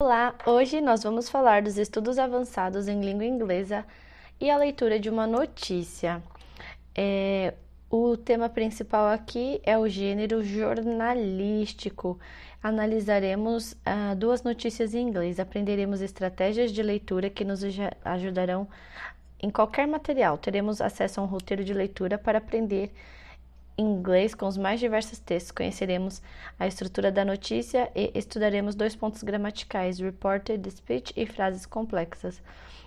Olá, hoje nós vamos falar dos estudos avançados em língua inglesa e a leitura de uma notícia. É, o tema principal aqui é o gênero jornalístico. Analisaremos ah, duas notícias em inglês, aprenderemos estratégias de leitura que nos ajudarão em qualquer material. Teremos acesso a um roteiro de leitura para aprender inglês com os mais diversos textos, conheceremos a estrutura da notícia e estudaremos dois pontos gramaticais, reported speech e frases complexas.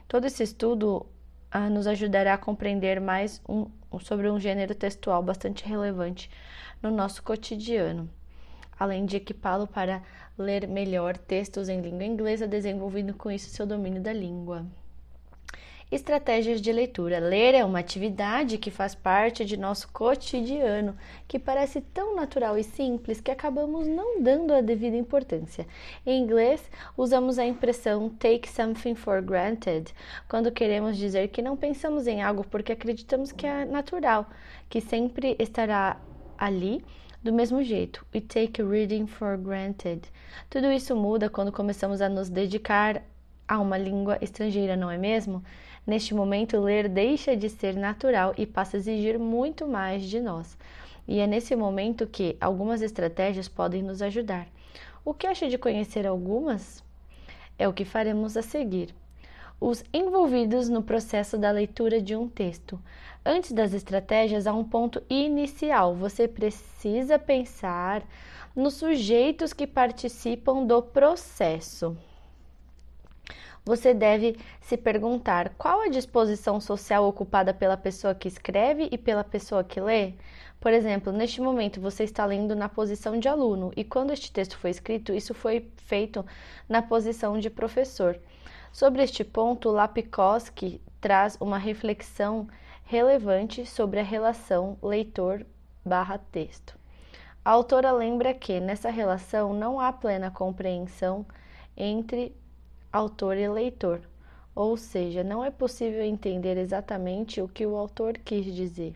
Todo esse estudo ah, nos ajudará a compreender mais um, sobre um gênero textual bastante relevante no nosso cotidiano, além de equipá-lo para ler melhor textos em língua inglesa, desenvolvendo com isso seu domínio da língua. Estratégias de leitura. Ler é uma atividade que faz parte de nosso cotidiano, que parece tão natural e simples que acabamos não dando a devida importância. Em inglês, usamos a expressão take something for granted quando queremos dizer que não pensamos em algo porque acreditamos que é natural, que sempre estará ali do mesmo jeito. We take reading for granted. Tudo isso muda quando começamos a nos dedicar a uma língua estrangeira, não é mesmo? Neste momento, ler deixa de ser natural e passa a exigir muito mais de nós. E é nesse momento que algumas estratégias podem nos ajudar. O que acha de conhecer algumas? É o que faremos a seguir. Os envolvidos no processo da leitura de um texto. Antes das estratégias, há um ponto inicial. Você precisa pensar nos sujeitos que participam do processo você deve se perguntar qual a disposição social ocupada pela pessoa que escreve e pela pessoa que lê. Por exemplo, neste momento você está lendo na posição de aluno e quando este texto foi escrito, isso foi feito na posição de professor. Sobre este ponto, Lapikowski traz uma reflexão relevante sobre a relação leitor/texto. A autora lembra que nessa relação não há plena compreensão entre autor e leitor, ou seja, não é possível entender exatamente o que o autor quis dizer.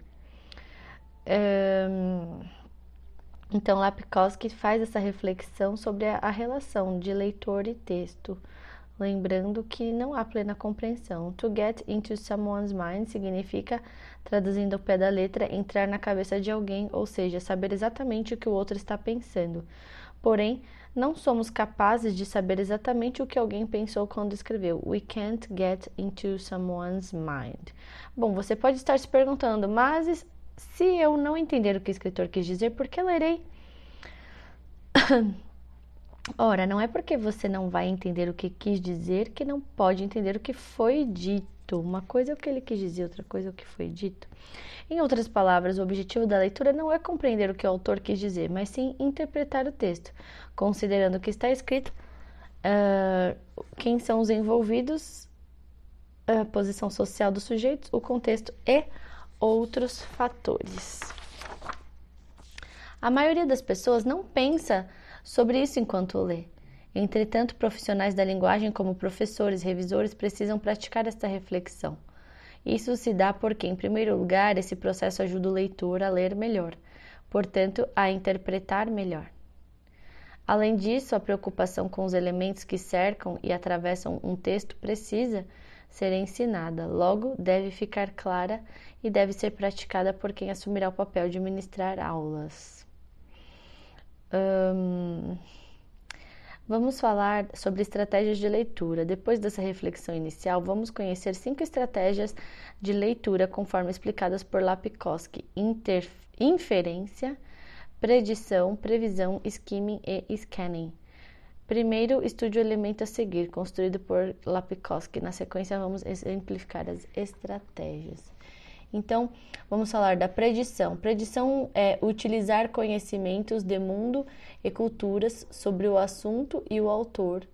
Então, Lapkowski faz essa reflexão sobre a relação de leitor e texto, lembrando que não há plena compreensão. To get into someone's mind significa, traduzindo ao pé da letra, entrar na cabeça de alguém, ou seja, saber exatamente o que o outro está pensando. Porém, não somos capazes de saber exatamente o que alguém pensou quando escreveu. We can't get into someone's mind. Bom, você pode estar se perguntando, mas se eu não entender o que o escritor quis dizer, por que lerei? Ora, não é porque você não vai entender o que quis dizer que não pode entender o que foi dito. Uma coisa é o que ele quis dizer, outra coisa é o que foi dito. Em outras palavras, o objetivo da leitura não é compreender o que o autor quis dizer, mas sim interpretar o texto, considerando o que está escrito, uh, quem são os envolvidos, a posição social dos sujeitos, o contexto e outros fatores. A maioria das pessoas não pensa sobre isso enquanto lê. Entretanto, profissionais da linguagem, como professores, revisores, precisam praticar esta reflexão. Isso se dá porque, em primeiro lugar, esse processo ajuda o leitor a ler melhor, portanto, a interpretar melhor. Além disso, a preocupação com os elementos que cercam e atravessam um texto precisa ser ensinada, logo deve ficar clara e deve ser praticada por quem assumirá o papel de ministrar aulas. Vamos falar sobre estratégias de leitura. Depois dessa reflexão inicial, vamos conhecer cinco estratégias de leitura conforme explicadas por Lapikowski: inferência, predição, previsão, skimming e scanning. Primeiro, estude o elemento a seguir, construído por Lapikowski. Na sequência, vamos exemplificar as estratégias. Então, vamos falar da predição. Predição é utilizar conhecimentos de mundo e culturas sobre o assunto e o autor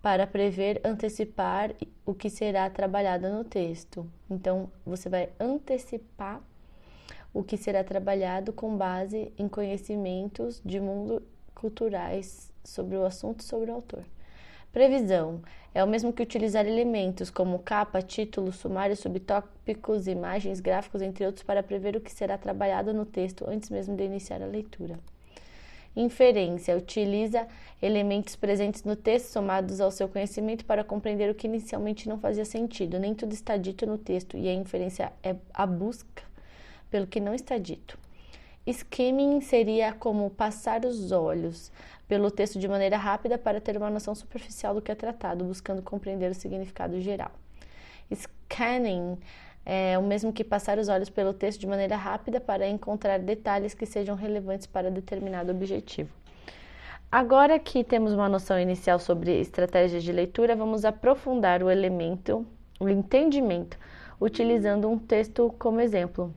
para prever, antecipar o que será trabalhado no texto. Então, você vai antecipar o que será trabalhado com base em conhecimentos de mundo culturais sobre o assunto e sobre o autor. Previsão é o mesmo que utilizar elementos como capa, título, sumário, subtópicos, imagens, gráficos, entre outros, para prever o que será trabalhado no texto antes mesmo de iniciar a leitura. Inferência: utiliza elementos presentes no texto somados ao seu conhecimento para compreender o que inicialmente não fazia sentido. Nem tudo está dito no texto e a inferência é a busca pelo que não está dito. Skimming seria como passar os olhos pelo texto de maneira rápida para ter uma noção superficial do que é tratado, buscando compreender o significado geral. Scanning é o mesmo que passar os olhos pelo texto de maneira rápida para encontrar detalhes que sejam relevantes para determinado objetivo. Agora que temos uma noção inicial sobre estratégias de leitura, vamos aprofundar o elemento, o entendimento, utilizando um texto como exemplo.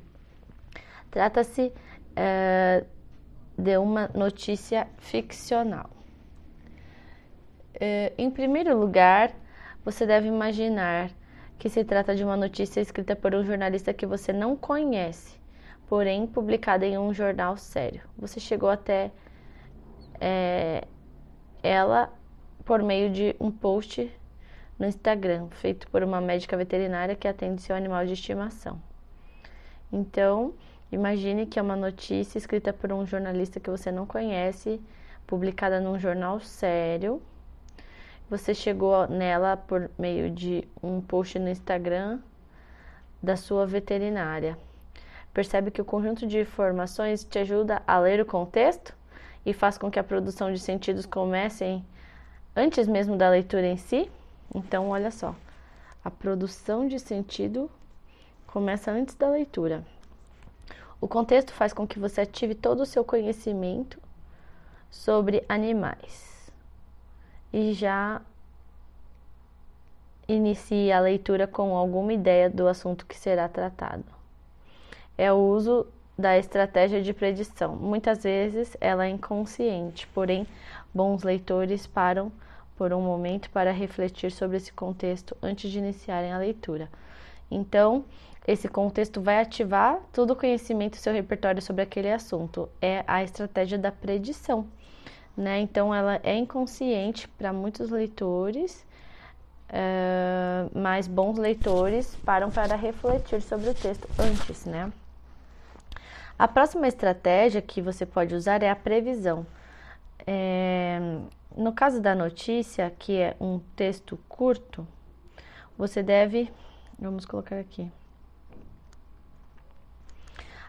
Trata-se é, de uma notícia ficcional. É, em primeiro lugar, você deve imaginar que se trata de uma notícia escrita por um jornalista que você não conhece, porém publicada em um jornal sério. Você chegou até é, ela por meio de um post no Instagram, feito por uma médica veterinária que atende seu animal de estimação. Então, Imagine que é uma notícia escrita por um jornalista que você não conhece, publicada num jornal sério. Você chegou nela por meio de um post no Instagram da sua veterinária. Percebe que o conjunto de informações te ajuda a ler o contexto e faz com que a produção de sentidos comece antes mesmo da leitura em si? Então, olha só. A produção de sentido começa antes da leitura. O contexto faz com que você ative todo o seu conhecimento sobre animais e já inicie a leitura com alguma ideia do assunto que será tratado. É o uso da estratégia de predição. Muitas vezes ela é inconsciente, porém, bons leitores param por um momento para refletir sobre esse contexto antes de iniciarem a leitura. Então, esse contexto vai ativar todo o conhecimento, seu repertório sobre aquele assunto. É a estratégia da predição, né? Então, ela é inconsciente para muitos leitores, uh, mas bons leitores param para refletir sobre o texto antes, né? A próxima estratégia que você pode usar é a previsão. É, no caso da notícia, que é um texto curto, você deve. Vamos colocar aqui.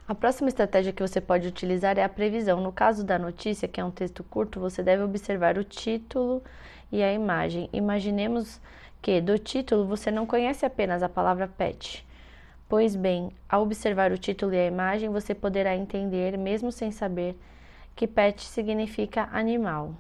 A próxima estratégia que você pode utilizar é a previsão. No caso da notícia, que é um texto curto, você deve observar o título e a imagem. Imaginemos que do título você não conhece apenas a palavra pet. Pois bem, ao observar o título e a imagem, você poderá entender, mesmo sem saber, que pet significa animal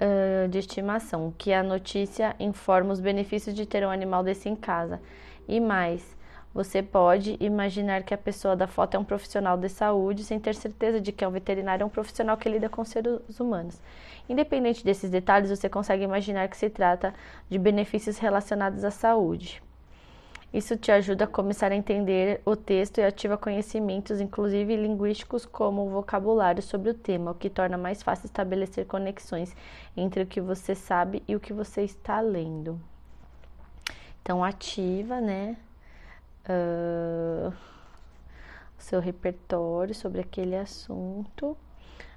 uh, de estimação, que a notícia informa os benefícios de ter um animal desse em casa. E mais, você pode imaginar que a pessoa da foto é um profissional de saúde sem ter certeza de que é um veterinário é um profissional que lida com seres humanos. Independente desses detalhes, você consegue imaginar que se trata de benefícios relacionados à saúde. Isso te ajuda a começar a entender o texto e ativa conhecimentos, inclusive linguísticos, como o vocabulário sobre o tema, o que torna mais fácil estabelecer conexões entre o que você sabe e o que você está lendo. Então, ativa, né? Uh, seu repertório sobre aquele assunto,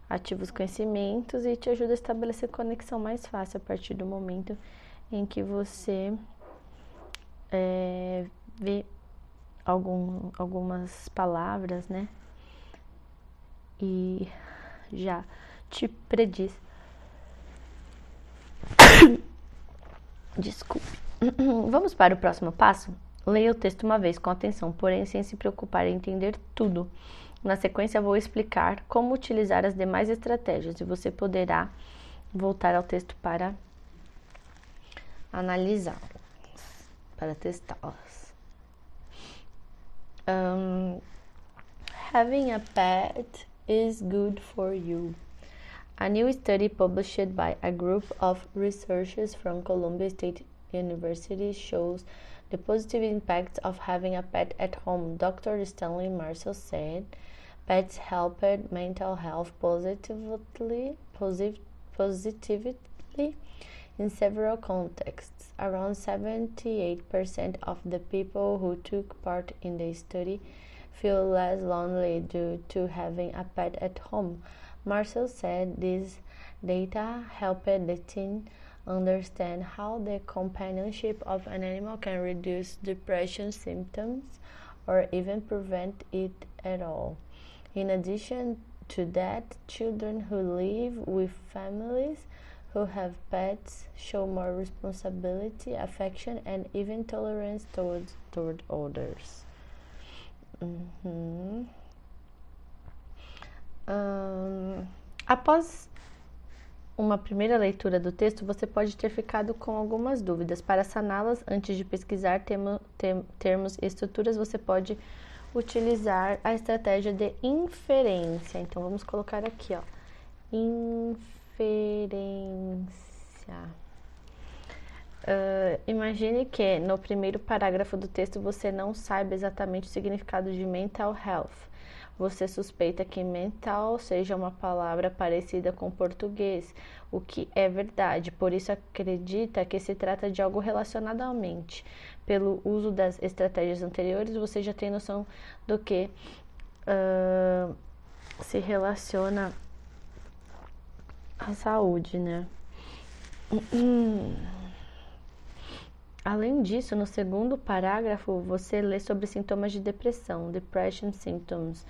ativa os conhecimentos e te ajuda a estabelecer conexão mais fácil a partir do momento em que você é, vê algum, algumas palavras, né? E já te prediz. Desculpe. Vamos para o próximo passo? Leia o texto uma vez com atenção, porém sem se preocupar em entender tudo. Na sequência, vou explicar como utilizar as demais estratégias e você poderá voltar ao texto para analisá-las, para testá-las. Um, having a pet is good for you. A new study published by a group of researchers from Columbia State University shows the positive impacts of having a pet at home. Dr. Stanley Marcel said pets help mental health positively, posit- positively in several contexts. Around 78% of the people who took part in the study feel less lonely due to having a pet at home. Marcel said this data helped the team understand how the companionship of an animal can reduce depression symptoms or even prevent it at all. In addition to that, children who live with families who have pets show more responsibility, affection, and even tolerance towards toward others. Uhum. Um, após uma primeira leitura do texto, você pode ter ficado com algumas dúvidas. Para saná-las, antes de pesquisar termo, termos e estruturas, você pode utilizar a estratégia de inferência. Então, vamos colocar aqui, ó. Inferência. Uh, imagine que no primeiro parágrafo do texto você não saiba exatamente o significado de mental health você suspeita que mental seja uma palavra parecida com português, o que é verdade, por isso acredita que se trata de algo relacionado à mente. Pelo uso das estratégias anteriores, você já tem noção do que uh, se relaciona à saúde, né? Além disso, no segundo parágrafo, você lê sobre sintomas de depressão, depression symptoms.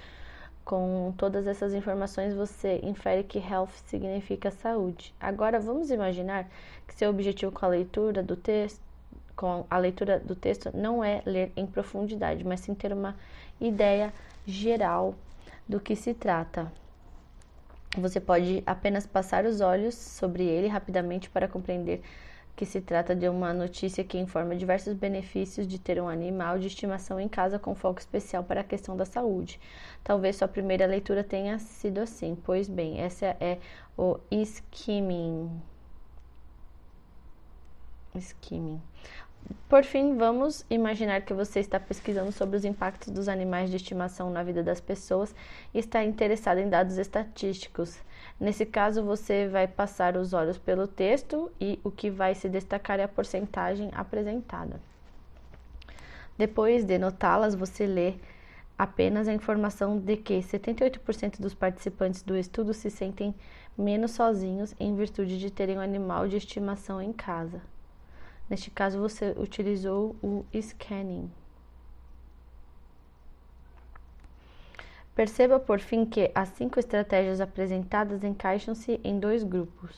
Com todas essas informações, você infere que health significa saúde. Agora, vamos imaginar que seu objetivo com a leitura do texto, com a leitura do texto, não é ler em profundidade, mas sim ter uma ideia geral do que se trata. Você pode apenas passar os olhos sobre ele rapidamente para compreender que se trata de uma notícia que informa diversos benefícios de ter um animal de estimação em casa com foco especial para a questão da saúde. Talvez sua primeira leitura tenha sido assim. Pois bem, essa é o skimming. Skimming. Por fim, vamos imaginar que você está pesquisando sobre os impactos dos animais de estimação na vida das pessoas e está interessado em dados estatísticos. Nesse caso, você vai passar os olhos pelo texto e o que vai se destacar é a porcentagem apresentada. Depois de notá-las, você lê apenas a informação de que 78% dos participantes do estudo se sentem menos sozinhos em virtude de terem um animal de estimação em casa. Neste caso, você utilizou o scanning. Perceba, por fim, que as cinco estratégias apresentadas encaixam-se em dois grupos.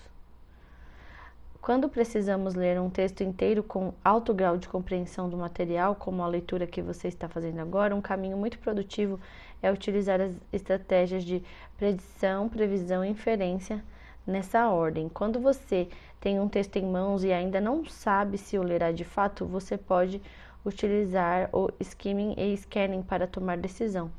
Quando precisamos ler um texto inteiro com alto grau de compreensão do material, como a leitura que você está fazendo agora, um caminho muito produtivo é utilizar as estratégias de predição, previsão e inferência nessa ordem. Quando você tem um texto em mãos e ainda não sabe se o lerá de fato, você pode utilizar o skimming e scanning para tomar decisão.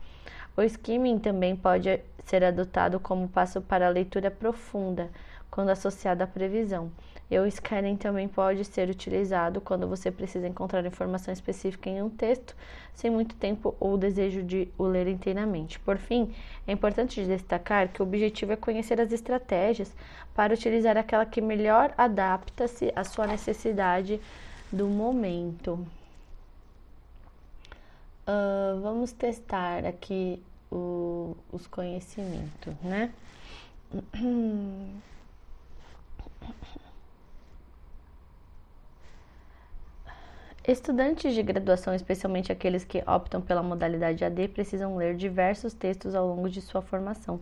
O skimming também pode ser adotado como passo para a leitura profunda, quando associado à previsão. E o scanning também pode ser utilizado quando você precisa encontrar informação específica em um texto, sem muito tempo ou desejo de o ler inteiramente. Por fim, é importante destacar que o objetivo é conhecer as estratégias para utilizar aquela que melhor adapta-se à sua necessidade do momento. Uh, vamos testar aqui o, os conhecimentos, né? Estudantes de graduação, especialmente aqueles que optam pela modalidade AD, precisam ler diversos textos ao longo de sua formação.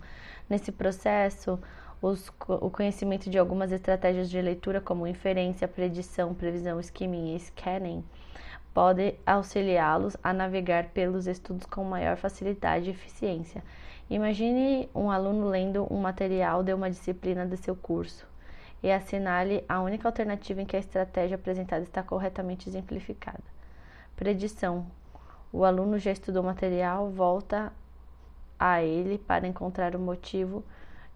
Nesse processo, os, o conhecimento de algumas estratégias de leitura, como inferência, predição, previsão, skimming e scanning, pode auxiliá-los a navegar pelos estudos com maior facilidade e eficiência. Imagine um aluno lendo um material de uma disciplina de seu curso e assinale a única alternativa em que a estratégia apresentada está corretamente exemplificada. Predição: o aluno já estudou o material, volta a ele para encontrar o motivo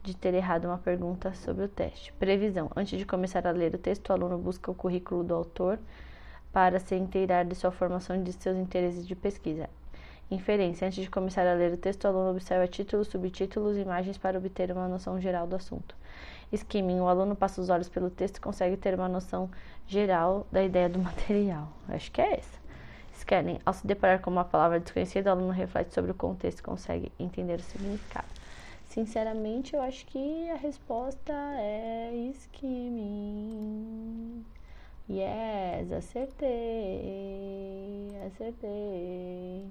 de ter errado uma pergunta sobre o teste. Previsão: antes de começar a ler o texto, o aluno busca o currículo do autor para se inteirar de sua formação e de seus interesses de pesquisa. Inferência. Antes de começar a ler o texto, o aluno observa títulos, subtítulos e imagens para obter uma noção geral do assunto. Skimming. O aluno passa os olhos pelo texto e consegue ter uma noção geral da ideia do material. Acho que é essa. Scanning. Ao se deparar com uma palavra desconhecida, o aluno reflete sobre o contexto e consegue entender o significado. sinceramente, eu acho que a resposta é skimming. Yes, acertei, acertei.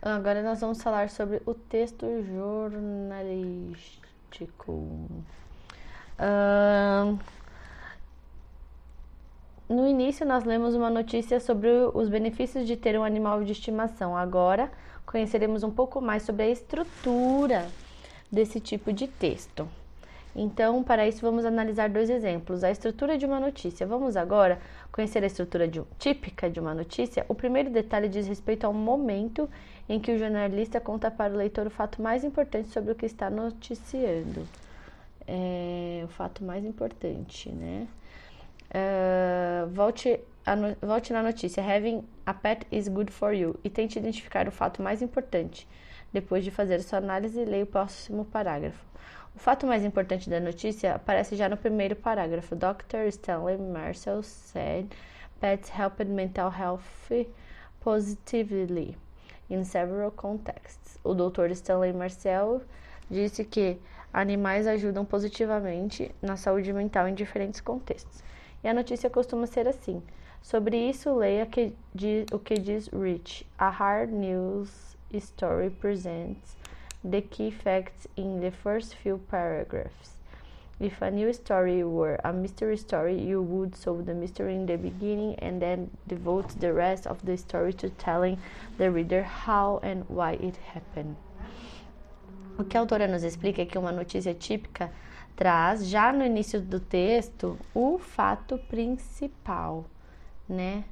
Agora nós vamos falar sobre o texto jornalístico. Uh, no início, nós lemos uma notícia sobre os benefícios de ter um animal de estimação. Agora, conheceremos um pouco mais sobre a estrutura desse tipo de texto. Então, para isso, vamos analisar dois exemplos. A estrutura de uma notícia. Vamos agora conhecer a estrutura de, típica de uma notícia. O primeiro detalhe diz respeito ao momento em que o jornalista conta para o leitor o fato mais importante sobre o que está noticiando. É, o fato mais importante, né? Uh, volte, no, volte na notícia. Having a pet is good for you. E tente identificar o fato mais importante. Depois de fazer sua análise, leia o próximo parágrafo. O fato mais importante da notícia aparece já no primeiro parágrafo. Dr. Stanley Marcel said pets helped mental health positively in several contexts. O Dr. Stanley Marcel disse que animais ajudam positivamente na saúde mental em diferentes contextos. E a notícia costuma ser assim. Sobre isso, leia que o que diz Rich. A hard news story presents the key facts in the first few paragraphs. If a new story were a mystery story, you would solve the mystery in the beginning and then devote the rest of the story to telling the reader how and why it happened. O que a autora nos explica é que uma notícia típica traz já no início do texto o fato principal, né?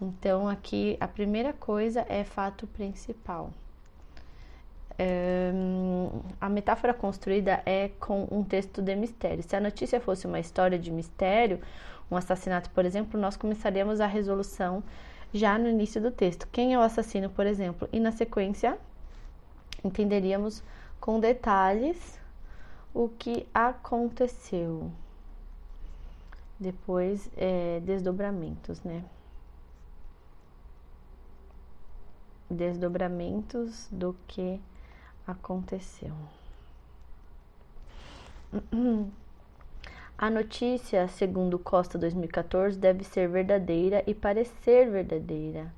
Então aqui a primeira coisa é fato principal. A metáfora construída é com um texto de mistério. Se a notícia fosse uma história de mistério, um assassinato, por exemplo, nós começaríamos a resolução já no início do texto. Quem é o assassino, por exemplo? E na sequência, entenderíamos com detalhes o que aconteceu. Depois, é, desdobramentos, né? Desdobramentos do que aconteceu. A notícia, segundo Costa 2014, deve ser verdadeira e parecer verdadeira.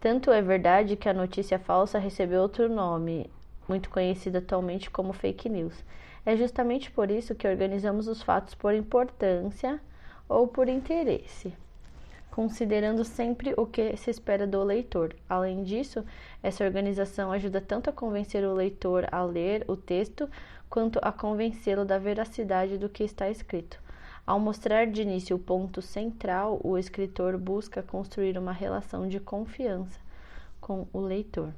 Tanto é verdade que a notícia falsa recebeu outro nome, muito conhecido atualmente como fake news. É justamente por isso que organizamos os fatos por importância ou por interesse, considerando sempre o que se espera do leitor. Além disso, essa organização ajuda tanto a convencer o leitor a ler o texto, quanto a convencê-lo da veracidade do que está escrito. Ao mostrar de início o ponto central, o escritor busca construir uma relação de confiança com o leitor.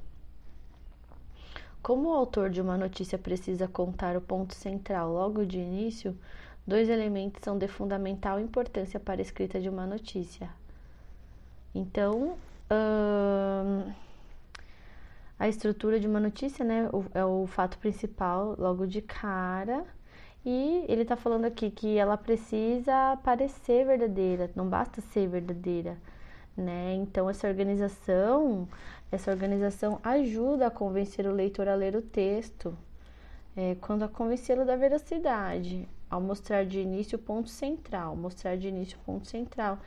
Como o autor de uma notícia precisa contar o ponto central logo de início, dois elementos são de fundamental importância para a escrita de uma notícia. Então, a estrutura de uma notícia, né, é o fato principal logo de cara. E ele está falando aqui que ela precisa parecer verdadeira, não basta ser verdadeira, né? Então essa organização essa organização ajuda a convencer o leitor a ler o texto, é, quando a convencê-lo da veracidade, ao mostrar de início o ponto central, mostrar de início o ponto central,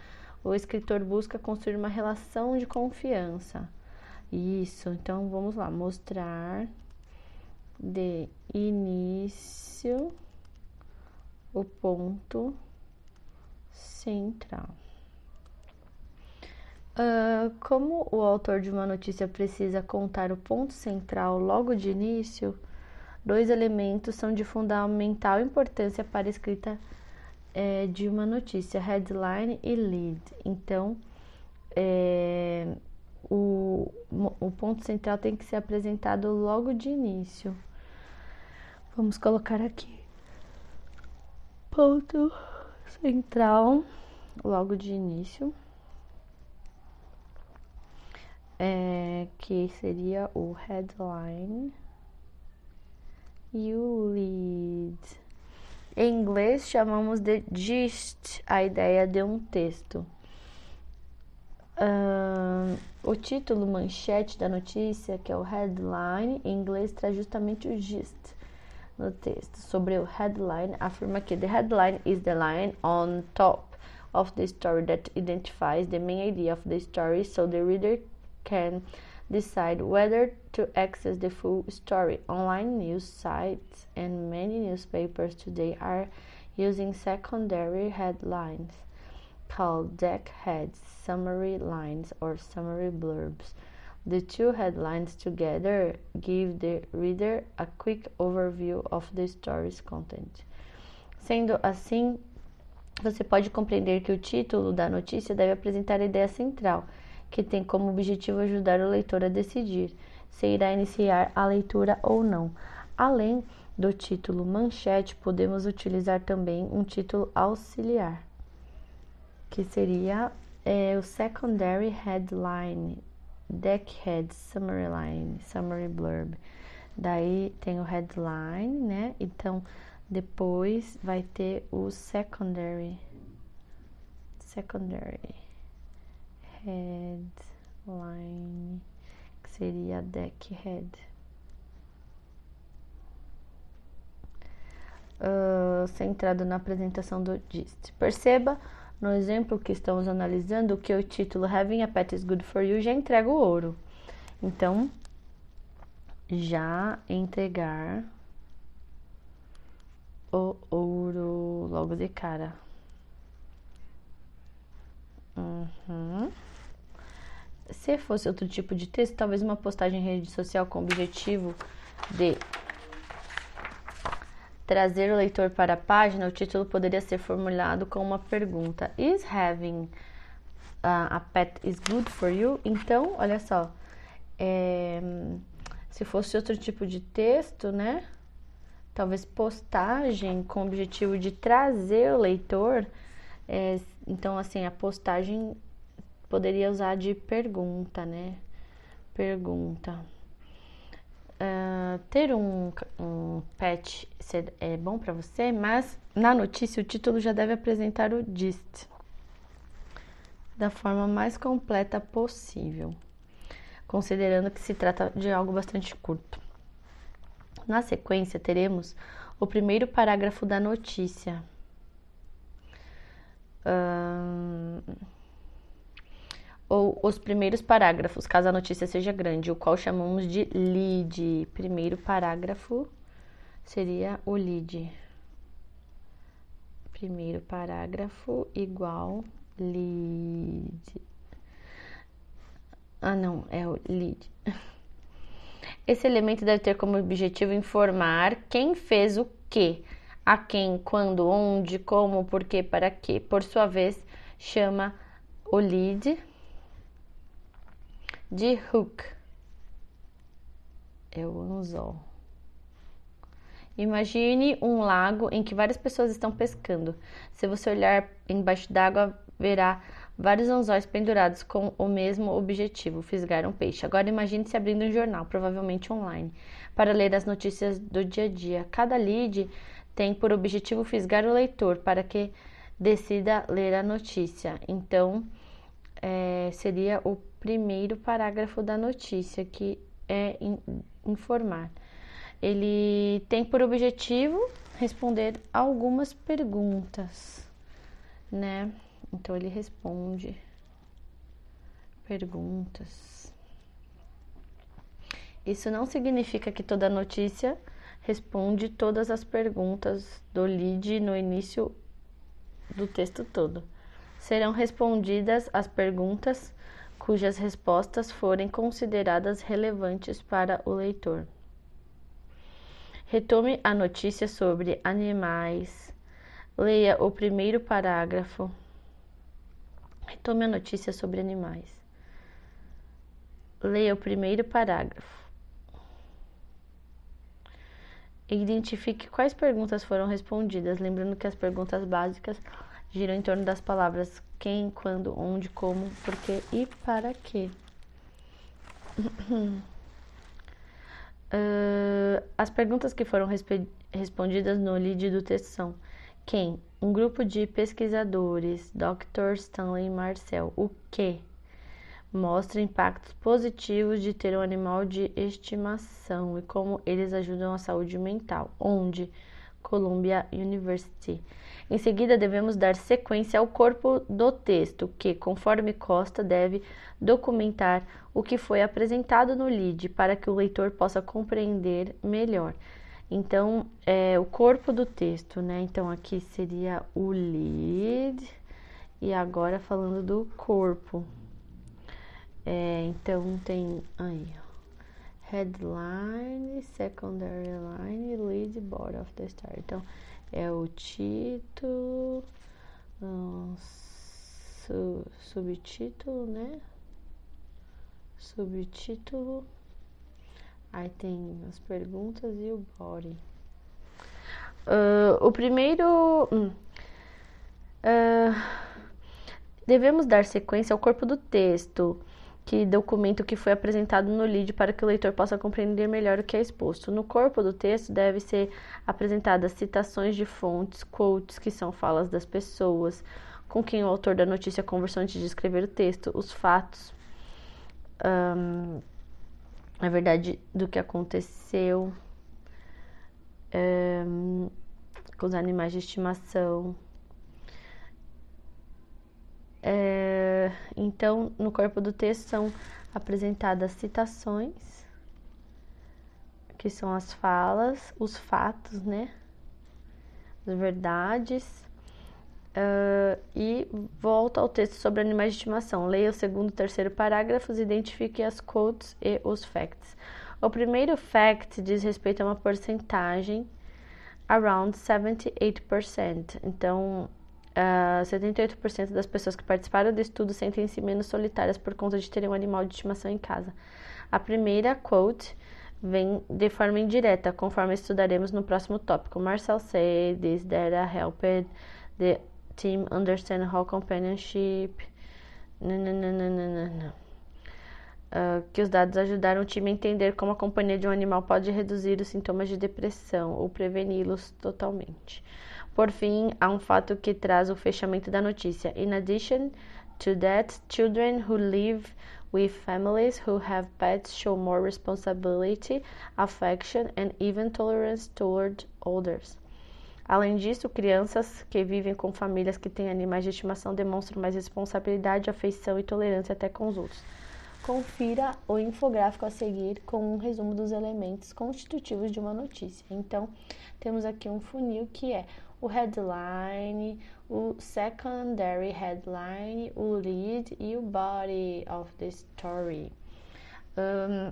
o escritor busca construir uma relação de confiança. Isso, então vamos lá, mostrar de início o ponto central. Uh, como o autor de uma notícia precisa contar o ponto central logo de início, dois elementos são de fundamental importância para a escrita é, de uma notícia: headline e lead. Então, é, o, o ponto central tem que ser apresentado logo de início. Vamos colocar aqui. Ponto central logo de início é, que seria o headline e o lead. Em inglês chamamos de gist, a ideia de um texto. Uh, o título manchete da notícia, que é o headline, em inglês traz justamente o gist no texto. Sobre o headline, afirma que the headline is the line on top of the story that identifies the main idea of the story so the reader can decide whether to access the full story. Online news sites and many newspapers today are using secondary headlines called deck heads, summary lines, or summary blurbs. The two headlines together give the reader a quick overview of the story's content. Sendo assim, você pode compreender que o título da notícia deve apresentar a ideia central, que tem como objetivo ajudar o leitor a decidir se irá iniciar a leitura ou não. Além do título manchete, podemos utilizar também um título auxiliar, que seria é, o secondary headline, deckhead, summary line, summary blurb. Daí tem o headline, né? Então depois vai ter o secondary, secondary headline, que seria deckhead. Uh, centrado na apresentação do GIST. Perceba no exemplo que estamos analisando que o título Having a Pet is Good for You já entrega o ouro. Então, já entregar o ouro logo de cara. Uhum. Se fosse outro tipo de texto, talvez uma postagem em rede social com o objetivo de trazer o leitor para a página, o título poderia ser formulado com uma pergunta: Is having a pet is good for you? Então, olha só, é, se fosse outro tipo de texto, né? Talvez postagem com o objetivo de trazer o leitor. É, então, assim, a postagem poderia usar de pergunta, né? Pergunta. Uh, ter um, um pet é bom para você, mas na notícia o título já deve apresentar o gist da forma mais completa possível, considerando que se trata de algo bastante curto. Na sequência, teremos o primeiro parágrafo da notícia. Uh, ou os primeiros parágrafos, caso a notícia seja grande, o qual chamamos de lead. Primeiro parágrafo seria o lead. Primeiro parágrafo igual lead. Ah, não, é o lead. Esse elemento deve ter como objetivo informar quem fez o que, a quem, quando, onde, como, por que, para quê. Por sua vez, chama o lead de hook. É o anzol. Imagine um lago em que várias pessoas estão pescando. Se você olhar embaixo d'água, verá vários anzóis pendurados com o mesmo objetivo, fisgar um peixe. Agora imagine se abrindo um jornal, provavelmente online, para ler as notícias do dia a dia. Cada lead tem por objetivo fisgar o leitor para que decida ler a notícia. Então, é, seria o primeiro parágrafo da notícia, que é informar. Ele tem por objetivo responder algumas perguntas, né? Então ele responde perguntas. Isso não significa que toda notícia responde todas as perguntas do lead no início do texto todo. Serão respondidas as perguntas cujas respostas forem consideradas relevantes para o leitor. Retome a notícia sobre animais. Leia o primeiro parágrafo. Retome a notícia sobre animais. Leia o primeiro parágrafo. Identifique quais perguntas foram respondidas, lembrando que as perguntas básicas giram em torno das palavras quem, quando, onde, como, porquê e para quê. uh, as perguntas que foram respondidas no lead do texto são: quem? Um grupo de pesquisadores, Dr. Stanley Marcel. O que? mostra impactos positivos de ter um animal de estimação e como eles ajudam a saúde mental. Onde? Columbia University. Em seguida, devemos dar sequência ao corpo do texto, que, conforme Costa, deve documentar o que foi apresentado no lead para que o leitor possa compreender melhor. Então, é o corpo do texto, né? Então, aqui seria o lead, e agora falando do corpo. É, então, tem aí, ó headline, secondary line, lead, body of the story. Então, é o título, um, su, subtítulo, né? Subtítulo. Aí tem as perguntas e o body. Uh, o primeiro. Uh, devemos dar sequência ao corpo do texto que documento que foi apresentado no lead para que o leitor possa compreender melhor o que é exposto. No corpo do texto deve ser apresentadas citações de fontes, quotes, que são falas das pessoas, com quem o autor da notícia conversou antes de escrever o texto, os fatos, um, a verdade do que aconteceu um, com os animais de estimação. É, então, no corpo do texto são apresentadas citações, que são as falas, os fatos, né? As verdades. Uh, e volta ao texto sobre animais de estimação. Leia o segundo e terceiro parágrafos, identifique as quotes e os facts. O primeiro fact diz respeito a uma porcentagem around 78%. Então, Uh, ah, 78% das pessoas que participaram do estudo sentem-se menos solitárias por conta de terem um animal de estimação em casa. A primeira quote vem de forma indireta, conforme estudaremos no próximo tópico. Marcel said this data helped the team understand how companionship. Uh, que os dados ajudaram o time a entender como a companhia de um animal pode reduzir os sintomas de depressão ou preveni-los totalmente. Por fim, há um fato que traz o fechamento da notícia. In addition to that, children who live with families who have pets show more responsibility, affection and even tolerance toward others. Além disso, crianças que vivem com famílias que têm animais de estimação demonstram mais responsabilidade, afeição e tolerância até com os outros. Confira o infográfico a seguir com um resumo dos elementos constitutivos de uma notícia. Então, temos aqui um funil que é o headline, o secondary headline, o lead e o body of the story. Um,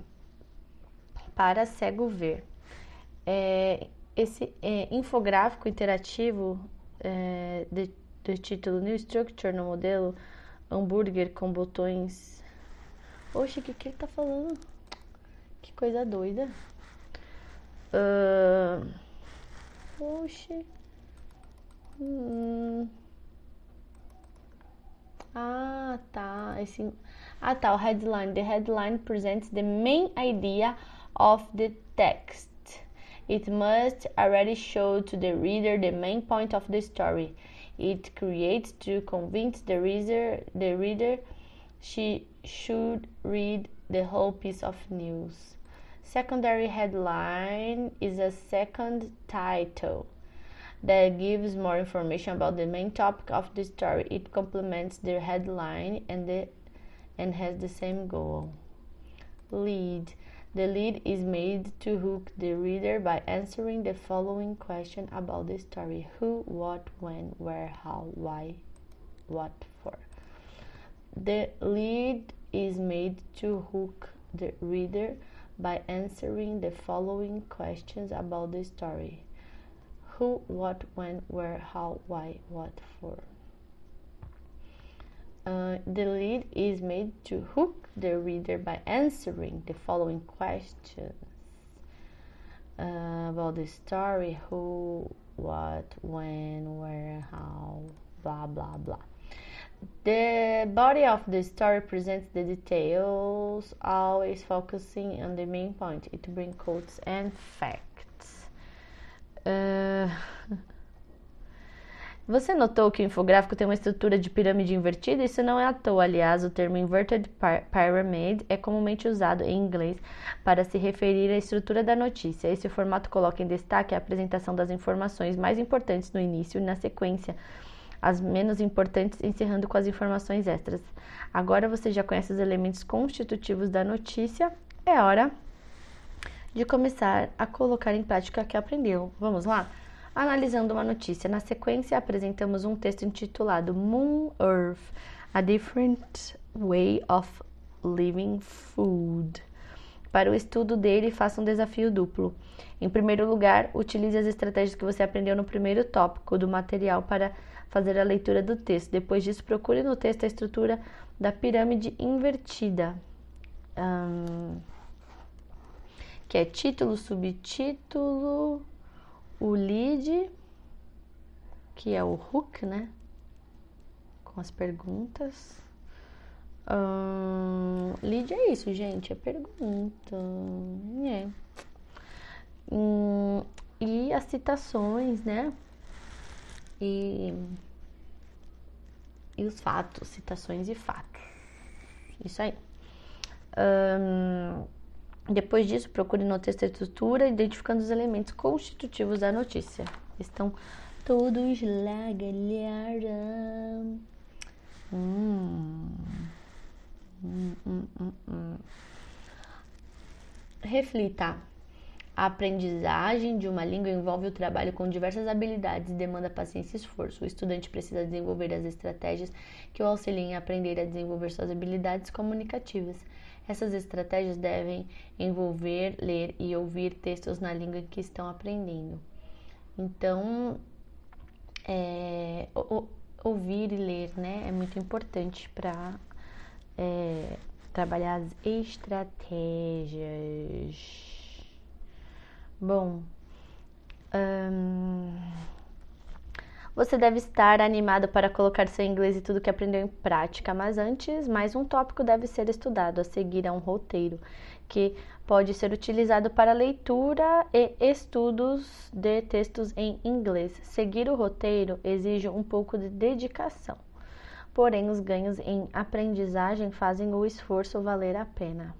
para cego ver. É, esse é, infográfico interativo é, de, do título New Structure no modelo hambúrguer com botões. Oxe, o que, que ele tá falando? Que coisa doida. Uh, oxe. Hum. Ah, tá. Esse... Ah, tá. O headline. The headline presents the main idea of the text. It must already show to the reader the main point of the story. It creates to convince the reader, the reader she should read the whole piece of news. Secondary headline is a second title that gives more information about the main topic of the story. It complements the headline and the and has the same goal. Lead. The lead is made to hook the reader by answering the following question about the story: who, what, when, where, how, why, what for. The lead is made to hook the reader by answering the following questions about the story who, what, when, where, how, why, what for. Uh, the lead is made to hook the reader by answering the following questions uh, about the story who, what, when, where, how, blah, blah, blah. The body of the story presents the details, always focusing on the main point. It brings quotes and facts. Uh, Você notou que o infográfico tem uma estrutura de pirâmide invertida? Isso não é à toa, aliás, o termo inverted pyramid é comumente usado em inglês para se referir à estrutura da notícia. Esse formato coloca em destaque a apresentação das informações mais importantes no início e na sequência, as menos importantes encerrando com as informações extras. Agora você já conhece os elementos constitutivos da notícia, é hora de começar a colocar em prática o que aprendeu. Vamos lá? analisando uma notícia. Na sequência, apresentamos um texto intitulado Moon Earth: A Different Way of Living Food. Para o estudo dele, faça um desafio duplo. Em primeiro lugar, utilize as estratégias que você aprendeu no primeiro tópico do material para fazer a leitura do texto. Depois disso, procure no texto a estrutura da pirâmide invertida, um, que é título, subtítulo, o lead, que é o hook, né? Com as perguntas. Hum, lead é isso, gente, é pergunta. É. Hum, e as citações, né? E, e os fatos, citações e fatos. Isso aí. Hum, depois disso, procure no texto a estrutura, identificando os elementos constitutivos da notícia. Estão todos lá, galera. Hum. Hum, hum, hum, hum. Reflita. A aprendizagem de uma língua envolve o trabalho com diversas habilidades e demanda paciência e esforço. O estudante precisa desenvolver as estratégias que o auxiliem a aprender a desenvolver suas habilidades comunicativas. Essas estratégias devem envolver ler e ouvir textos na língua que estão aprendendo. Então, é, ouvir e ler né, é muito importante para é, trabalhar as estratégias. Bom, hum, você deve estar animado para colocar seu inglês e tudo que aprendeu em prática, mas antes, mais um tópico deve ser estudado. A seguir é um roteiro que pode ser utilizado para leitura e estudos de textos em inglês. Seguir o roteiro exige um pouco de dedicação, porém, os ganhos em aprendizagem fazem o esforço valer a pena.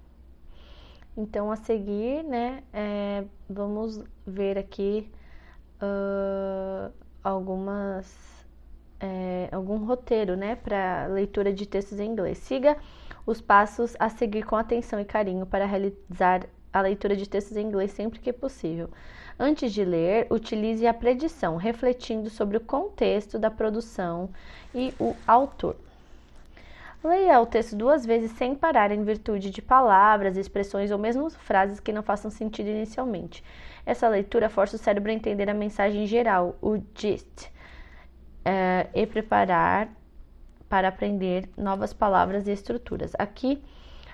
Então, a seguir, né, é, vamos ver aqui. Uh, algumas é, algum roteiro, né, para leitura de textos em inglês. Siga os passos a seguir com atenção e carinho para realizar a leitura de textos em inglês sempre que possível. Antes de ler, utilize a predição, refletindo sobre o contexto da produção e o autor. Leia o texto duas vezes sem parar em virtude de palavras, expressões ou mesmo frases que não façam sentido inicialmente. Essa leitura força o cérebro a entender a mensagem geral, o gist, é, e preparar para aprender novas palavras e estruturas. Aqui,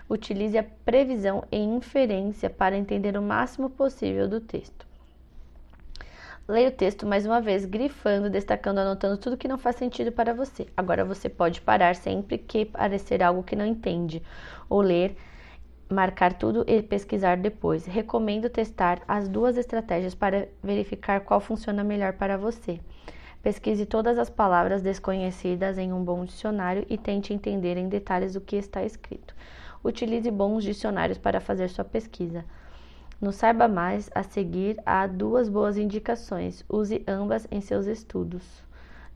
utilize a previsão e inferência para entender o máximo possível do texto. Leia o texto mais uma vez, grifando, destacando, anotando tudo que não faz sentido para você. Agora você pode parar sempre que parecer algo que não entende, ou ler marcar tudo e pesquisar depois. Recomendo testar as duas estratégias para verificar qual funciona melhor para você. Pesquise todas as palavras desconhecidas em um bom dicionário e tente entender em detalhes o que está escrito. Utilize bons dicionários para fazer sua pesquisa. No Saiba Mais, a seguir há duas boas indicações. Use ambas em seus estudos.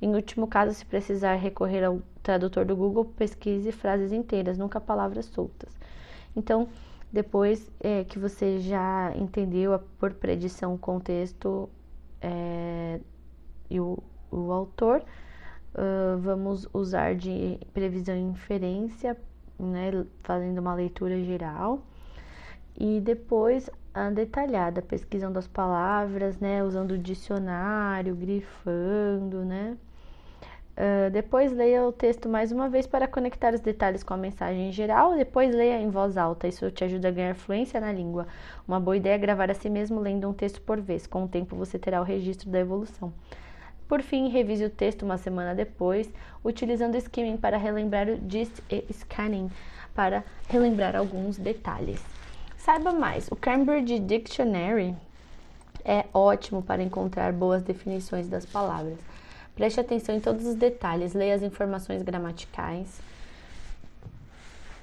Em último caso, se precisar recorrer ao tradutor do Google, pesquise frases inteiras, nunca palavras soltas. Então, depois é, que você já entendeu a, por predição o contexto é, e o, o autor, uh, vamos usar de previsão e inferência, né, fazendo uma leitura geral. E depois a detalhada, pesquisando as palavras, né, usando o dicionário, grifando, né, Uh, depois leia o texto mais uma vez para conectar os detalhes com a mensagem em geral. Depois leia em voz alta, isso te ajuda a ganhar fluência na língua. Uma boa ideia é gravar a si mesmo lendo um texto por vez. Com o tempo você terá o registro da evolução. Por fim, revise o texto uma semana depois, utilizando skimming para relembrar o gist e scanning para relembrar alguns detalhes. Saiba mais, o Cambridge Dictionary é ótimo para encontrar boas definições das palavras Preste atenção em todos os detalhes, leia as informações gramaticais.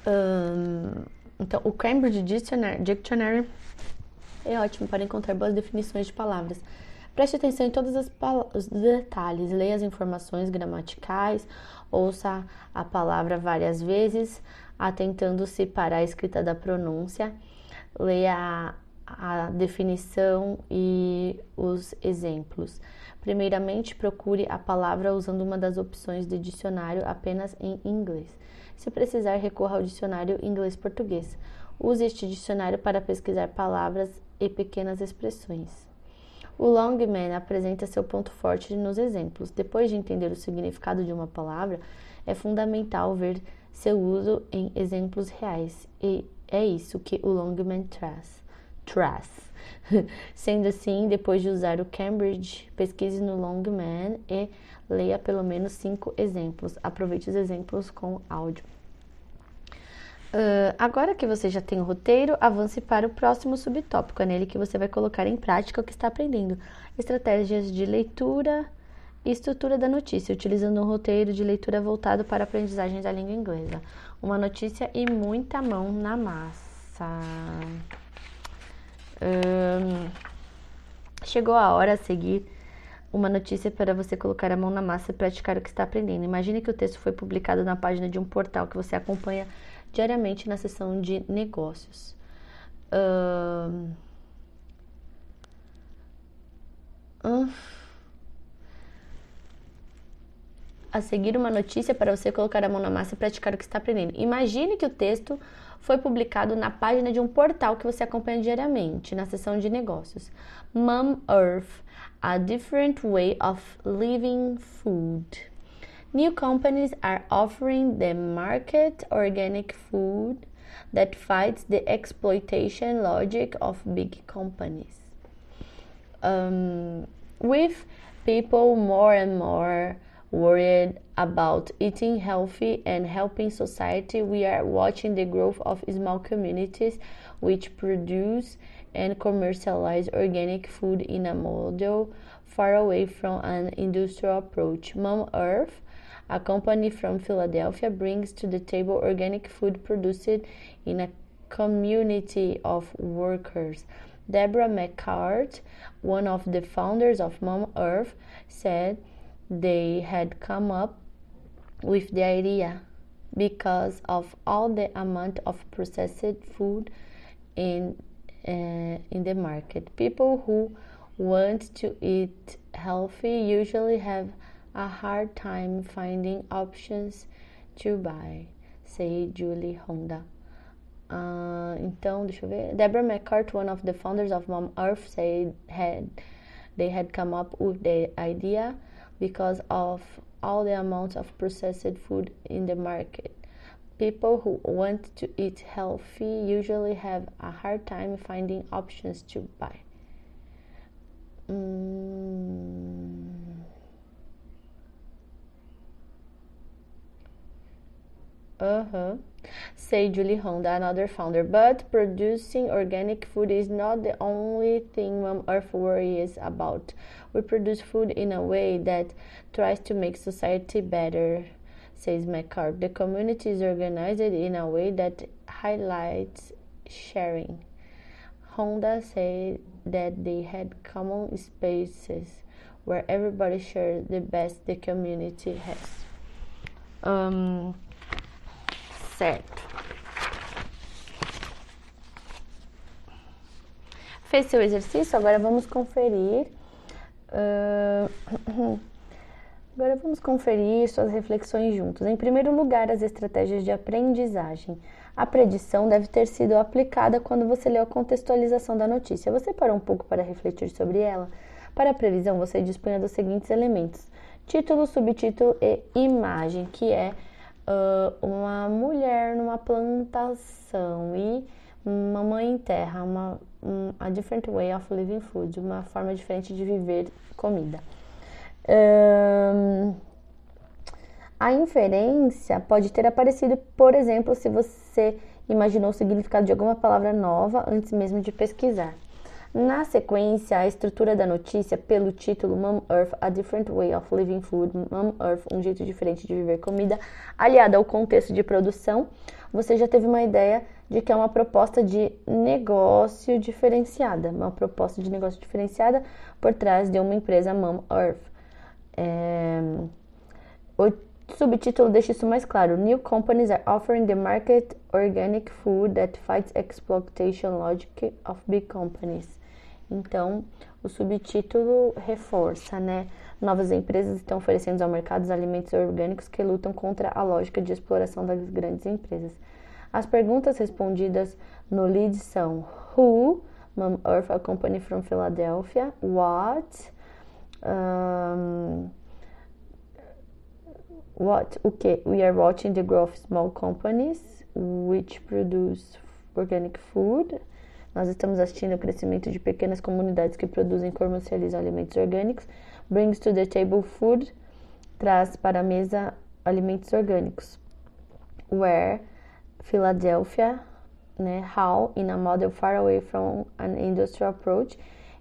Um, então, o Cambridge Dictionary, Dictionary é ótimo para encontrar boas definições de palavras. Preste atenção em todos os detalhes, leia as informações gramaticais, ouça a palavra várias vezes, atentando-se para a escrita da pronúncia, leia a, a definição e os exemplos. Primeiramente, procure a palavra usando uma das opções de dicionário apenas em inglês. Se precisar, recorra ao dicionário inglês-português. Use este dicionário para pesquisar palavras e pequenas expressões. O Longman apresenta seu ponto forte nos exemplos. Depois de entender o significado de uma palavra, é fundamental ver seu uso em exemplos reais. E é isso que o Longman traz. traz. Sendo assim, depois de usar o Cambridge, pesquise no Longman e leia pelo menos cinco exemplos. Aproveite os exemplos com áudio. Uh, agora que você já tem o roteiro, avance para o próximo subtópico. É nele que você vai colocar em prática o que está aprendendo. Estratégias de leitura e estrutura da notícia, utilizando um roteiro de leitura voltado para a aprendizagem da língua inglesa. Uma notícia e muita mão na massa. Chegou a hora a seguir uma notícia para você colocar a mão na massa e praticar o que está aprendendo. Imagine que o texto foi publicado na página de um portal que você acompanha diariamente na seção de negócios. A seguir uma notícia para você colocar a mão na massa e praticar o que está aprendendo. Imagine que o texto foi publicado na página de um portal que você acompanha diariamente, na seção de negócios. Mom Earth, a different way of living food. New companies are offering the market organic food that fights the exploitation logic of big companies. Um, with people more and more worried about eating healthy and helping society, we are watching the growth of small communities which produce and commercialize organic food in a model far away from an industrial approach. Mom Earth a company from Philadelphia brings to the table organic food produced in a community of workers. Deborah McCart, one of the founders of Mom Earth, said they had come up with the idea because of all the amount of processed food in uh, in the market. People who want to eat healthy usually have a hard time finding options to buy, say Julie Honda. Uh, então, deixa eu ver. Deborah McCart, one of the founders of Mom Earth, said had they had come up with the idea because of all the amounts of processed food in the market. People who want to eat healthy usually have a hard time finding options to buy. Mm. Uh-huh. Say Julie Honda, another founder. But producing organic food is not the only thing Mom Earth worries about. We produce food in a way that tries to make society better, says McCart. The community is organized in a way that highlights sharing. Honda said that they had common spaces where everybody shared the best the community has. Um, certo. Fez seu exercício? Agora vamos conferir. Uh, agora vamos conferir suas reflexões juntos. Em primeiro lugar, as estratégias de aprendizagem. A predição deve ter sido aplicada quando você leu a contextualização da notícia. Você parou um pouco para refletir sobre ela? Para a previsão, você dispunha dos seguintes elementos: título, subtítulo e imagem, que é uh, uma mulher numa plantação e uma mãe em terra, uma um, a different way of living food, uma forma diferente de viver comida. Um, a inferência pode ter aparecido, por exemplo, se você imaginou o significado de alguma palavra nova antes mesmo de pesquisar. Na sequência, a estrutura da notícia pelo título Mom Earth, A Different Way of Living Food, Mom Earth, um jeito diferente de viver comida, aliada ao contexto de produção, você já teve uma ideia de que é uma proposta de negócio diferenciada, uma proposta de negócio diferenciada por trás de uma empresa Mom Earth. É... O subtítulo deixa isso mais claro. New companies are offering the market organic food that fights exploitation logic of big companies. Então, o subtítulo reforça, né? Novas empresas estão oferecendo ao mercado os alimentos orgânicos que lutam contra a lógica de exploração das grandes empresas. As perguntas respondidas no lead são Who, Mom Earth, a company from Philadelphia, What, um, What, o que? We are watching the growth of small companies which produce organic food. Nós estamos assistindo o crescimento de pequenas comunidades que produzem e comercializam alimentos orgânicos. Brings to the table food, traz para a mesa alimentos orgânicos. Where, Philadelphia, né? How, in a model far away from an industrial approach,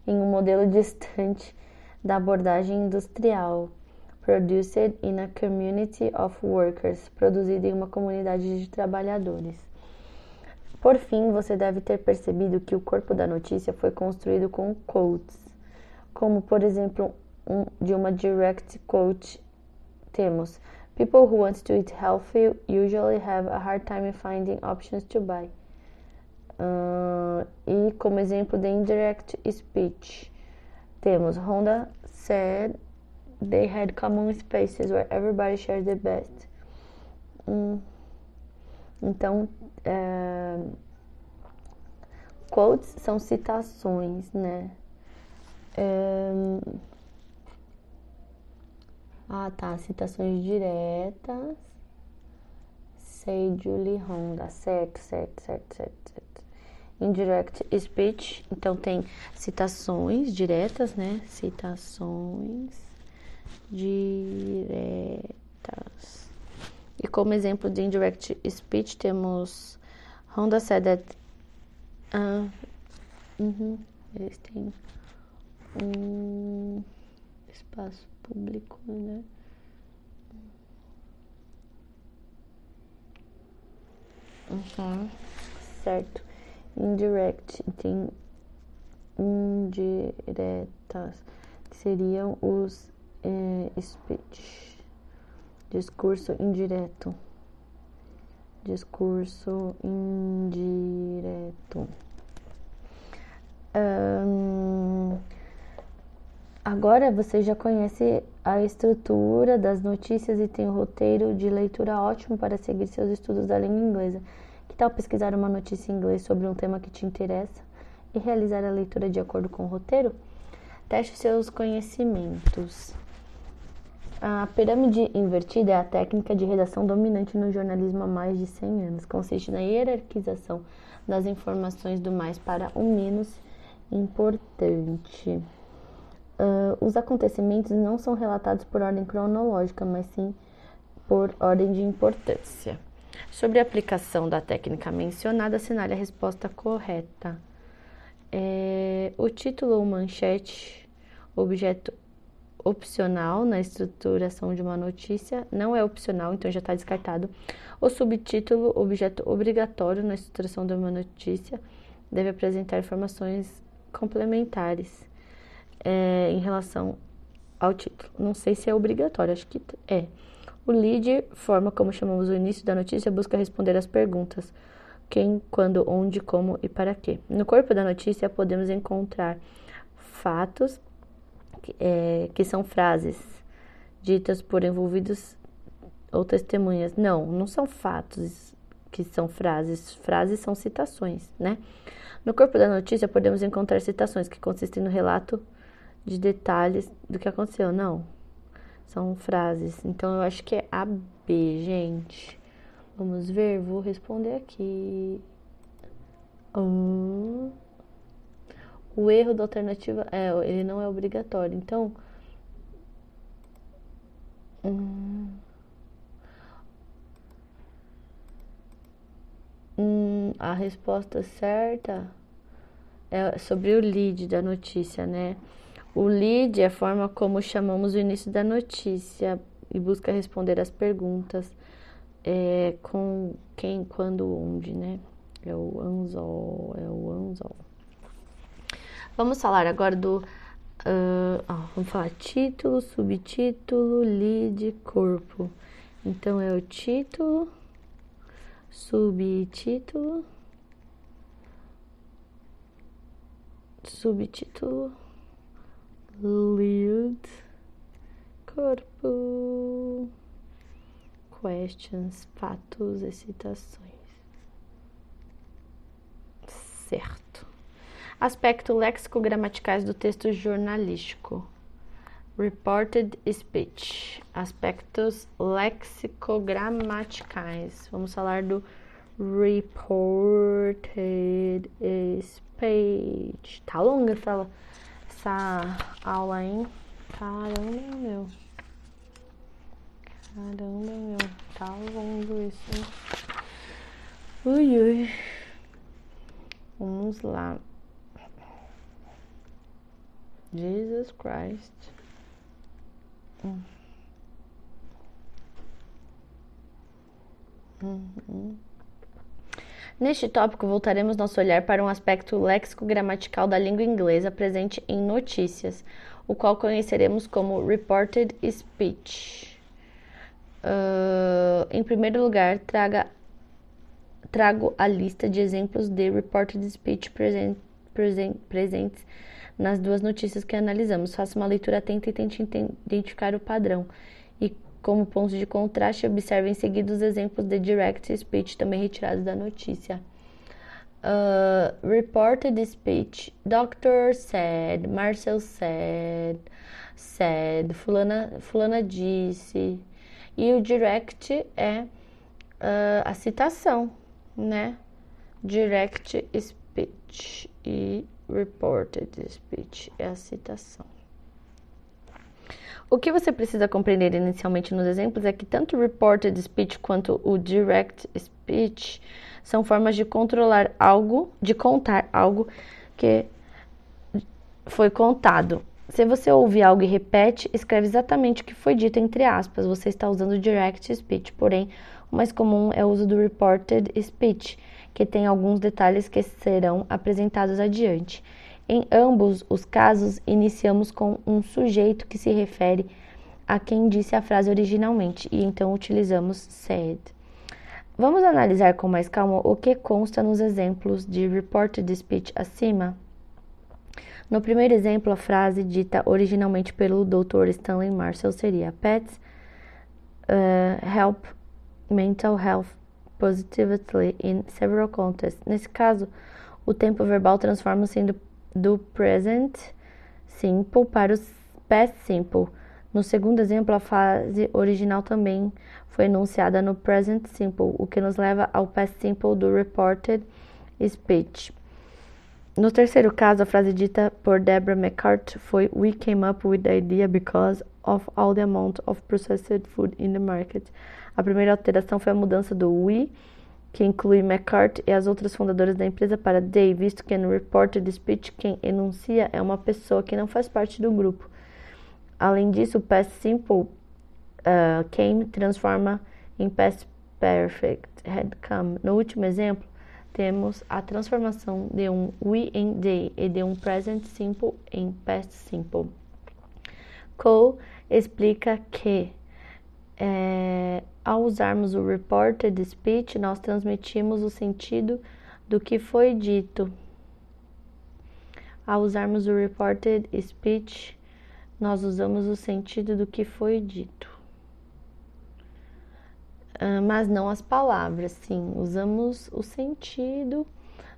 em um modelo distante da abordagem industrial. Produced in a community of workers, produzido em uma comunidade de trabalhadores. Por fim, você deve ter percebido que o corpo da notícia foi construído com quotes, como por exemplo um, de uma direct quote temos People who want to eat healthy usually have a hard time finding options to buy. Uh, e como exemplo de indirect speech, temos Honda said they had common spaces where everybody shared the best. Hum. Então, é, quotes são citações, né? É, ah, tá. Citações diretas. Say Julie Honda. Certo, certo, certo, certo, certo. Indirect speech. Então, tem citações diretas, né? Citações diretas. E como exemplo de indirect speech temos Honda said that uh, eles têm um espaço público, né? Uhum, certo. Indirect tem indiretas, seriam os é, speech, discurso indireto, discurso indireto. Agora você já conhece a estrutura das notícias e tem um roteiro de leitura ótimo para seguir seus estudos da língua inglesa. Que tal pesquisar uma notícia em inglês sobre um tema que te interessa e realizar a leitura de acordo com o roteiro? Teste seus conhecimentos. A pirâmide invertida é a técnica de redação dominante no jornalismo há mais de 100 anos. Consiste na hierarquização das informações do mais para o menos importante. Uh, os acontecimentos não são relatados por ordem cronológica, mas sim por ordem de importância. Sobre a aplicação da técnica mencionada, assinale a resposta correta. É, o título ou manchete, objeto opcional na estruturação de uma notícia, não é opcional, então já está descartado. O subtítulo, objeto obrigatório na estruturação de uma notícia, deve apresentar informações complementares é, em relação ao título. Não sei se é obrigatório, acho que é. O lead, forma como chamamos o início da notícia, busca responder às perguntas: quem, quando, onde, como e para quê. No corpo da notícia podemos encontrar fatos é, que são frases ditas por envolvidos ou testemunhas. Não, não são fatos que são frases. Frases são citações, né? No corpo da notícia podemos encontrar citações que consistem no relato de detalhes do que aconteceu. Não, são frases. Então eu acho que é A B, gente. Vamos ver, vou responder aqui. Hum. O erro da alternativa é, ele não é obrigatório. Então, hum, a resposta certa é sobre o lead da notícia, né? O lead é a forma como chamamos o início da notícia e busca responder as perguntas é, com quem, quando, onde, né? É o anzol, é o anzol. Vamos falar agora do. Uh, ó, vamos falar título, subtítulo, lead, corpo. Então é o título, subtítulo, subtítulo, lead, corpo, questions, fatos e citações. Certo. Aspecto léxico-gramaticais do texto jornalístico. Reported speech. Aspectos léxico-gramaticais. Vamos falar do reported speech. Tá longa essa, essa aula, hein? Caramba, meu. Caramba, meu. Tá longo isso, hein? Ui, ui. Vamos lá. Jesus Christ. Hum. Uhum. Neste tópico, voltaremos nosso olhar para um aspecto léxico-gramatical da língua inglesa presente em notícias, o qual conheceremos como reported speech. Uh, em primeiro lugar, traga, trago a lista de exemplos de reported speech present, present, presentes nas duas notícias que analisamos. Faça uma leitura atenta e tente identificar o padrão. E como pontos de contraste, observe em seguida os exemplos de direct speech também retirados da notícia. Uh, reported speech. Doctor said, Marcel said, said, fulana, fulana disse. E o direct é uh, a citação, né? Direct speech. E reported speech é a citação. O que você precisa compreender inicialmente nos exemplos é que tanto o reported speech quanto o direct speech são formas de controlar algo, de contar algo que foi contado. Se você ouve algo e repete, escreve exatamente o que foi dito entre aspas. Você está usando direct speech, porém, o mais comum é o uso do reported speech, que tem alguns detalhes que serão apresentados adiante. Em ambos os casos, iniciamos com um sujeito que se refere a quem disse a frase originalmente e então utilizamos said. Vamos analisar com mais calma o que consta nos exemplos de reported speech acima? No primeiro exemplo, a frase dita originalmente pelo Dr. Stanley Marshall seria: Pets uh, help mental health positively in several contexts. Nesse caso, o tempo verbal transforma-se do present simple para o past simple. No segundo exemplo, a frase original também foi enunciada no present simple, o que nos leva ao past simple do reported speech. No terceiro caso, a frase dita por Deborah McCart foi We came up with the idea because of all the amount of processed food in the market. A primeira alteração foi a mudança do we, que inclui McCart e as outras fundadoras da empresa, para they, visto que no reported speech quem enuncia é uma pessoa que não faz parte do grupo. Além disso, o past simple uh, came transforma em past perfect had come. No último exemplo, temos a transformação de um we em they e de um present simple em past simple. Cole explica que é, ao usarmos o reported speech, nós transmitimos o sentido do que foi dito. Ao usarmos o reported speech, nós usamos o sentido do que foi dito. Ah, mas não as palavras, sim, usamos o sentido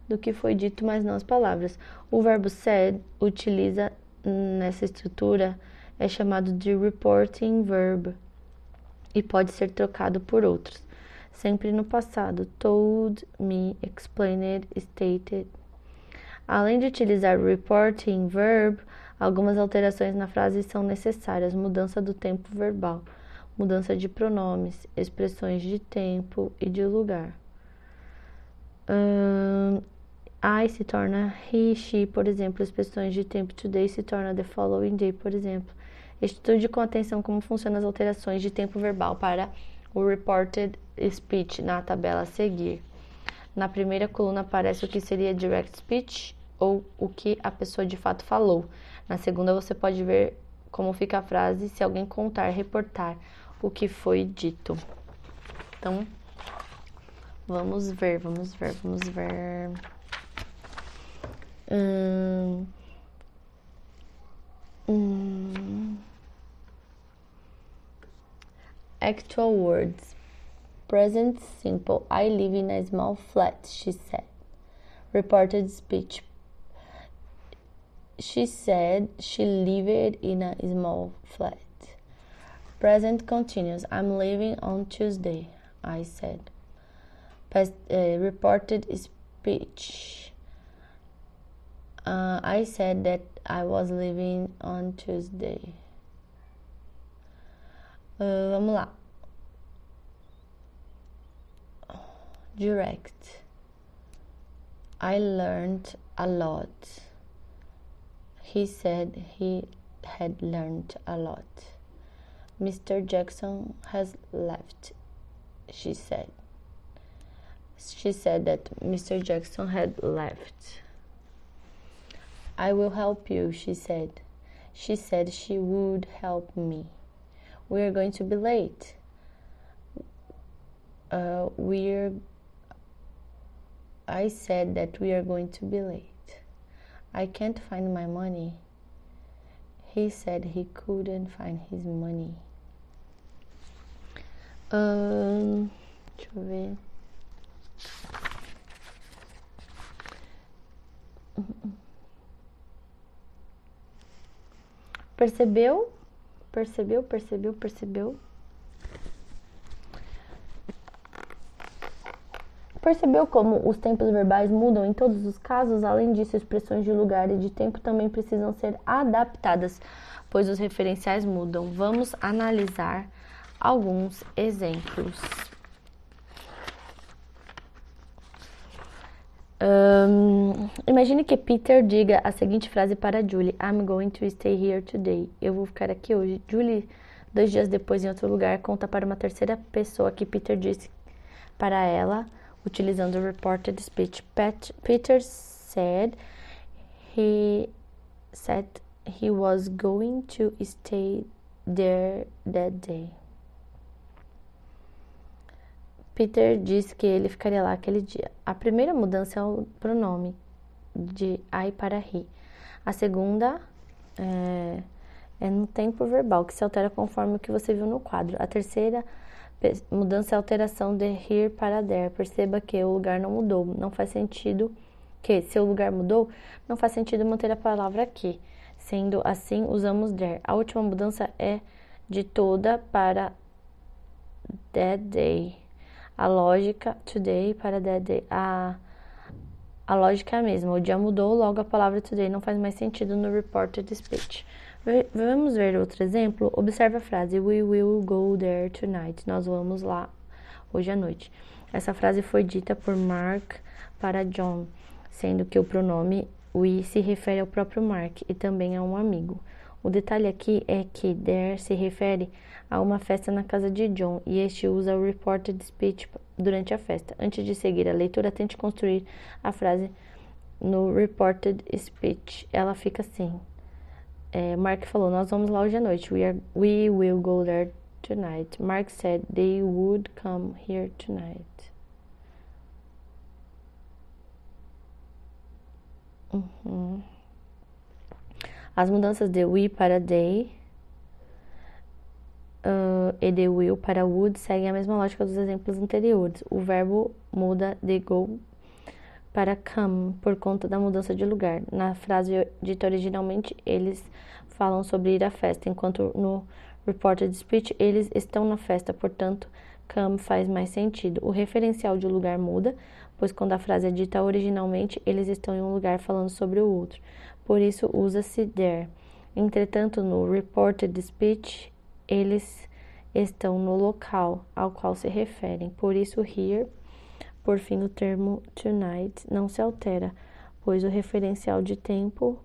do que foi dito, mas não as palavras. O verbo said utiliza nessa estrutura é chamado de reporting verb e pode ser trocado por outros, sempre no passado. Told me, explained, stated. Além de utilizar reporting verb, algumas alterações na frase são necessárias: mudança do tempo verbal mudança de pronomes, expressões de tempo e de lugar. Hum, I se torna he, she, por exemplo. Expressões de tempo today se torna the following day, por exemplo. Estude com atenção como funcionam as alterações de tempo verbal para o reported speech na tabela a seguir. Na primeira coluna aparece o que seria direct speech ou o que a pessoa de fato falou. Na segunda você pode ver como fica a frase se alguém contar, reportar o que foi dito. Então, vamos ver, vamos ver, vamos ver. Hum, hum, actual words. Present simple. I live in a small flat, she said. Reported speech. She said she lived in a small flat. Present continuous. I'm leaving on Tuesday, I said. Past, uh, reported speech. Uh, I said that I was leaving on Tuesday. Uh, vamos lá. Direct. I learned a lot. He said he had learned a lot. Mr. Jackson has left, she said. She said that Mr. Jackson had left. I will help you, she said. She said she would help me. We are going to be late. Uh, we're. I said that we are going to be late. I can't find my money. He said he couldn't find his money. Um, deixa eu ver. Percebeu? Percebeu, percebeu, percebeu? Percebeu como os tempos verbais mudam em todos os casos? Além disso, expressões de lugar e de tempo também precisam ser adaptadas, pois os referenciais mudam. Vamos analisar alguns exemplos. Um, imagine que Peter diga a seguinte frase para Julie: I'm going to stay here today. Eu vou ficar aqui hoje. Julie, dois dias depois, em outro lugar, conta para uma terceira pessoa que Peter disse para ela, utilizando o reported speech. Pat, Peter said he said he was going to stay there that day. Peter disse que ele ficaria lá aquele dia. A primeira mudança é o pronome de I para he. A segunda é, é no tempo verbal, que se altera conforme o que você viu no quadro. A terceira mudança é a alteração de here para there. Perceba que o lugar não mudou. Não faz sentido que, se o lugar mudou, não faz sentido manter a palavra aqui. Sendo assim, usamos there. A última mudança é de toda para that day a lógica today para that day. A, a lógica é a mesma. O dia mudou, logo a palavra today não faz mais sentido no reported speech. Vamos ver outro exemplo? Observe a frase We will go there tonight. Nós vamos lá hoje à noite. Essa frase foi dita por Mark para John, sendo que o pronome we se refere ao próprio Mark e também a um amigo. O detalhe aqui é que there se refere a uma festa na casa de John e este usa o reported speech durante a festa. Antes de seguir a leitura, tente construir a frase no reported speech. Ela fica assim. É, Mark falou: Nós vamos lá hoje à noite. We, are, we will go there tonight. Mark said they would come here tonight. Uhum. As mudanças de we para they uh, e de will para would seguem a mesma lógica dos exemplos anteriores. O verbo muda de go para come por conta da mudança de lugar. Na frase dita originalmente, eles falam sobre ir à festa, enquanto no reported speech eles estão na festa, portanto, come faz mais sentido. O referencial de lugar muda, pois quando a frase é dita originalmente, eles estão em um lugar falando sobre o outro por isso usa-se there. Entretanto, no reported speech, eles estão no local ao qual se referem. Por isso, here, por fim, o termo tonight não se altera, pois o referencial de tempo,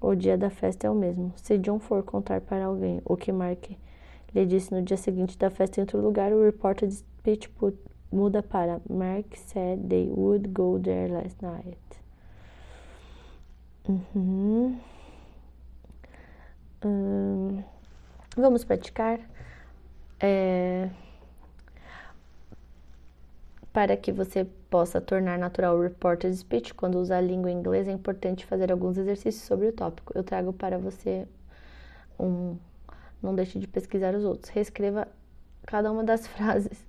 o dia da festa é o mesmo. Se John for contar para alguém o que Mark lhe disse no dia seguinte da festa em outro lugar, o reported speech muda para Mark said they would go there last night. Uhum. Hum, vamos praticar. É, para que você possa tornar natural o reported speech quando usar a língua inglesa, é importante fazer alguns exercícios sobre o tópico. Eu trago para você um. Não deixe de pesquisar os outros. Reescreva cada uma das frases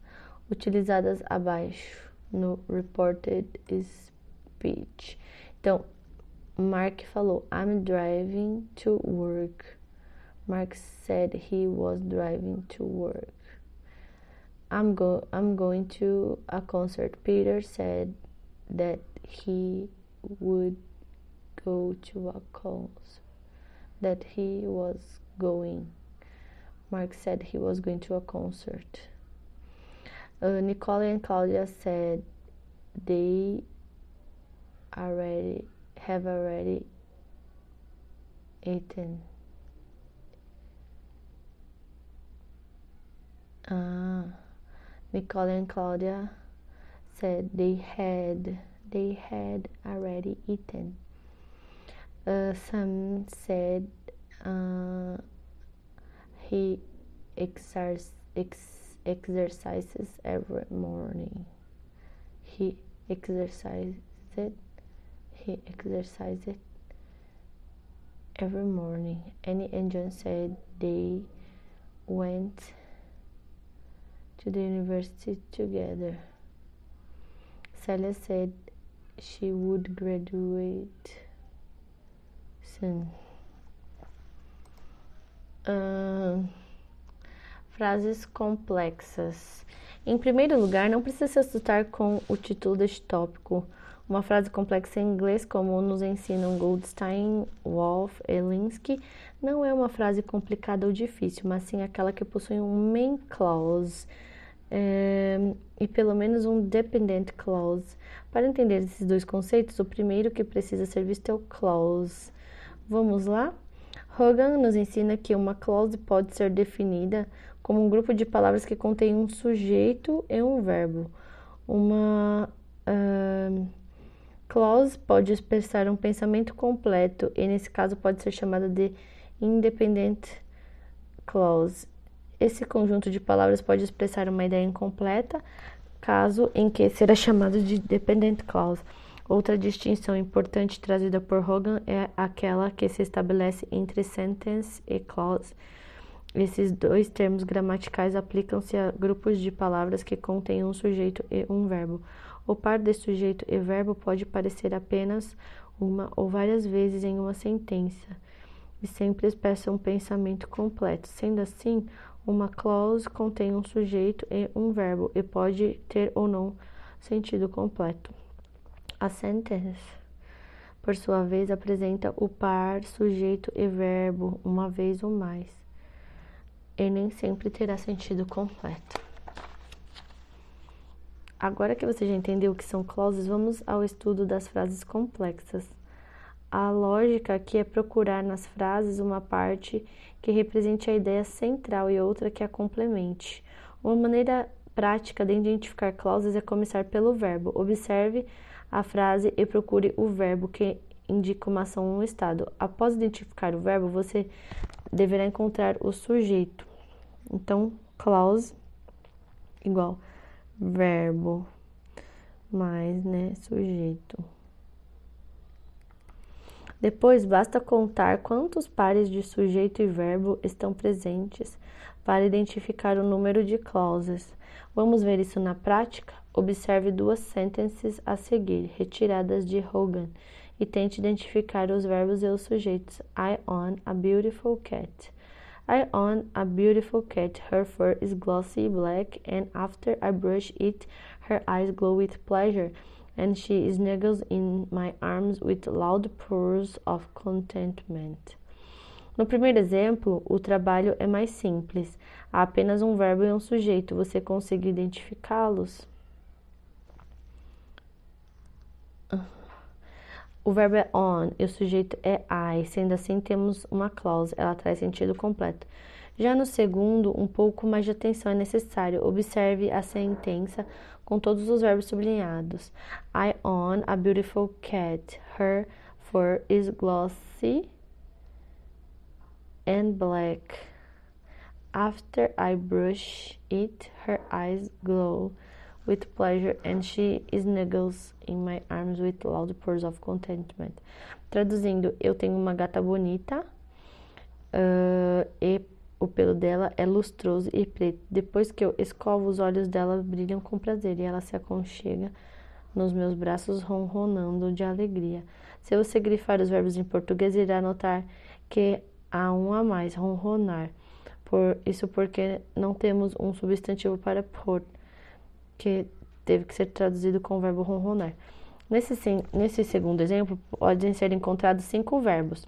utilizadas abaixo no reported speech. Então, Mark falou: I'm driving to work. Mark said he was driving to work. I'm go I'm going to a concert. Peter said that he would go to a concert. That he was going. Mark said he was going to a concert. Uh, Nicole and Claudia said they already have already eaten. Uh, Nicole and Claudia said they had they had already eaten. Uh, some said uh, he exercises every morning. He exercised he exercised every morning. Any engine said they went to the university together. Celia said she would graduate soon. Uh, frases complexas. Em primeiro lugar, não precisa se assustar com o título deste tópico. Uma frase complexa em inglês, como nos ensinam Goldstein, Wolf e Linsky, não é uma frase complicada ou difícil, mas sim aquela que possui um main clause é, e pelo menos um dependent clause. Para entender esses dois conceitos, o primeiro que precisa ser visto é o clause. Vamos lá? Hogan nos ensina que uma clause pode ser definida como um grupo de palavras que contém um sujeito e um verbo. Uma uh, Clause pode expressar um pensamento completo e, nesse caso, pode ser chamada de independent clause. Esse conjunto de palavras pode expressar uma ideia incompleta, caso em que será chamado de dependent clause. Outra distinção importante trazida por Hogan é aquela que se estabelece entre sentence e clause. Esses dois termos gramaticais aplicam-se a grupos de palavras que contêm um sujeito e um verbo. O par de sujeito e verbo pode aparecer apenas uma ou várias vezes em uma sentença e sempre expressa um pensamento completo. Sendo assim, uma clause contém um sujeito e um verbo e pode ter ou não sentido completo. A sentence, por sua vez, apresenta o par sujeito e verbo uma vez ou mais e nem sempre terá sentido completo. Agora que você já entendeu o que são clauses, vamos ao estudo das frases complexas. A lógica aqui é procurar nas frases uma parte que represente a ideia central e outra que a complemente. Uma maneira prática de identificar clauses é começar pelo verbo. Observe a frase e procure o verbo que indica uma ação ou um estado. Após identificar o verbo, você deverá encontrar o sujeito. Então, clause igual verbo mais, né, sujeito. Depois, basta contar quantos pares de sujeito e verbo estão presentes para identificar o número de clauses. Vamos ver isso na prática? Observe duas sentences a seguir, retiradas de Hogan, e tente identificar os verbos e os sujeitos. I own a beautiful cat. I own a beautiful cat. Her fur is glossy black, and after I brush it, her eyes glow with pleasure, and she snuggles in my arms with loud purrs of contentment. No primeiro exemplo, o trabalho é mais simples. Há apenas um verbo e um sujeito. Você consegue identificá-los? o verbo é on e o sujeito é I, sendo assim temos uma clause, ela traz sentido completo. Já no segundo, um pouco mais de atenção é necessário. Observe a sentença com todos os verbos sublinhados. I own a beautiful cat. Her fur is glossy and black. After I brush it, her eyes glow with pleasure and she snuggles in my arms with loud purrs of contentment. Traduzindo, eu tenho uma gata bonita uh, e o pelo dela é lustroso e preto. Depois que eu escovo, os olhos dela brilham com prazer e ela se aconchega nos meus braços, ronronando de alegria. Se você grifar os verbos em português, irá notar que há um a mais, ronronar. Por isso porque não temos um substantivo para pôr, que teve que ser traduzido com o verbo ronronar. Nesse, nesse segundo exemplo, podem ser encontrados cinco verbos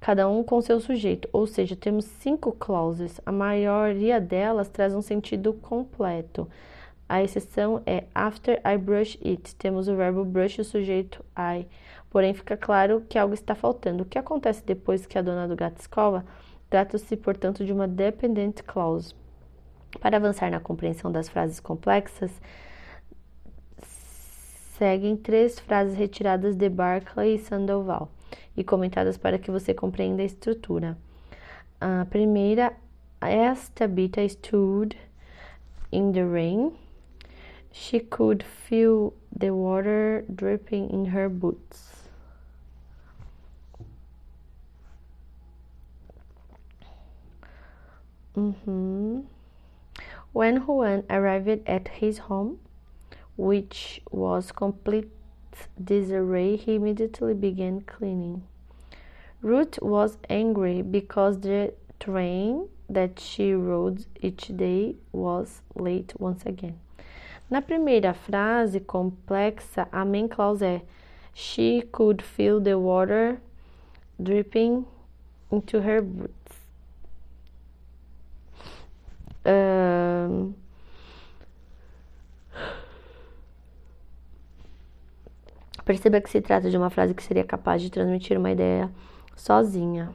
cada um com seu sujeito, ou seja, temos cinco clauses. A maioria delas traz um sentido completo. A exceção é after I brush it. Temos o verbo brush e o sujeito I. Porém, fica claro que algo está faltando. O que acontece depois que a dona do gato escova? Trata-se, portanto, de uma dependent clause. Para avançar na compreensão das frases complexas, seguem três frases retiradas de Barclay e Sandoval e comentadas para que você compreenda a estrutura. A primeira, as Tabitha stood in the rain, she could feel the water dripping in her boots. Mm-hmm. When Juan arrived at his home, which was complete disarray, he immediately began cleaning. Ruth was angry because the train that she rode each day was late once again. Na primeira frase complexa, a main clause é She could feel the water dripping into her boots. Um, Perceba que se trata de uma frase que seria capaz de transmitir uma ideia sozinha.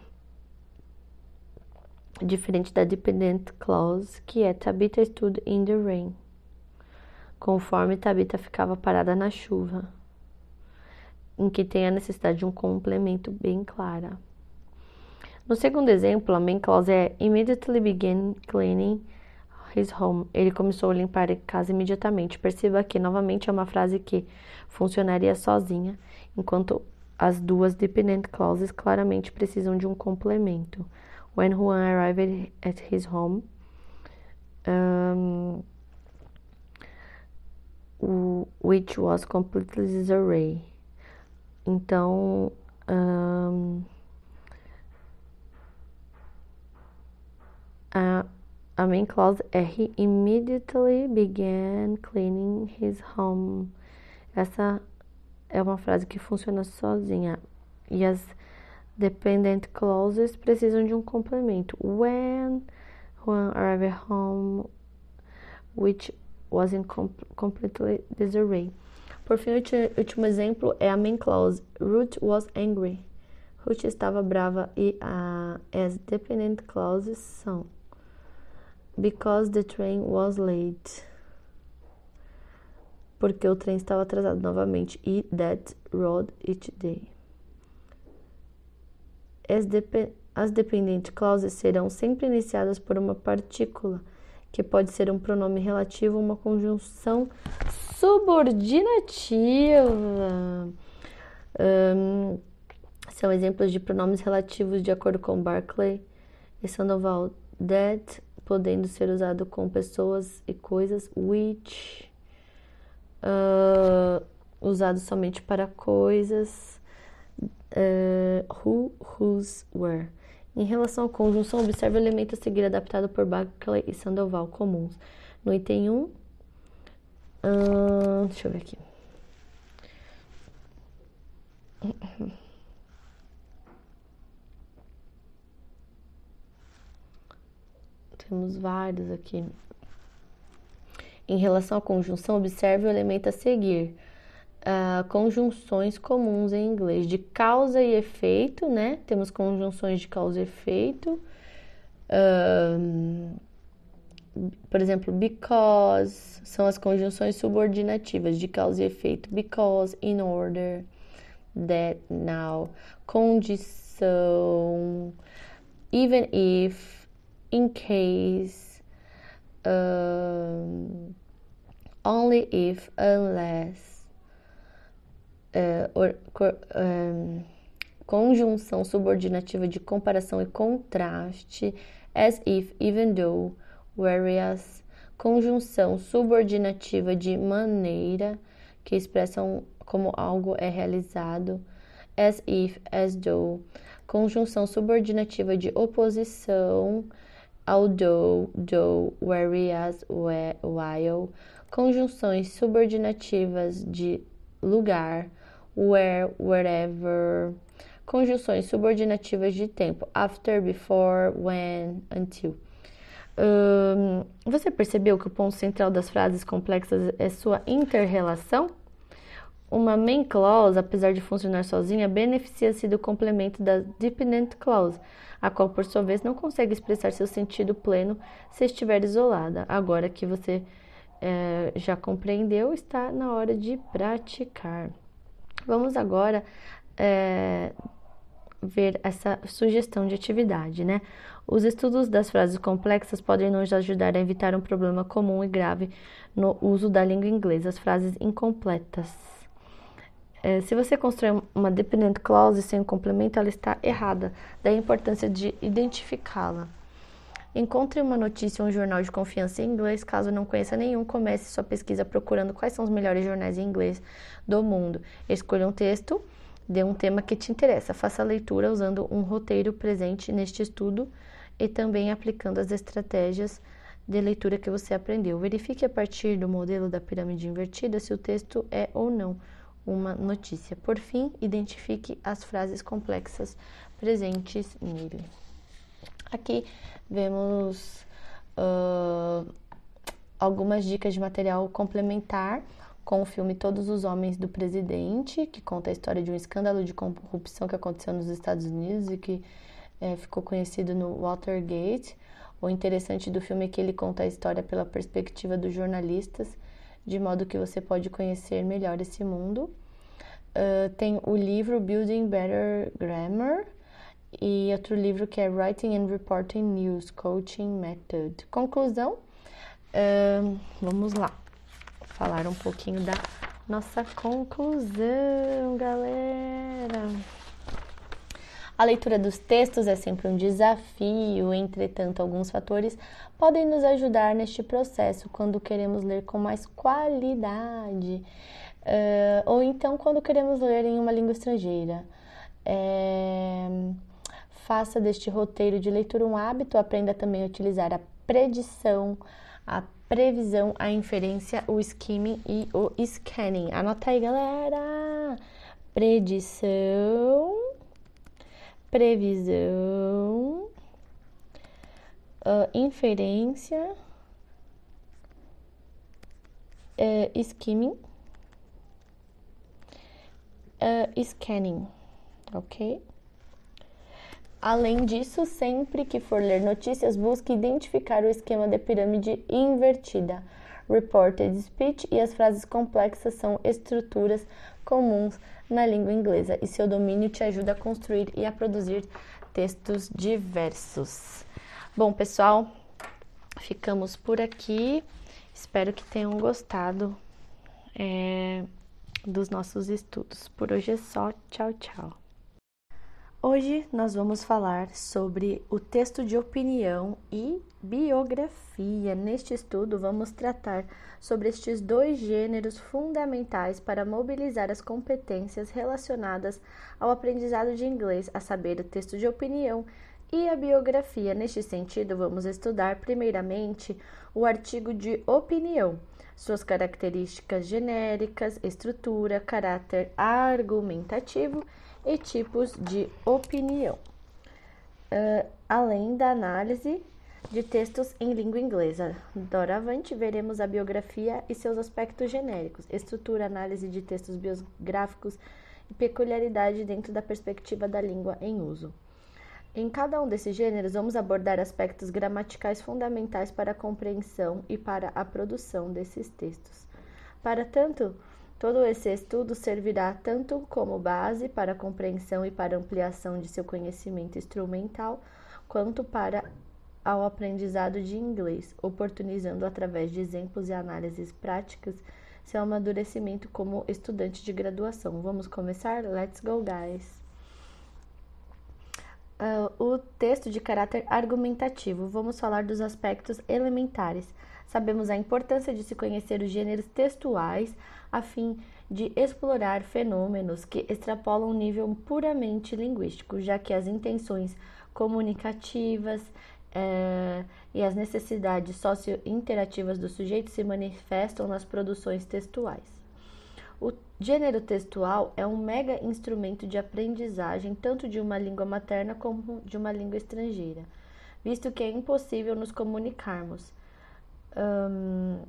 Diferente da dependent clause, que é Tabitha stood in the rain. Conforme Tabitha ficava parada na chuva, em que tem a necessidade de um complemento bem clara. No segundo exemplo, a main clause é immediately began cleaning his home. Ele começou a limpar a casa imediatamente. Perceba que novamente é uma frase que funcionaria sozinha, enquanto as duas dependent clauses claramente precisam de um complemento. When Juan arrived at his home, um, which was completely disarray. Então, um, a a main clause é He immediately began cleaning his home. Essa é uma frase que funciona sozinha. E as dependent clauses precisam de um complemento. When Juan arrived home, which was in completely disarray. Por fim, o último exemplo é a main clause. Ruth was angry. Ruth estava brava e as dependent clauses são because the train was late. Porque o trem estava atrasado novamente. E that road each day. As, dep as dependent clauses serão sempre iniciadas por uma partícula, que pode ser um pronome relativo ou uma conjunção subordinativa. Um, são exemplos de pronomes relativos de acordo com Barclay e Sandoval. That podendo ser usado com pessoas e coisas, which, uh, usado somente para coisas, uh, who, whose, where. Em relação à conjunção, observe o elemento a seguir adaptado por Barclay e Sandoval comuns. No item 1, uh, deixa eu ver aqui. Temos vários aqui. Em relação à conjunção, observe o elemento a seguir. uh, conjunções comuns em inglês de causa e efeito, né? Temos conjunções de causa e efeito. Uh, por exemplo, because são as conjunções subordinativas de causa e efeito. Because, in order, that, now. Condição, even if, in case, um, only if, unless. Uh, or, um, conjunção subordinativa de comparação e contraste. As if, even though whereas, conjunção subordinativa de maneira, que expressam como algo é realizado, as if, as though, conjunção subordinativa de oposição, although, though, whereas, while, conjunções subordinativas de lugar, where, wherever, conjunções subordinativas de tempo, after, before, when, until você percebeu que o ponto central das frases complexas é sua interrelação? Uma main clause, apesar de funcionar sozinha, beneficia-se do complemento da dependent clause, a qual, por sua vez, não consegue expressar seu sentido pleno se estiver isolada. Agora que você é, já compreendeu, está na hora de praticar. Vamos agora é, ver essa sugestão de atividade, né? Os estudos das frases complexas podem nos ajudar a evitar um problema comum e grave no uso da língua inglesa, as frases incompletas. É, se você constrói uma dependent clause sem um complemento, ela está errada. Daí a importância de identificá-la. Encontre uma notícia ou um jornal de confiança em inglês. Caso não conheça nenhum, comece sua pesquisa procurando quais são os melhores jornais em inglês do mundo. Escolha um texto de um tema que te interessa. Faça a leitura usando um roteiro presente neste estudo e também aplicando as estratégias de leitura que você aprendeu. Verifique a partir do modelo da pirâmide invertida se o texto é ou não uma notícia. Por fim, identifique as frases complexas presentes nele. Aqui vemos uh, algumas dicas de material complementar com o filme Todos os Homens do Presidente, que conta a história de um escândalo de corrupção que aconteceu nos Estados Unidos e que é, ficou conhecido no Watergate. O interessante do filme é que ele conta a história pela perspectiva dos jornalistas, de modo que você pode conhecer melhor esse mundo. Uh, tem o livro Building Better Grammar e outro livro que é Writing and Reporting News Coaching Method. Conclusão, uh, vamos lá falar um pouquinho da nossa conclusão, galera. A leitura dos textos é sempre um desafio, entretanto, alguns fatores podem nos ajudar neste processo quando queremos ler com mais qualidade, uh, ou então quando queremos ler em uma língua estrangeira. É, faça deste roteiro de leitura um hábito, aprenda também a utilizar a predição, a previsão, a inferência, o skimming e o scanning. Anota aí, galera! Predição previsão, uh, inferência, uh, skimming, uh, scanning, ok? Além disso, sempre que for ler notícias, busque identificar o esquema de pirâmide invertida. Reported speech e as frases complexas são estruturas comuns na língua inglesa e seu domínio te ajuda a construir e a produzir textos diversos. Bom, pessoal, ficamos por aqui. Espero que tenham gostado é, dos nossos estudos. Por hoje é só. Tchau, tchau. Hoje nós vamos falar sobre o texto de opinião e biografia. Neste estudo, vamos tratar sobre estes dois gêneros fundamentais para mobilizar as competências relacionadas ao aprendizado de inglês, a saber, o texto de opinião e a biografia. Neste sentido, vamos estudar primeiramente o artigo de opinião, suas características genéricas, estrutura, caráter argumentativo e tipos de opinião. Uh, além da análise de textos em língua inglesa. Doravante, veremos a biografia e seus aspectos genéricos, estrutura, análise de textos biográficos e peculiaridade dentro da perspectiva da língua em uso. Em cada um desses gêneros, vamos abordar aspectos gramaticais fundamentais para a compreensão e para a produção desses textos. Para tanto, todo esse estudo servirá tanto como base para a compreensão e para ampliação de seu conhecimento instrumental, quanto para ao aprendizado de inglês, oportunizando através de exemplos e análises práticas seu amadurecimento como estudante de graduação. Vamos começar? Let's go, guys! uh, o texto de caráter argumentativo. Vamos falar dos aspectos elementares. Sabemos a importância de se conhecer os gêneros textuais a fim de explorar fenômenos que extrapolam o nível puramente linguístico, já que as intenções comunicativas eh, e as necessidades socio-interativas do sujeito se manifestam nas produções textuais. O gênero textual é um mega instrumento de aprendizagem tanto de uma língua materna como de uma língua estrangeira, visto que é impossível nos comunicarmos. Um,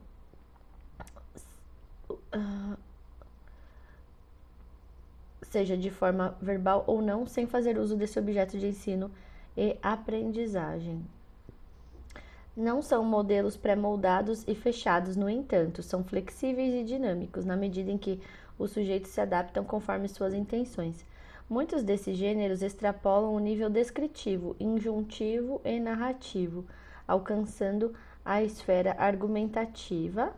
seja de forma verbal ou não, sem fazer uso desse objeto de ensino e aprendizagem. Não são modelos pré-moldados e fechados, no entanto, são flexíveis e dinâmicos na medida em que os sujeitos se adaptam conforme suas intenções. Muitos desses gêneros extrapolam o nível descritivo, injuntivo e narrativo, alcançando a esfera argumentativa,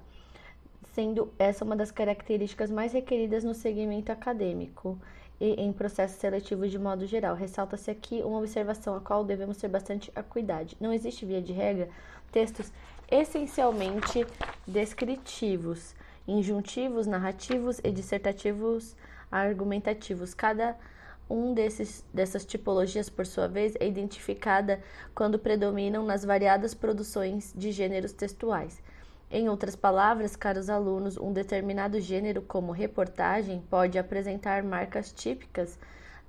sendo essa uma das características mais requeridas no segmento acadêmico e em processos seletivos de modo geral. Ressalta-se aqui uma observação a qual devemos ter bastante acuidade. Não existe, via de regra, textos essencialmente descritivos, injuntivos, narrativos e dissertativos argumentativos. Cada um desses, dessas tipologias, por sua vez, é identificada quando predominam nas variadas produções de gêneros textuais. Em outras palavras, caros alunos, um determinado gênero, como reportagem, pode apresentar marcas típicas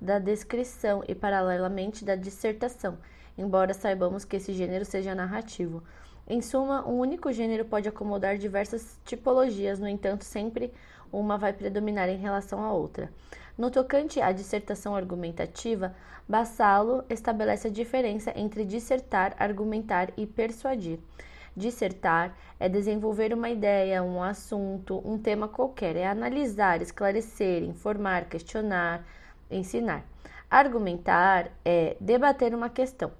da descrição e, paralelamente, da dissertação, embora saibamos que esse gênero seja narrativo. Em suma, um único gênero pode acomodar diversas tipologias, no entanto, sempre uma vai predominar em relação à outra. No tocante à dissertação argumentativa, Bassalo estabelece a diferença entre dissertar, argumentar e persuadir. Dissertar é desenvolver uma ideia, um assunto, um tema qualquer, é analisar, esclarecer, informar, questionar, ensinar. Argumentar é debater uma questão,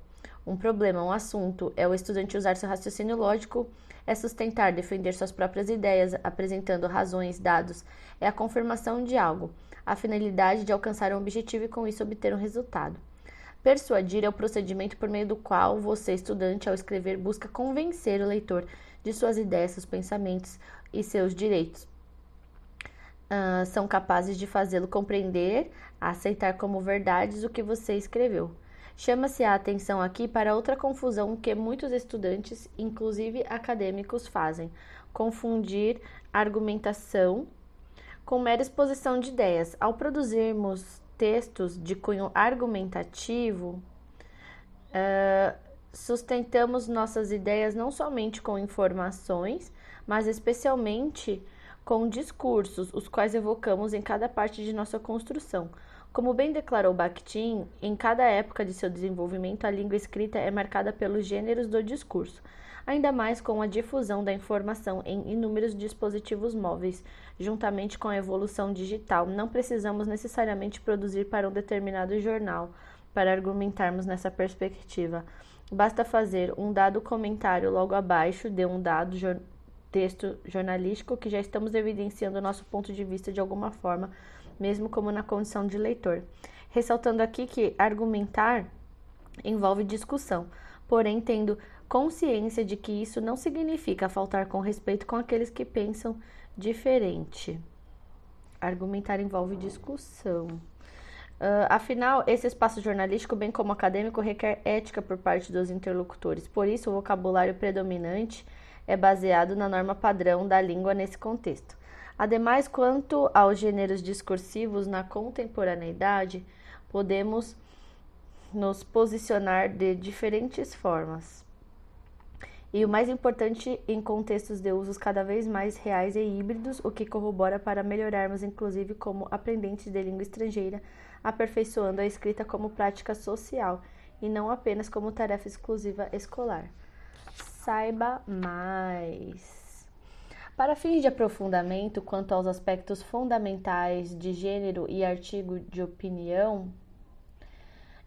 um problema, um assunto, é o estudante usar seu raciocínio lógico, é sustentar, defender suas próprias ideias, apresentando razões, dados, é a confirmação de algo, a finalidade de alcançar um objetivo e com isso obter um resultado. Persuadir é o procedimento por meio do qual você, estudante, ao escrever, busca convencer o leitor de suas ideias, seus pensamentos e seus direitos. Uh, são capazes de fazê-lo compreender, aceitar como verdades o que você escreveu. Chama-se a atenção aqui para outra confusão que muitos estudantes, inclusive acadêmicos, fazem: confundir argumentação com mera exposição de ideias. Ao produzirmos textos de cunho argumentativo, uh, sustentamos nossas ideias não somente com informações, mas especialmente com discursos, os quais evocamos em cada parte de nossa construção. Como bem declarou Bakhtin, em cada época de seu desenvolvimento, a língua escrita é marcada pelos gêneros do discurso, ainda mais com a difusão da informação em inúmeros dispositivos móveis, juntamente com a evolução digital. Não precisamos necessariamente produzir para um determinado jornal para argumentarmos nessa perspectiva. Basta fazer um dado comentário logo abaixo de um dado jor texto jornalístico que já estamos evidenciando nosso ponto de vista de alguma forma, mesmo como na condição de leitor. Ressaltando aqui que argumentar envolve discussão, porém tendo consciência de que isso não significa faltar com respeito com aqueles que pensam diferente. Argumentar envolve discussão. Uh, afinal, esse espaço jornalístico, bem como acadêmico, requer ética por parte dos interlocutores. Por isso, o vocabulário predominante é baseado na norma padrão da língua nesse contexto. Ademais, quanto aos gêneros discursivos na contemporaneidade, podemos nos posicionar de diferentes formas. e o mais importante em contextos de usos cada vez mais reais e híbridos, o que corrobora para melhorarmos, inclusive como aprendentes de língua estrangeira, aperfeiçoando a escrita como prática social e não apenas como tarefa exclusiva escolar. Saiba mais. Para fins de aprofundamento quanto aos aspectos fundamentais de gênero e artigo de opinião,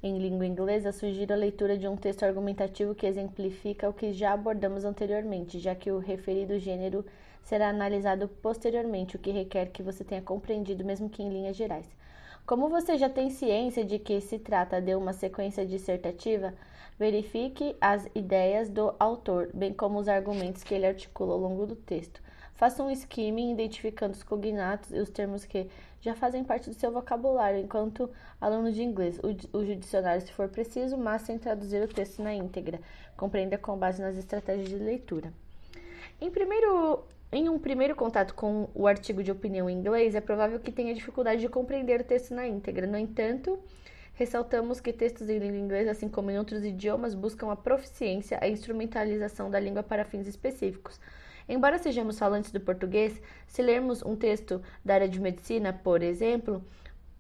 em língua inglesa, sugiro a leitura de um texto argumentativo que exemplifica o que já abordamos anteriormente, já que o referido gênero será analisado posteriormente, o que requer que você tenha compreendido, mesmo que em linhas gerais. Como você já tem ciência de que se trata de uma sequência dissertativa, verifique as ideias do autor, bem como os argumentos que ele articula ao longo do texto. Faça um skimming identificando os cognatos e os termos que já fazem parte do seu vocabulário enquanto aluno de inglês. O, dicionário, se for preciso, mas sem traduzir o texto na íntegra. Compreenda com base nas estratégias de leitura. Em, primeiro, em um primeiro contato com o artigo de opinião em inglês, é provável que tenha dificuldade de compreender o texto na íntegra. No entanto, ressaltamos que textos em língua inglesa, assim como em outros idiomas, buscam a proficiência, a instrumentalização da língua para fins específicos. Embora sejamos falantes do português, se lermos um texto da área de medicina, por exemplo,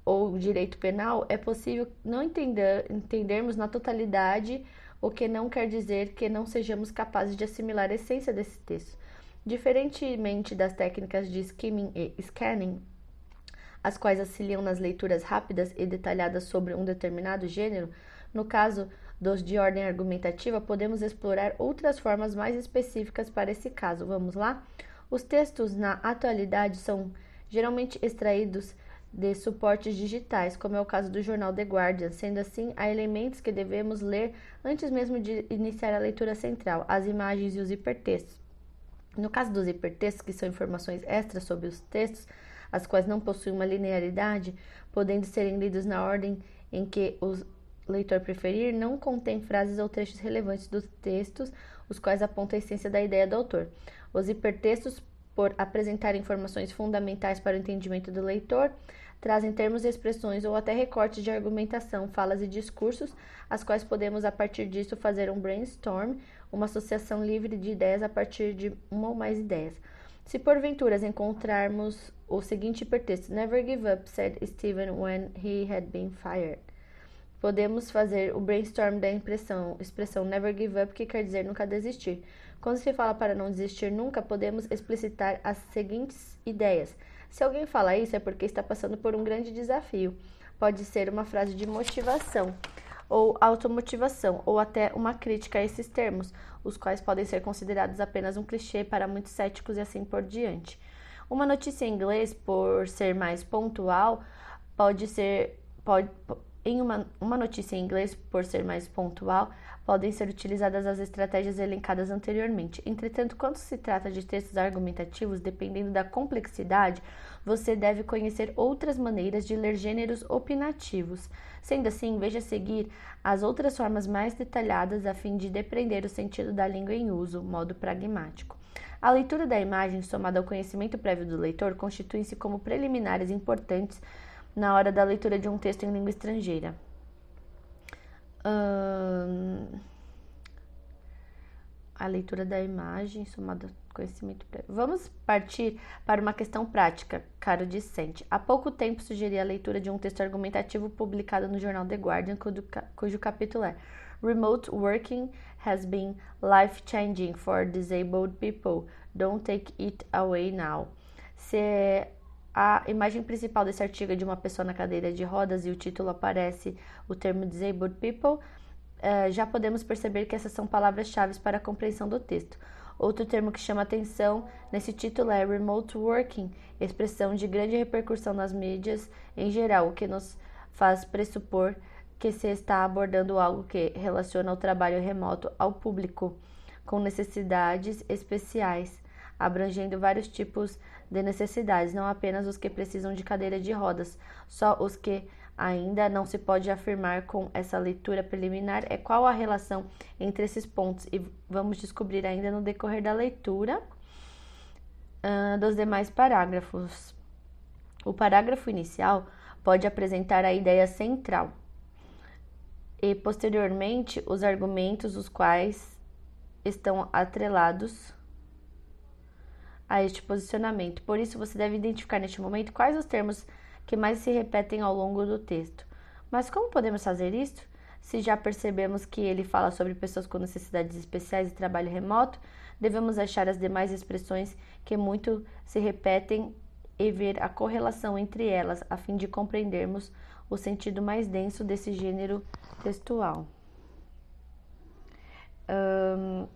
ou direito penal, é possível não entender, entendermos na totalidade, o que não quer dizer que não sejamos capazes de assimilar a essência desse texto. Diferentemente das técnicas de skimming e scanning, as quais auxiliam nas leituras rápidas e detalhadas sobre um determinado gênero, no caso dos de ordem argumentativa, podemos explorar outras formas mais específicas para esse caso. Vamos lá? Os textos na atualidade são geralmente extraídos de suportes digitais, como é o caso do jornal The Guardian. Sendo assim, há elementos que devemos ler antes mesmo de iniciar a leitura central, as imagens e os hipertextos. No caso dos hipertextos, que são informações extras sobre os textos, as quais não possuem uma linearidade, podendo serem lidos na ordem em que os leitor preferir, não contém frases ou trechos relevantes dos textos, os quais apontam a essência da ideia do autor. Os hipertextos, por apresentar informações fundamentais para o entendimento do leitor, trazem termos expressões ou até recortes de argumentação, falas e discursos, as quais podemos, a partir disso, fazer um brainstorm, uma associação livre de ideias a partir de uma ou mais ideias. Se porventura encontrarmos o seguinte hipertexto: Never give up, said Stephen when he had been fired podemos fazer o brainstorm da impressão, expressão never give up, que quer dizer nunca desistir. Quando se fala para não desistir nunca, podemos explicitar as seguintes ideias. Se alguém fala isso, é porque está passando por um grande desafio. Pode ser uma frase de motivação ou automotivação, ou até uma crítica a esses termos, os quais podem ser considerados apenas um clichê para muitos céticos e assim por diante. Uma notícia em inglês, por ser mais pontual, pode ser pode, em uma, uma notícia em inglês, por ser mais pontual, podem ser utilizadas as estratégias elencadas anteriormente. Entretanto, quando se trata de textos argumentativos, dependendo da complexidade, você deve conhecer outras maneiras de ler gêneros opinativos. Sendo assim, veja seguir as outras formas mais detalhadas a fim de depreender o sentido da língua em uso, modo pragmático. A leitura da imagem, somada ao conhecimento prévio do leitor, constituem-se como preliminares importantes na hora da leitura de um texto em língua estrangeira. a leitura da imagem, somada conhecimento prévio. Vamos partir para uma questão prática, caro discente. Há pouco tempo sugeri a leitura de um texto argumentativo publicado no jornal The Guardian, cujo, cujo capítulo é Remote Working has been life-changing for disabled people. Don't take it away now. Se a imagem principal desse artigo é de uma pessoa na cadeira de rodas e o título aparece o termo disabled people, uh, já podemos perceber que essas são palavras-chave para a compreensão do texto. Outro termo que chama atenção nesse título é remote working, expressão de grande repercussão nas mídias em geral, o que nos faz pressupor que se está abordando algo que relaciona o trabalho remoto ao público com necessidades especiais, abrangendo vários tipos de necessidades, não apenas os que precisam de cadeira de rodas, só os que ainda não se pode afirmar com essa leitura preliminar é qual a relação entre esses pontos e vamos descobrir ainda no decorrer da leitura uh, dos demais parágrafos. O parágrafo inicial pode apresentar a ideia central e posteriormente os argumentos os quais estão atrelados a este posicionamento. Por isso, você deve identificar neste momento quais os termos que mais se repetem ao longo do texto. Mas como podemos fazer isso? Se já percebemos que ele fala sobre pessoas com necessidades especiais e trabalho remoto, devemos achar as demais expressões que muito se repetem e ver a correlação entre elas, a fim de compreendermos o sentido mais denso desse gênero textual. Um,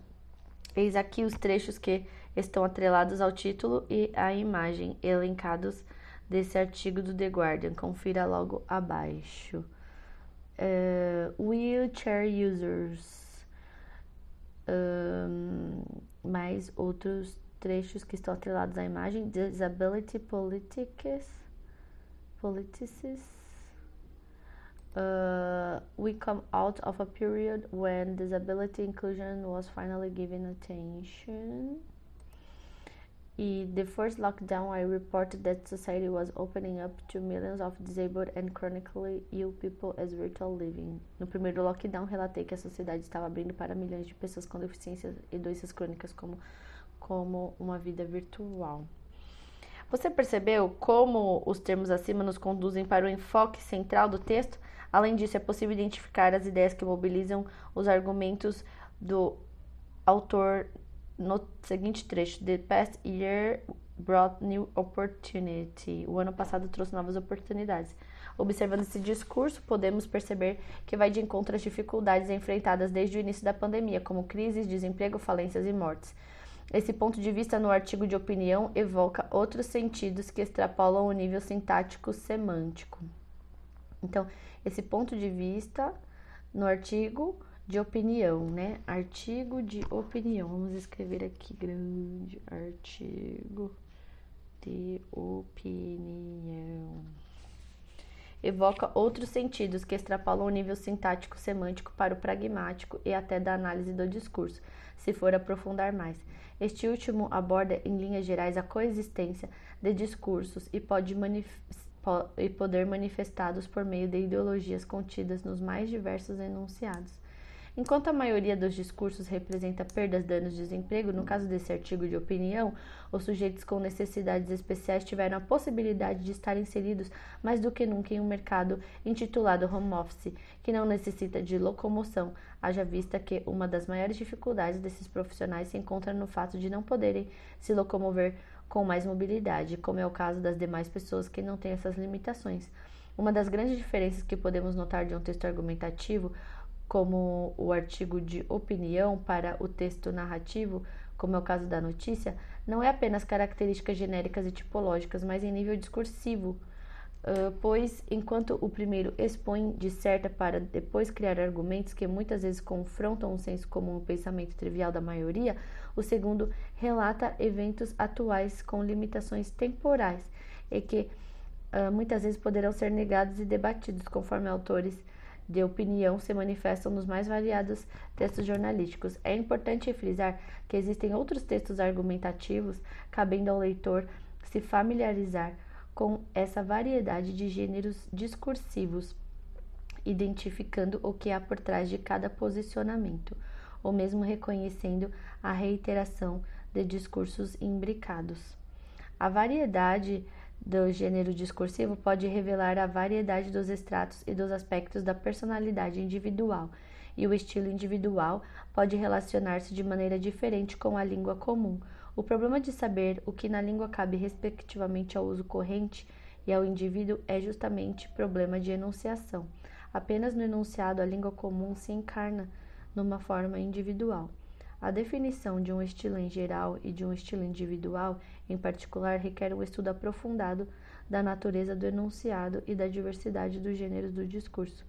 eis aqui os trechos que estão atrelados ao título e à imagem, elencados desse artigo do The Guardian. Confira logo abaixo. Uh, wheelchair users. Um, mais outros trechos que estão atrelados à imagem. Disability politics. Politics. Uh, we come out of a period when disability inclusion was finally given attention. In the first lockdown, I reported that society was opening up to millions of disabled and chronically ill people as virtual living. No primeiro lockdown, relatei que a sociedade estava abrindo para milhões de pessoas com deficiências e doenças crônicas como, como uma vida virtual. Você percebeu como os termos acima nos conduzem para o enfoque central do texto? Além disso, é possível identificar as ideias que mobilizam os argumentos do autor no seguinte trecho: The past year brought new opportunity. O ano passado trouxe novas oportunidades. Observando esse discurso, podemos perceber que vai de encontro às dificuldades enfrentadas desde o início da pandemia, como crises, desemprego, falências e mortes. Esse ponto de vista no artigo de opinião evoca outros sentidos que extrapolam o nível sintático semântico. Então, esse ponto de vista no artigo de opinião, né? Artigo de opinião. Vamos escrever aqui grande artigo de opinião. Evoca outros sentidos que extrapolam o nível sintático semântico para o pragmático e até da análise do discurso, se for aprofundar mais. Este último aborda, em linhas gerais, a coexistência de discursos e pode e poder manifestados por meio de ideologias contidas nos mais diversos enunciados. Enquanto a maioria dos discursos representa perdas, danos, desemprego, no caso desse artigo de opinião, os sujeitos com necessidades especiais tiveram a possibilidade de estar inseridos mais do que nunca em um mercado intitulado home office, que não necessita de locomoção, haja vista que uma das maiores dificuldades desses profissionais se encontra no fato de não poderem se locomover com mais mobilidade, como é o caso das demais pessoas que não têm essas limitações. Uma das grandes diferenças que podemos notar de um texto argumentativo como o artigo de opinião para o texto narrativo, como é o caso da notícia, não é apenas características genéricas e tipológicas, mas em nível discursivo, pois enquanto o primeiro expõe de certa para depois criar argumentos que muitas vezes confrontam o senso comum o pensamento trivial da maioria, o segundo relata eventos atuais com limitações temporais e que muitas vezes poderão ser negados e debatidos conforme autores de opinião se manifestam nos mais variados textos jornalísticos. É importante frisar que existem outros textos argumentativos, cabendo ao leitor se familiarizar com essa variedade de gêneros discursivos, identificando o que há por trás de cada posicionamento, ou mesmo reconhecendo a reiteração de discursos imbricados. A variedade do gênero discursivo pode revelar a variedade dos estratos e dos aspectos da personalidade individual, e o estilo individual pode relacionar-se de maneira diferente com a língua comum. O problema de saber o que na língua cabe respectivamente ao uso corrente e ao indivíduo é justamente problema de enunciação. Apenas no enunciado a língua comum se encarna numa forma individual. A definição de um estilo em geral e de um estilo individual, em particular, requer um estudo aprofundado da natureza do enunciado e da diversidade dos gêneros do discurso.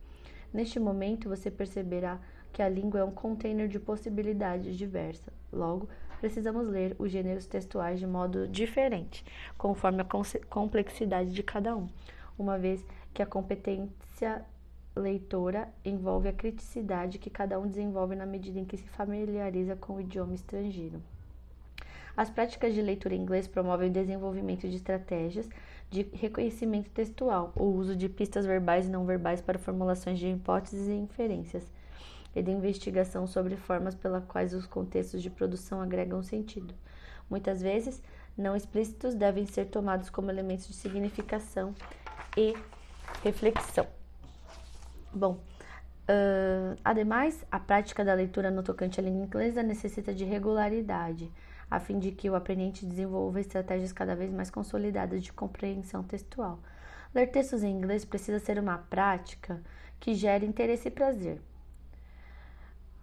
Neste momento, você perceberá que a língua é um container de possibilidades diversas. Logo, precisamos ler os gêneros textuais de modo diferente, conforme a complexidade de cada um, uma vez que a competência leitora envolve a criticidade que cada um desenvolve na medida em que se familiariza com o idioma estrangeiro. As práticas de leitura em inglês promovem o desenvolvimento de estratégias de reconhecimento textual, o uso de pistas verbais e não verbais para formulações de hipóteses e inferências. e de investigação sobre formas pelas quais os contextos de produção agregam sentido. Muitas vezes, não explícitos devem ser tomados como elementos de significação e reflexão. Bom, uh, ademais, a prática da leitura no tocante à língua inglesa necessita de regularidade, a fim de que o aprendente desenvolva estratégias cada vez mais consolidadas de compreensão textual. Ler textos em inglês precisa ser uma prática que gere interesse e prazer.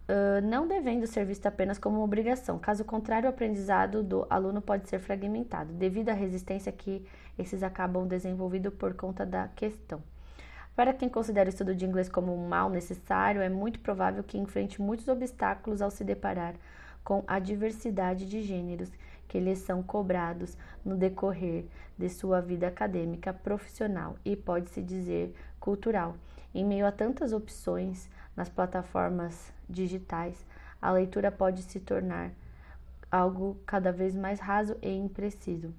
Uh, não devendo ser visto apenas como obrigação. Caso contrário, o aprendizado do aluno pode ser fragmentado, devido à resistência que esses acabam desenvolvendo por conta da questão. Para quem considera o estudo de inglês como um mal necessário, é muito provável que enfrente muitos obstáculos ao se deparar com a diversidade de gêneros que lhes são cobrados no decorrer de sua vida acadêmica, profissional e, pode-se dizer, cultural. Em meio a tantas opções nas plataformas digitais, a leitura pode se tornar algo cada vez mais raso e impreciso,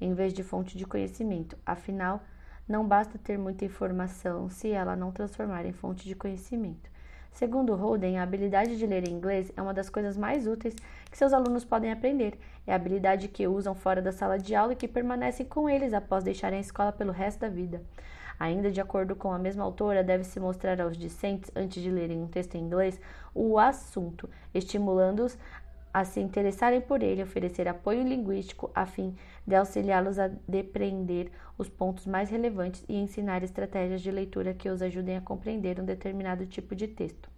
em vez de fonte de conhecimento. Afinal, não basta ter muita informação se ela não transformar em fonte de conhecimento. Segundo Holden, a habilidade de ler em inglês é uma das coisas mais úteis que seus alunos podem aprender. É a habilidade que usam fora da sala de aula e que permanecem com eles após deixarem a escola pelo resto da vida. Ainda de acordo com a mesma autora, deve-se mostrar aos discentes, antes de lerem um texto em inglês, o assunto, estimulando-os a se interessarem por ele, oferecer apoio linguístico a fim de auxiliá-los a depreender os pontos mais relevantes e ensinar estratégias de leitura que os ajudem a compreender um determinado tipo de texto.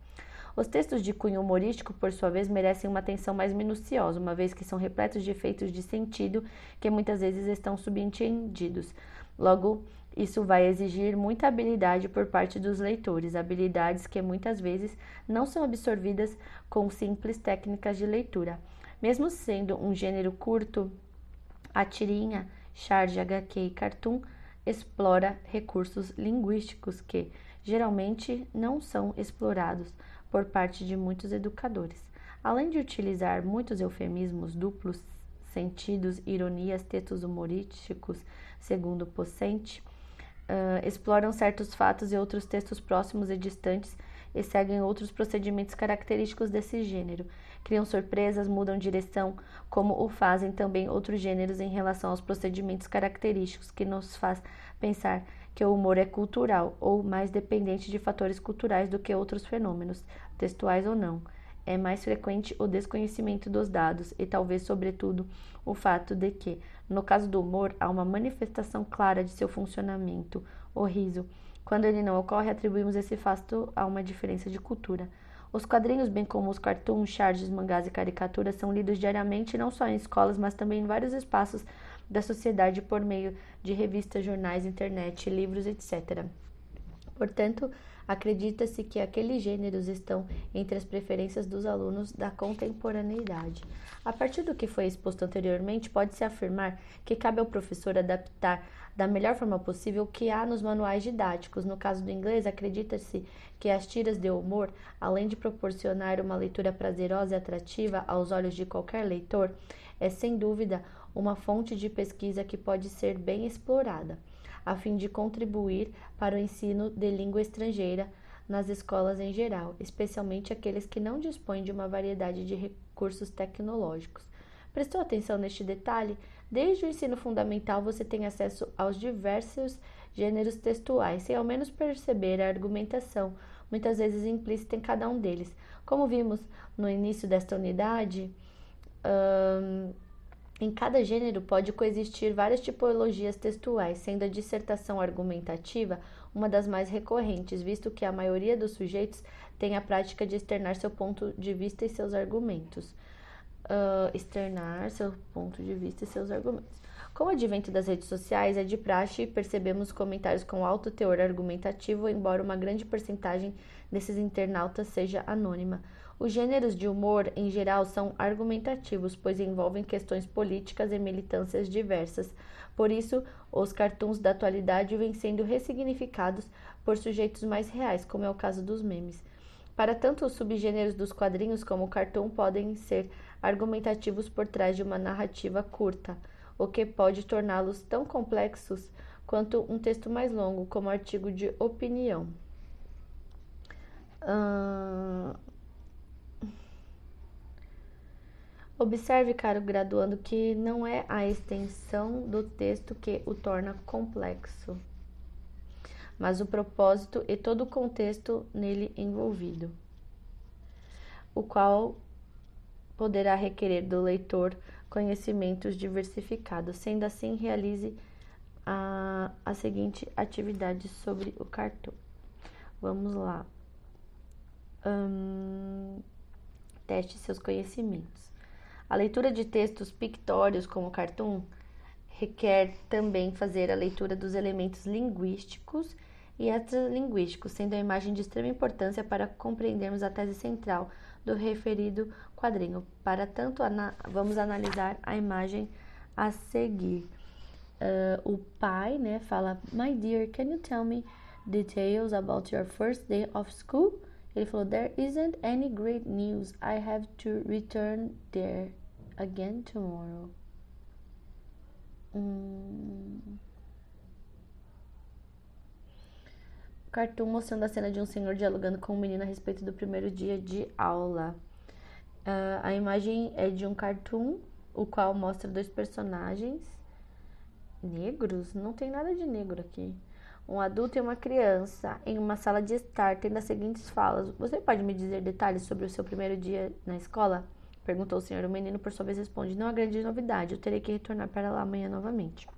Os textos de cunho humorístico, por sua vez, merecem uma atenção mais minuciosa, uma vez que são repletos de efeitos de sentido que muitas vezes estão subentendidos. Logo, isso vai exigir muita habilidade por parte dos leitores, habilidades que muitas vezes não são absorvidas com simples técnicas de leitura. Mesmo sendo um gênero curto, a tirinha, charge, HQ e cartoon explora recursos linguísticos que geralmente não são explorados por parte de muitos educadores. Além de utilizar muitos eufemismos duplos sentidos, ironias, textos humorísticos, segundo Pocente, uh, exploram certos fatos e outros textos próximos e distantes e seguem outros procedimentos característicos desse gênero. Criam surpresas, mudam direção, como o fazem também outros gêneros em relação aos procedimentos característicos, que nos faz pensar que o humor é cultural ou mais dependente de fatores culturais do que outros fenômenos, textuais ou não. É mais frequente o desconhecimento dos dados e talvez, sobretudo, o fato de que, no caso do humor, há uma manifestação clara de seu funcionamento, o riso. Quando ele não ocorre, atribuímos esse fato a uma diferença de cultura. Os quadrinhos, bem como os cartoons, charges, mangás e caricaturas, são lidos diariamente não só em escolas, mas também em vários espaços da sociedade por meio de revistas, jornais, internet, livros, etc. Portanto, acredita-se que aqueles gêneros estão entre as preferências dos alunos da contemporaneidade. A partir do que foi exposto anteriormente, pode-se afirmar que cabe ao professor adaptar da melhor forma possível o que há nos manuais didáticos. No caso do inglês, acredita-se que as tiras de humor, além de proporcionar uma leitura prazerosa e atrativa aos olhos de qualquer leitor, é sem dúvida uma fonte de pesquisa que pode ser bem explorada a fim de contribuir para o ensino de língua estrangeira nas escolas em geral, especialmente aqueles que não dispõem de uma variedade de recursos tecnológicos. Prestou atenção neste detalhe? Desde o ensino fundamental você tem acesso aos diversos gêneros textuais, sem ao menos perceber a argumentação, muitas vezes implícita em cada um deles. Como vimos no início desta unidade, hum, em cada gênero pode coexistir várias tipologias textuais, sendo a dissertação argumentativa uma das mais recorrentes, visto que a maioria dos sujeitos tem a prática de externar seu ponto de vista e seus argumentos. Uh, externar seu ponto de vista e seus argumentos. Com o advento das redes sociais, é de praxe percebemos comentários com alto teor argumentativo, embora uma grande porcentagem desses internautas seja anônima. Os gêneros de humor, em geral, são argumentativos, pois envolvem questões políticas e militâncias diversas. Por isso, os cartoons da atualidade vêm sendo ressignificados por sujeitos mais reais, como é o caso dos memes. Para tanto, os subgêneros dos quadrinhos como o cartoon podem ser argumentativos por trás de uma narrativa curta, o que pode torná-los tão complexos quanto um texto mais longo, como artigo de opinião. Uh... Observe, caro graduando, que não é a extensão do texto que o torna complexo, mas o propósito e todo o contexto nele envolvido, o qual poderá requerer do leitor conhecimentos diversificados. Sendo assim, realize a, a seguinte atividade sobre o cartão. Vamos lá. Hum, teste seus conhecimentos. A leitura de textos pictórios como cartoon requer também fazer a leitura dos elementos linguísticos e extralinguísticos, sendo a imagem de extrema importância para compreendermos a tese central do referido quadrinho. Para tanto, ana vamos analisar a imagem a seguir. Uh, o pai, né, fala: My dear, can you tell me details about your first day of school? Ele falou: There isn't any great news. I have to return there again tomorrow. Hum... Cartoon mostrando a cena de um senhor dialogando com um menino a respeito do primeiro dia de aula. Uh, a imagem é de um cartoon, o qual mostra dois personagens negros. Não tem nada de negro aqui um adulto e uma criança em uma sala de estar tendo as seguintes falas: Você pode me dizer detalhes sobre o seu primeiro dia na escola? Perguntou o senhor. O menino, por sua vez, responde: Não há grande novidade, eu terei que retornar para lá amanhã novamente.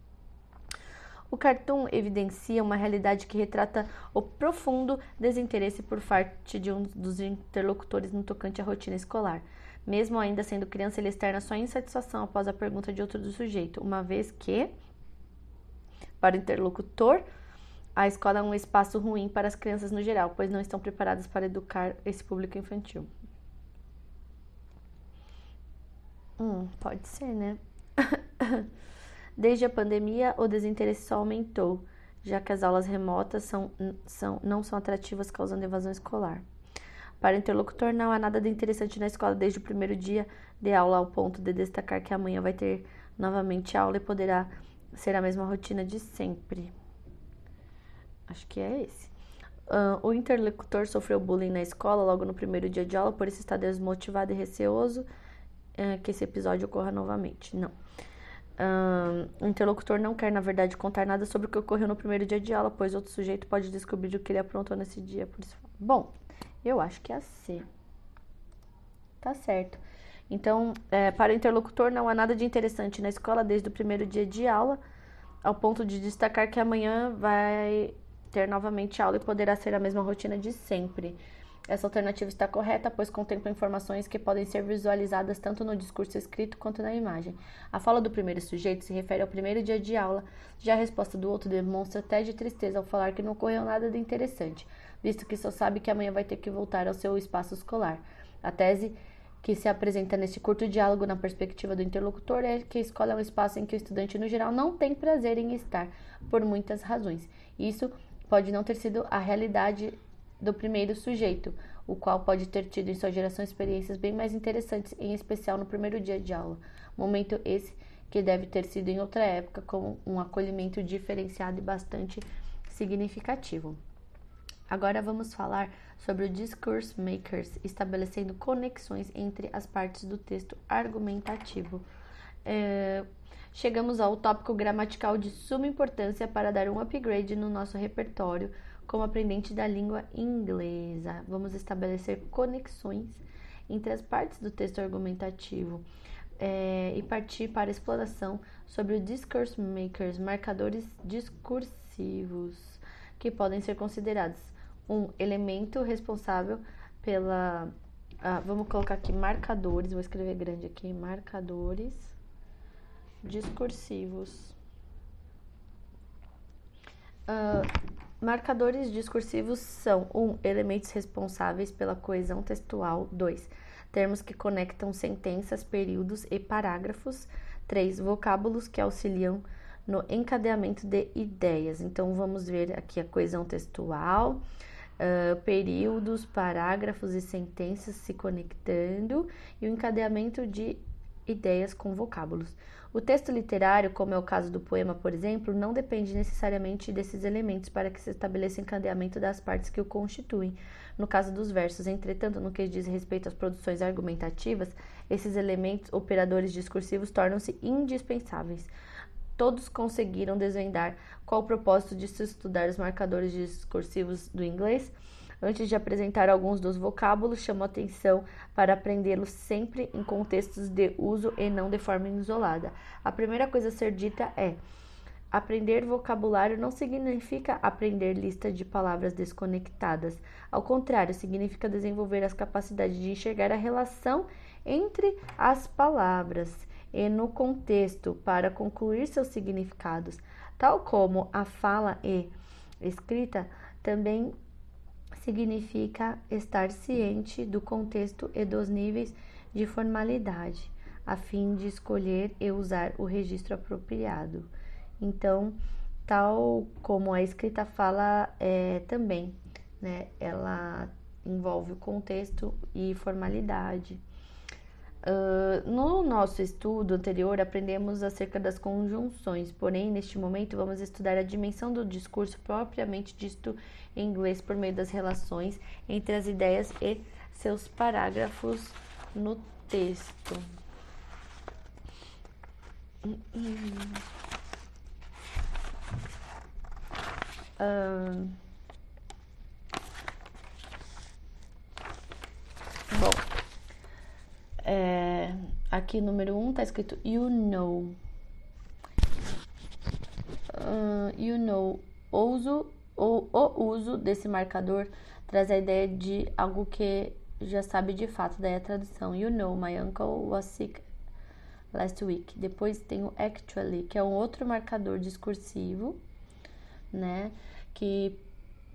O cartoon evidencia uma realidade que retrata o profundo desinteresse por parte de um dos interlocutores no tocante à rotina escolar. Mesmo ainda sendo criança, ele externa sua insatisfação após a pergunta de outro do sujeito, uma vez que, para o interlocutor, a escola é um espaço ruim para as crianças no geral, pois não estão preparadas para educar esse público infantil. Hum, pode ser, né? Desde a pandemia, o desinteresse só aumentou, já que as aulas remotas são, são, não são atrativas, causando evasão escolar. Para o interlocutor, não há nada de interessante na escola desde o primeiro dia de aula, ao ponto de destacar que amanhã vai ter novamente aula e poderá ser a mesma rotina de sempre. Acho que é esse. Uh, o interlocutor sofreu bullying na escola logo no primeiro dia de aula, por isso está desmotivado e receoso uh, que esse episódio ocorra novamente. Não. Uh, o interlocutor não quer, na verdade, contar nada sobre o que ocorreu no primeiro dia de aula, pois outro sujeito pode descobrir o que ele aprontou nesse dia. Por isso, bom, eu acho que é C. Tá certo. Então, é, para o interlocutor, não há nada de interessante na escola desde o primeiro dia de aula, ao ponto de destacar que amanhã vai ter novamente aula e poderá ser a mesma rotina de sempre. Essa alternativa está correta, pois contempla informações que podem ser visualizadas tanto no discurso escrito quanto na imagem. A fala do primeiro sujeito se refere ao primeiro dia de aula, já a resposta do outro demonstra até de tristeza ao falar que não ocorreu nada de interessante, visto que só sabe que amanhã vai ter que voltar ao seu espaço escolar. A tese que se apresenta neste curto diálogo na perspectiva do interlocutor é que a escola é um espaço em que o estudante, no geral, não tem prazer em estar, por muitas razões. Isso pode não ter sido a realidade do primeiro sujeito, o qual pode ter tido em sua geração experiências bem mais interessantes, em especial no primeiro dia de aula. Momento esse que deve ter sido em outra época com um acolhimento diferenciado e bastante significativo. Agora vamos falar sobre o Discourse Makers, estabelecendo conexões entre as partes do texto argumentativo. É, chegamos ao tópico gramatical de suma importância para dar um upgrade no nosso repertório como aprendente da língua inglesa. Vamos estabelecer conexões entre as partes do texto argumentativo é, e partir para a exploração sobre o discourse makers, marcadores discursivos, que podem ser considerados um elemento responsável pela. Ah, vamos colocar aqui marcadores, vou escrever grande aqui, marcadores discursivos. Uh, marcadores discursivos são 1. Um, elementos responsáveis pela coesão textual. 2. Termos que conectam sentenças, períodos e parágrafos. 3. Vocábulos que auxiliam no encadeamento de ideias. Então, vamos ver aqui a coesão textual, uh, períodos, parágrafos e sentenças se conectando e o encadeamento de ideias com vocábulos. O texto literário, como é o caso do poema, por exemplo, não depende necessariamente desses elementos para que se estabeleça encadeamento das partes que o constituem. No caso dos versos, entretanto, no que diz respeito às produções argumentativas, esses elementos operadores discursivos tornam-se indispensáveis. Todos conseguiram desvendar qual o propósito de se estudar os marcadores discursivos do inglês? Antes de apresentar alguns dos vocábulos, chamo atenção para aprendê-los sempre em contextos de uso e não de forma isolada. A primeira coisa a ser dita é: aprender vocabulário não significa aprender lista de palavras desconectadas. Ao contrário, significa desenvolver as capacidades de enxergar a relação entre as palavras e no contexto para concluir seus significados, tal como a fala e escrita também significa estar ciente do contexto e dos níveis de formalidade, a fim de escolher e usar o registro apropriado. Então, tal como a escrita fala é, também, né? Ela envolve o contexto e formalidade. Uh, no nosso estudo anterior, aprendemos acerca das conjunções, porém, neste momento, vamos estudar a dimensão do discurso propriamente dito em inglês por meio das relações entre as ideias e seus parágrafos no texto. Uh, bom, é, aqui número 1 um, tá escrito you know. Uh, you know, uso o, o uso desse marcador traz a ideia de algo que já sabe de fato, daí a tradução. You know, my uncle was sick last week. Depois tem o actually, que é um outro marcador discursivo, né? Que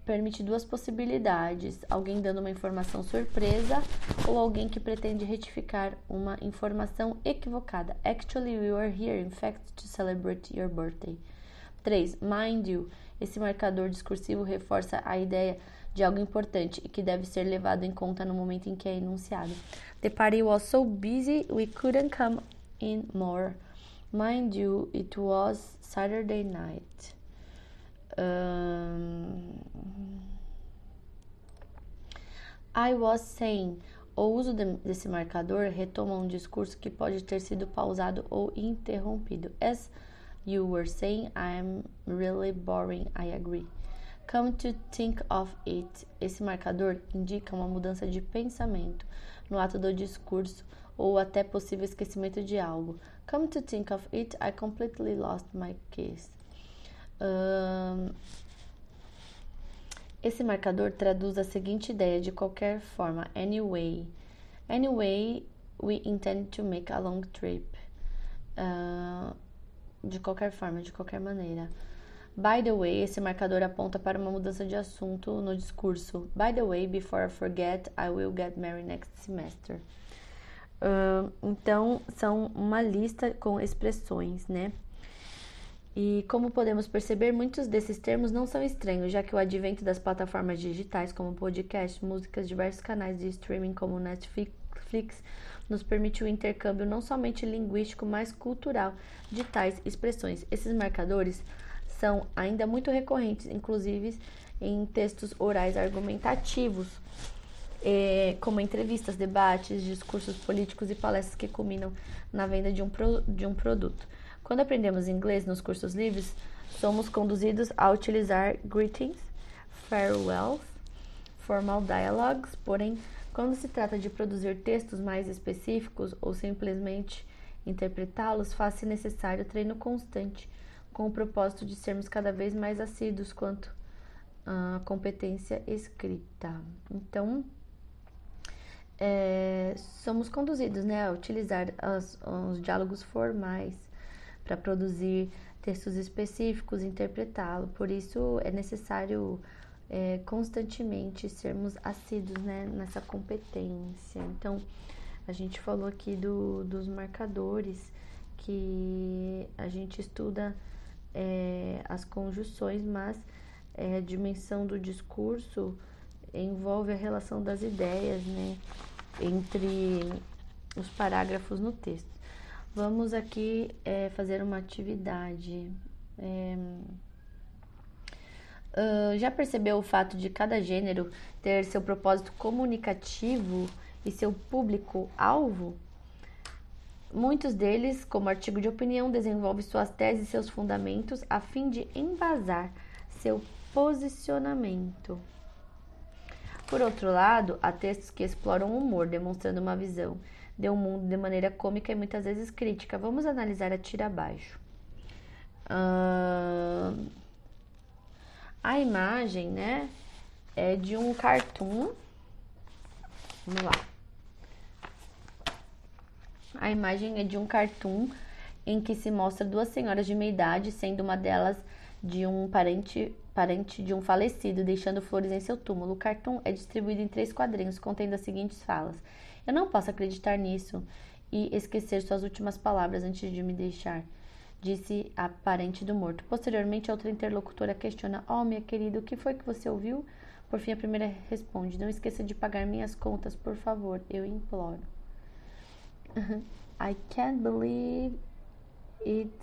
permite duas possibilidades: alguém dando uma informação surpresa ou alguém que pretende retificar uma informação equivocada. Actually, we were here, in fact, to celebrate your birthday. 3. Mind you, esse marcador discursivo reforça a ideia de algo importante e que deve ser levado em conta no momento em que é enunciado. The party was so busy we couldn't come in more. Mind you, it was Saturday night. Um, I was saying. O uso de, desse marcador retoma um discurso que pode ter sido pausado ou interrompido. As You were saying I'm really boring, I agree. Come to think of it, esse marcador indica uma mudança de pensamento no ato do discurso ou até possível esquecimento de algo. Come to think of it, I completely lost my keys. Esse marcador traduz a seguinte ideia de qualquer forma: anyway. Anyway, we intend to make a long trip. Uh, de qualquer forma, de qualquer maneira. By the way, esse marcador aponta para uma mudança de assunto no discurso. By the way, before I forget, I will get married next semester. Uh, então, são uma lista com expressões, né? E como podemos perceber, muitos desses termos não são estranhos, já que o advento das plataformas digitais como podcast, músicas, diversos canais de streaming como Netflix, nos permitiu o intercâmbio não somente linguístico, mas cultural de tais expressões. Esses marcadores são ainda muito recorrentes, inclusive em textos orais argumentativos, é, como entrevistas, debates, discursos políticos e palestras que culminam na venda de um, de um produto. Quando aprendemos inglês nos cursos livres, somos conduzidos a utilizar greetings, farewells, formal dialogues, porém quando se trata de produzir textos mais específicos ou simplesmente interpretá-los, faz-se necessário treino constante, com o propósito de sermos cada vez mais assíduos quanto à competência escrita. Então, é, somos conduzidos né, a utilizar as, os diálogos formais para produzir textos específicos, interpretá-lo. Por isso, é necessário é, constantemente sermos assíduos né, nessa competência. Então, a gente falou aqui do, dos marcadores que a gente estuda é, as conjunções, mas é, a dimensão do discurso envolve a relação das ideias né, entre os parágrafos no texto. Vamos aqui é, fazer uma atividade. É, uh, já percebeu o fato de cada gênero ter seu propósito comunicativo e seu público-alvo? Muitos deles, como artigo de opinião, desenvolvem suas teses e seus fundamentos a fim de embasar seu posicionamento. Por outro lado, há textos que exploram o humor, demonstrando uma visão de um mundo de maneira cômica e muitas vezes crítica. Vamos analisar a tira abaixo. Uh, a imagem, né, é de um cartoon. Vamos lá. A imagem é de um cartoon em que se mostra duas senhoras de meia idade, sendo uma delas de um parente, parente de um falecido, deixando flores em seu túmulo. O cartoon é distribuído em três quadrinhos, contendo as seguintes falas: Eu não posso acreditar nisso e esquecer suas últimas palavras antes de me deixar, disse a parente do morto. Posteriormente, outra interlocutora questiona: Oh, minha querida, o que foi que você ouviu? Por fim, a primeira responde: Não esqueça de pagar minhas contas, por favor, eu imploro. I can't believe it.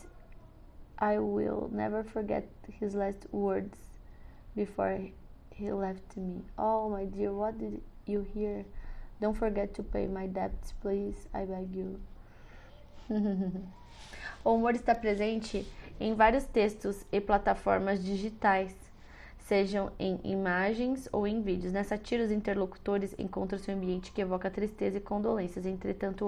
I will never forget his last words before he left me. Oh, my dear, what did you hear? Don't forget to pay my debts, please. I beg you. o humor está presente em vários textos e plataformas digitais sejam em imagens ou em vídeos. Nessa tira, os interlocutores encontram-se um ambiente que evoca tristeza e condolências. Entretanto,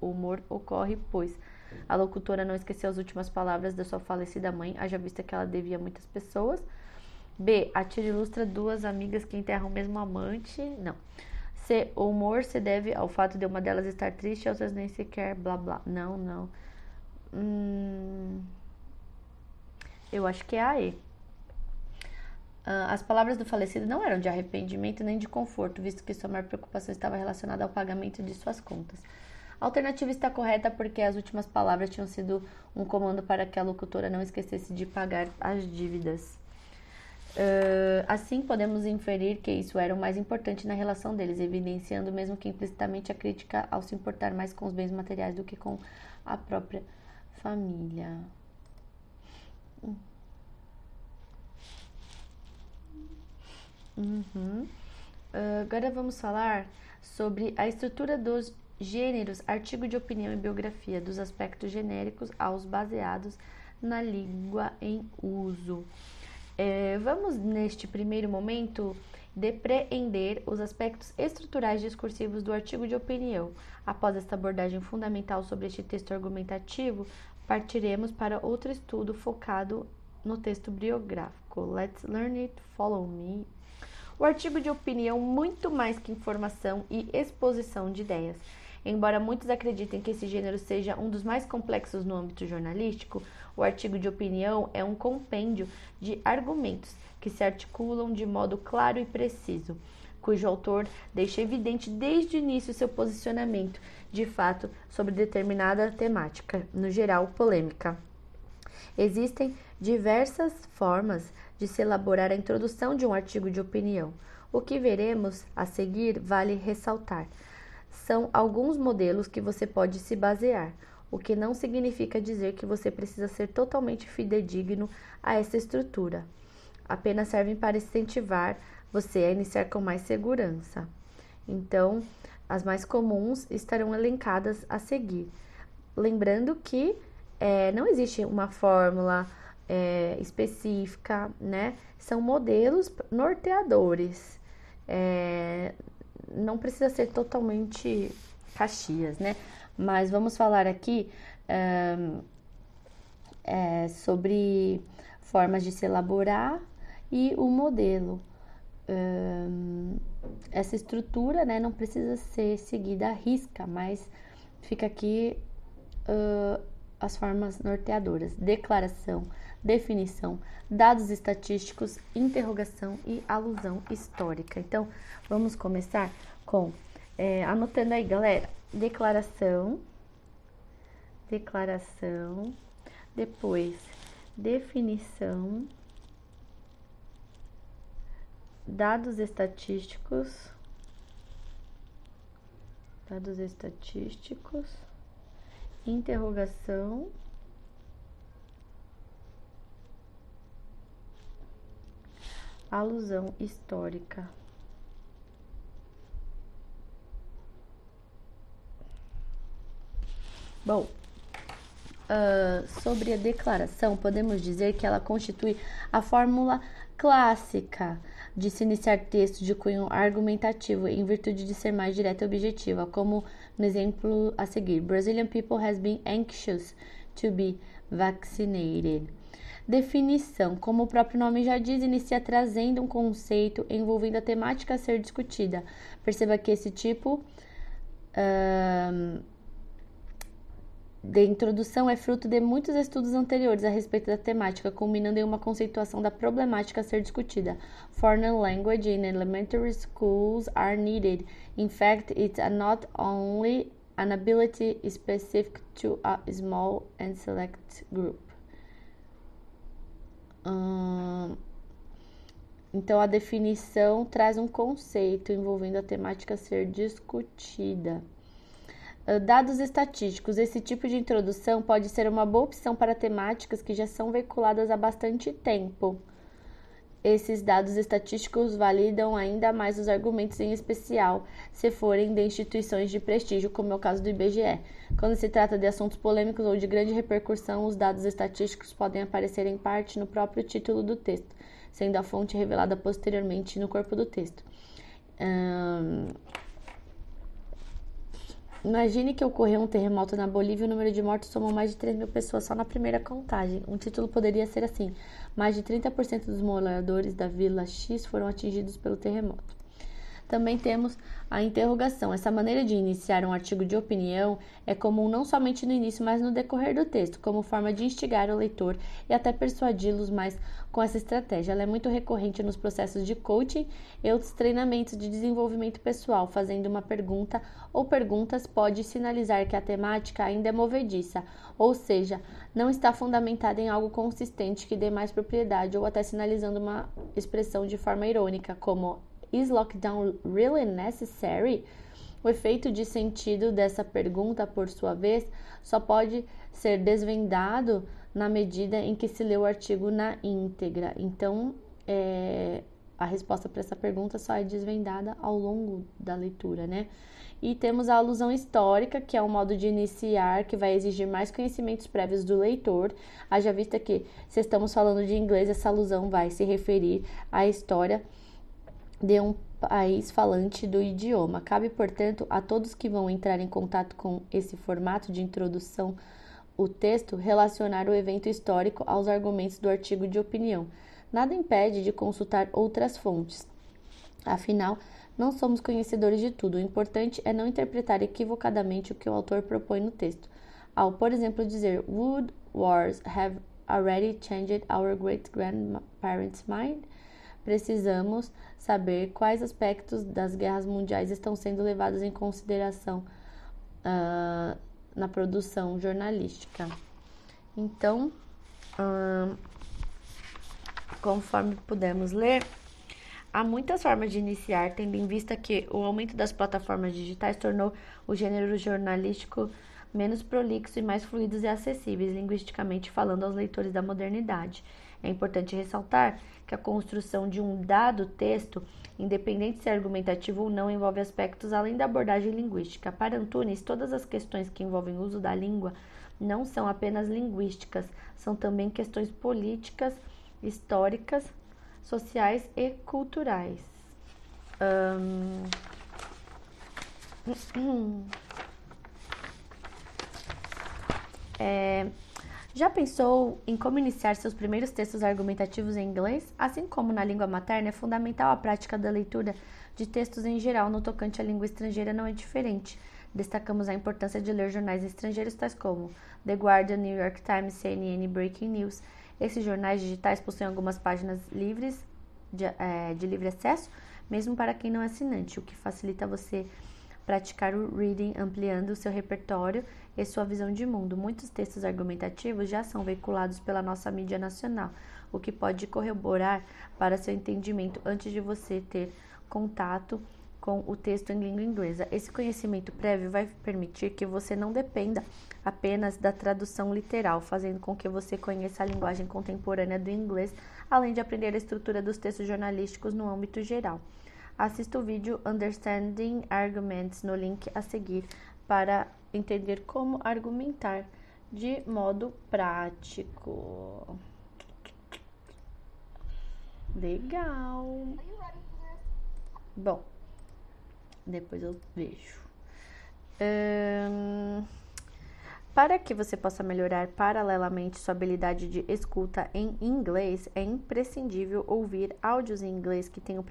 o humor ocorre, pois a locutora não esqueceu as últimas palavras da sua falecida mãe, haja vista que ela devia a muitas pessoas. B. A tira ilustra duas amigas que enterram o mesmo amante. Não. C. O humor se deve ao fato de uma delas estar triste e outras nem sequer blá blá. Não, não. Hum, eu acho que é a E. Ah, as palavras do falecido não eram de arrependimento nem de conforto, visto que sua maior preocupação estava relacionada ao pagamento de suas contas. A alternativa está correta porque as últimas palavras tinham sido um comando para que a locutora não esquecesse de pagar as dívidas. Uh, assim, podemos inferir que isso era o mais importante na relação deles, evidenciando, mesmo que implicitamente, a crítica ao se importar mais com os bens materiais do que com a própria família. Hum. Uhum. Uh, agora vamos falar sobre a estrutura dos gêneros, artigo de opinião e biografia, dos aspectos genéricos aos baseados na língua em uso. É, vamos, neste primeiro momento, depreender os aspectos estruturais discursivos do artigo de opinião. Após esta abordagem fundamental sobre este texto argumentativo, partiremos para outro estudo focado no texto biográfico. Let's learn it, follow me o artigo de opinião muito mais que informação e exposição de ideias. Embora muitos acreditem que esse gênero seja um dos mais complexos no âmbito jornalístico, o artigo de opinião é um compêndio de argumentos que se articulam de modo claro e preciso, cujo autor deixa evidente desde o início seu posicionamento, de fato, sobre determinada temática, no geral polêmica. Existem diversas formas de se elaborar a introdução de um artigo de opinião. O que veremos a seguir vale ressaltar. São alguns modelos que você pode se basear, o que não significa dizer que você precisa ser totalmente fidedigno a essa estrutura. Apenas servem para incentivar você a iniciar com mais segurança. Então, as mais comuns estarão elencadas a seguir. Lembrando que é, não existe uma fórmula é, específica, né? São modelos norteadores. É, não precisa ser totalmente Caxias, né? Mas vamos falar aqui é, sobre formas de se elaborar e o modelo. essa estrutura, né, não precisa ser seguida à risca, mas fica aqui as formas norteadoras: declaração, definição, dados estatísticos, interrogação e alusão histórica. Então, vamos começar com, é, anotando aí, galera, declaração, declaração, depois definição, dados estatísticos, dados estatísticos interrogação. Alusão histórica. Bom, uh, sobre a declaração, podemos dizer que ela constitui a fórmula clássica de se iniciar texto de cunho argumentativo em virtude de ser mais direta e objetiva, como no exemplo a seguir: Brazilian people has been anxious to be vaccinated. Definição: Como o próprio nome já diz, inicia trazendo um conceito envolvendo a temática a ser discutida. Perceba que esse tipo. De introdução é fruto de muitos estudos anteriores a respeito da temática, culminando em uma conceituação da problemática a ser discutida. Foreign language in elementary schools are needed. In fact, it's not only an ability specific to a small and select group. Então, a definição traz um conceito envolvendo a temática a ser discutida. Dados estatísticos. Esse tipo de introdução pode ser uma boa opção para temáticas que já são veiculadas há bastante tempo. Esses dados estatísticos validam ainda mais os argumentos, em especial se forem de instituições de prestígio, como é o caso do IBGE. Quando se trata de assuntos polêmicos ou de grande repercussão, os dados estatísticos podem aparecer em parte no próprio título do texto, sendo a fonte revelada posteriormente no corpo do texto. Imagine que ocorreu um terremoto na Bolívia e o número de mortos somou mais de 3 mil pessoas só na primeira contagem. Um título poderia ser assim: mais de 30% dos moradores da Vila X foram atingidos pelo terremoto. Também temos a interrogação. Essa maneira de iniciar um artigo de opinião é comum não somente no início, mas no decorrer do texto, como forma de instigar o leitor e até persuadi-los mais com essa estratégia. Ela é muito recorrente nos processos de coaching e outros treinamentos de desenvolvimento pessoal. Fazendo uma pergunta ou perguntas pode sinalizar que a temática ainda é movediça, ou seja, não está fundamentada em algo consistente que dê mais propriedade, ou até sinalizando uma expressão de forma irônica, como Is lockdown really necessary? O efeito de sentido dessa pergunta, por sua vez, só pode ser desvendado na medida em que se lê o artigo na íntegra. Então, é, a resposta para essa pergunta só é desvendada ao longo da leitura, né? E temos a alusão histórica, que é um modo de iniciar que vai exigir mais conhecimentos prévios do leitor. Haja vista que, se estamos falando de inglês, essa alusão vai se referir à história de um país falante do idioma. Cabe, portanto, a todos que vão entrar em contato com esse formato de introdução o texto relacionar o evento histórico aos argumentos do artigo de opinião. Nada impede de consultar outras fontes. Afinal, não somos conhecedores de tudo. O importante é não interpretar equivocadamente o que o autor propõe no texto. Ao, por exemplo, dizer Would wars have already changed our great grandparents' mind? Precisamos saber quais aspectos das guerras mundiais estão sendo levados em consideração uh, na produção jornalística. Então, uh, conforme pudemos ler, há muitas formas de iniciar, tendo em vista que o aumento das plataformas digitais tornou o gênero jornalístico menos prolixo e mais fluidos e acessíveis linguisticamente falando aos leitores da modernidade. É importante ressaltar que a construção de um dado texto, independente se é argumentativo ou não, envolve aspectos além da abordagem linguística. Para Antunes, todas as questões que envolvem o uso da língua não são apenas linguísticas, são também questões políticas, históricas, sociais e culturais. É, já pensou em como iniciar seus primeiros textos argumentativos em inglês? Assim como na língua materna, é fundamental a prática da leitura de textos em geral no tocante à língua estrangeira não é diferente. Destacamos a importância de ler jornais estrangeiros tais como The Guardian, New York Times, CNN, Breaking News. Esses jornais digitais possuem algumas páginas livres de, é, de livre acesso, mesmo para quem não é assinante, o que facilita você praticar o reading, ampliando o seu repertório e sua visão de mundo. Muitos textos argumentativos já são veiculados pela nossa mídia nacional, o que pode corroborar para seu entendimento antes de você ter contato com o texto em língua inglesa. Esse conhecimento prévio vai permitir que você não dependa apenas da tradução literal, fazendo com que você conheça a linguagem contemporânea do inglês, além de aprender a estrutura dos textos jornalísticos no âmbito geral. Assista o vídeo Understanding Arguments no link a seguir para entender como argumentar de modo prático. Legal. Bom, depois eu vejo. Um, para que você possa melhorar paralelamente sua habilidade de escuta em inglês, é imprescindível ouvir áudios em inglês que tenham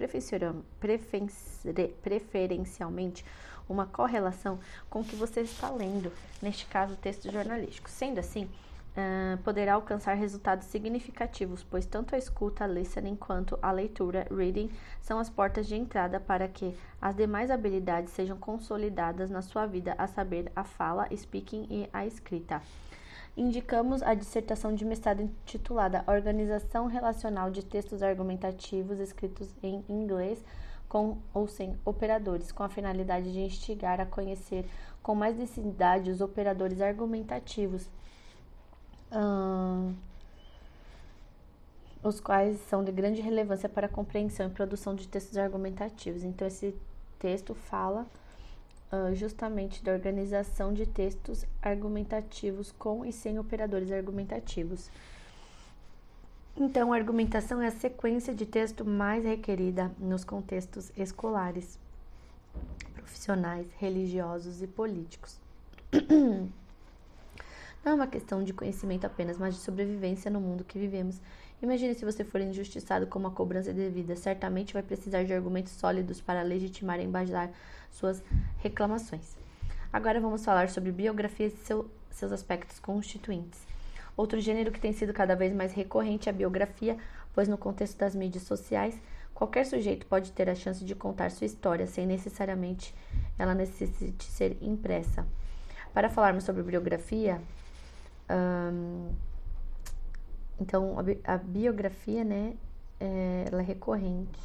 preferencialmente uma correlação com o que você está lendo, neste caso, texto jornalístico. Sendo assim, uh, poderá alcançar resultados significativos, pois tanto a escuta, listening, quanto a leitura, reading, são as portas de entrada para que as demais habilidades sejam consolidadas na sua vida, a saber, a fala, speaking e a escrita. Indicamos a dissertação de mestrado intitulada Organização Relacional de Textos Argumentativos escritos em inglês com ou sem operadores, com a finalidade de instigar a conhecer com mais densidade os operadores argumentativos os quais são de grande relevância para a compreensão e produção de textos argumentativos. Então, esse texto fala uh, justamente da organização de textos argumentativos com e sem operadores argumentativos. Então, a argumentação é a sequência de texto mais requerida nos contextos escolares, profissionais, religiosos e políticos. Não é uma questão de conhecimento apenas, mas de sobrevivência no mundo que vivemos. Imagine se você for injustiçado com uma cobrança devida. Certamente vai precisar de argumentos sólidos para legitimar e embasar suas reclamações. Agora vamos falar sobre biografia e seu, seus aspectos constituintes. Outro gênero que tem sido cada vez mais recorrente é a biografia, pois no contexto das mídias sociais, qualquer sujeito pode ter a chance de contar sua história sem necessariamente ela necessite ser impressa. Para falarmos sobre biografia, então, a, a, biografia, né, é, ela é recorrente.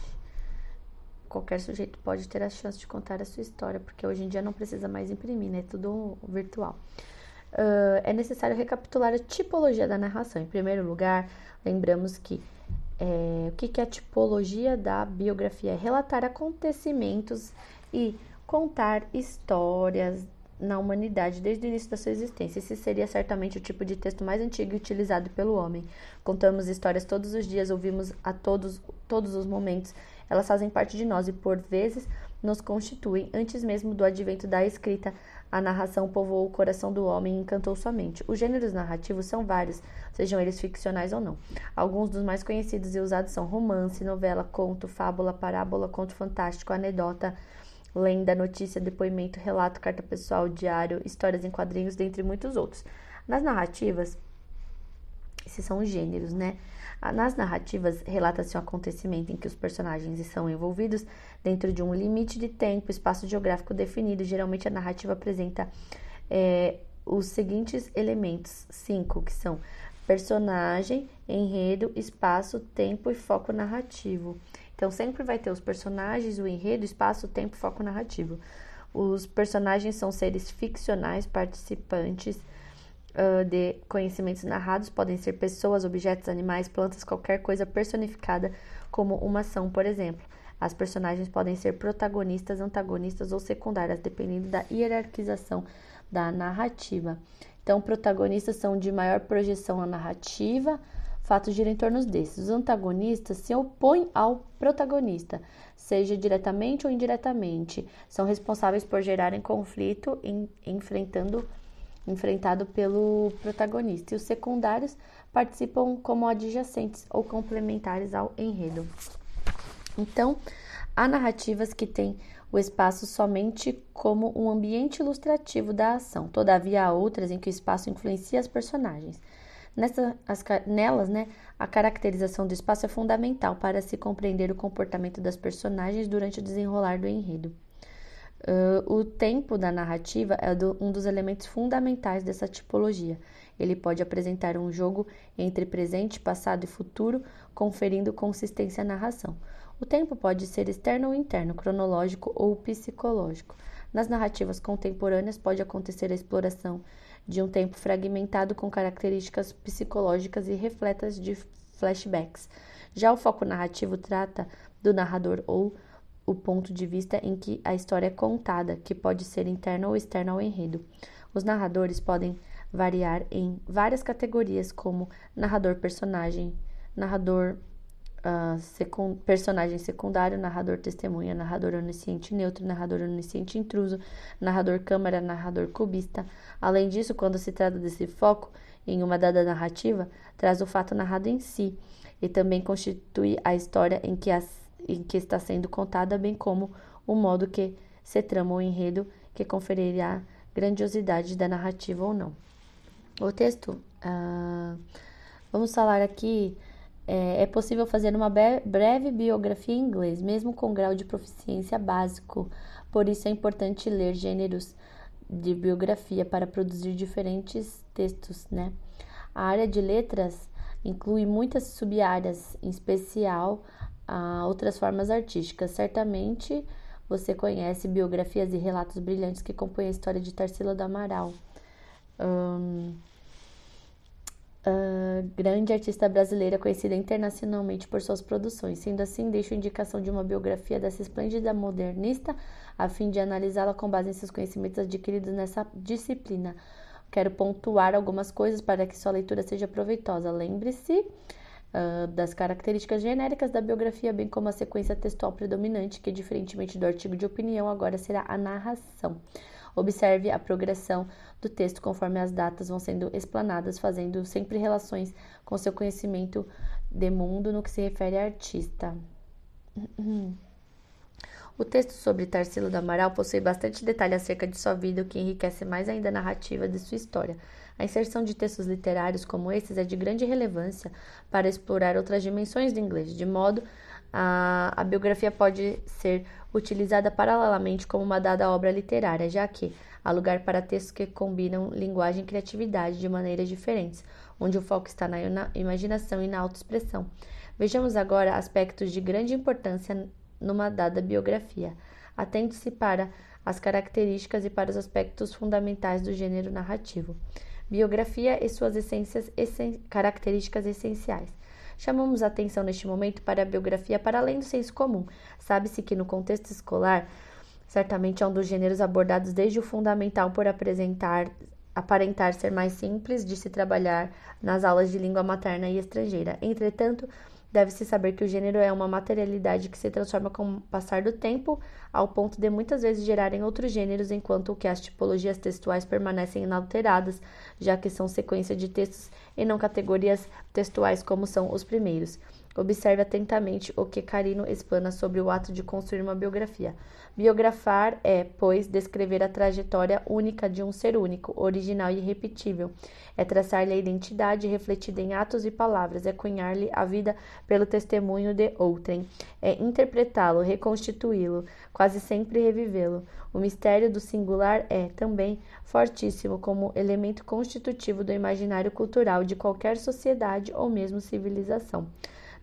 Qualquer sujeito pode ter a chance de contar a sua história, porque hoje em dia não precisa mais imprimir, né, é tudo virtual. Uh, é necessário recapitular a tipologia da narração. Em primeiro lugar, lembramos que é, o que, que é a tipologia da biografia? É relatar acontecimentos e contar histórias na humanidade desde o início da sua existência. Esse seria certamente o tipo de texto mais antigo utilizado pelo homem. Contamos histórias todos os dias, ouvimos a todos, todos os momentos. Elas fazem parte de nós e, por vezes, nos constituem. Antes mesmo do advento da escrita, a narração povoou o coração do homem e encantou sua mente. Os gêneros narrativos são vários, sejam eles ficcionais ou não. Alguns dos mais conhecidos e usados são romance, novela, conto, fábula, parábola, conto fantástico, anedota, lenda, notícia, depoimento, relato, carta pessoal, diário, histórias em quadrinhos, dentre muitos outros. Nas narrativas, esses são os gêneros, né? Nas narrativas, relata-se um acontecimento em que os personagens são envolvidos dentro de um limite de tempo, espaço geográfico definido. Geralmente, a narrativa apresenta é, os seguintes elementos, cinco, que são personagem, enredo, espaço, tempo e foco narrativo. Então sempre vai ter os personagens, o enredo, espaço, tempo, foco narrativo. Os personagens são seres ficcionais, participantes de conhecimentos narrados, podem ser pessoas, objetos, animais, plantas, qualquer coisa personificada como uma ação, por exemplo. As personagens podem ser protagonistas, antagonistas ou secundárias, dependendo da hierarquização da narrativa. Então, protagonistas são de maior projeção na narrativa, fatos giram em torno desses. Os antagonistas se opõem ao protagonista, seja diretamente ou indiretamente. São responsáveis por gerarem conflito em, enfrentando, enfrentado pelo protagonista. E os secundários participam como adjacentes ou complementares ao enredo. Então, há narrativas que têm o espaço somente como um ambiente ilustrativo da ação. Todavia, há outras em que o espaço influencia as personagens. Nessa, as, nelas, né, a caracterização do espaço é fundamental para se compreender o comportamento das personagens durante o desenrolar do enredo. Uh, o tempo da narrativa é do, um dos elementos fundamentais dessa tipologia. Ele pode apresentar um jogo entre presente, passado e futuro, conferindo consistência à narração. O tempo pode ser externo ou interno, cronológico ou psicológico. Nas narrativas contemporâneas, pode acontecer a exploração de um tempo fragmentado com características psicológicas e refletas de flashbacks. Já o foco narrativo trata do narrador ou o ponto de vista em que a história é contada, que pode ser interno ou externo ao enredo. Os narradores podem variar em várias categorias, como narrador-personagem, narrador personagem secundário, narrador testemunha, narrador onisciente neutro, narrador onisciente intruso, narrador câmara, narrador cubista. Além disso, quando se trata desse foco em uma dada narrativa, traz o fato narrado em si e também constitui a história em que, as, em que está sendo contada, bem como o modo que se trama o enredo que conferirá grandiosidade da narrativa ou não. O texto, uh, vamos falar aqui é, é possível fazer uma breve biografia em inglês, mesmo com grau de proficiência básico. Por isso é importante ler gêneros de biografia para produzir diferentes textos, né? A área de letras inclui muitas sub-áreas, em especial a outras formas artísticas. Certamente você conhece biografias e relatos brilhantes que compõem a história de Tarsila do Amaral. Um, uh, grande artista brasileira conhecida internacionalmente por suas produções. Sendo assim, deixo indicação de uma biografia dessa esplêndida modernista a fim de analisá-la com base em seus conhecimentos adquiridos nessa disciplina. Quero pontuar algumas coisas para que sua leitura seja proveitosa. Lembre-se uh, das características genéricas da biografia, bem como a sequência textual predominante, que, diferentemente do artigo de opinião, agora será a narração. Observe a progressão do texto conforme as datas vão sendo explanadas, fazendo sempre relações com seu conhecimento de mundo no que se refere a artista. O texto sobre Tarsila do Amaral possui bastante detalhe acerca de sua vida, o que enriquece mais ainda a narrativa de sua história. A inserção de textos literários como esses é de grande relevância para explorar outras dimensões do inglês, de modo a, a biografia pode ser utilizada paralelamente como uma dada obra literária, já que há lugar para textos que combinam linguagem e criatividade de maneiras diferentes, onde o foco está na, na imaginação e na autoexpressão. Vejamos agora aspectos de grande importância numa dada biografia. Atente-se para as características e para os aspectos fundamentais do gênero narrativo. Biografia e suas essências, essen características essenciais. Chamamos atenção neste momento para a biografia para além do senso comum. Sabe-se que no contexto escolar, certamente é um dos gêneros abordados desde o fundamental por apresentar aparentar ser mais simples de se trabalhar nas aulas de língua materna e estrangeira. Entretanto, Deve-se saber que o gênero é uma materialidade que se transforma com o passar do tempo, ao ponto de muitas vezes gerarem outros gêneros, enquanto que as tipologias textuais permanecem inalteradas, já que são sequência de textos e não categorias textuais como são os primeiros. Observe atentamente o que Carino explana sobre o ato de construir uma biografia. Biografar é, pois, descrever a trajetória única de um ser único, original e irrepetível. É traçar-lhe a identidade refletida em atos e palavras, é cunhar-lhe a vida pelo testemunho de outrem, é interpretá-lo, reconstituí-lo, quase sempre revivê-lo. O mistério do singular é, também, fortíssimo como elemento constitutivo do imaginário cultural de qualquer sociedade ou mesmo civilização.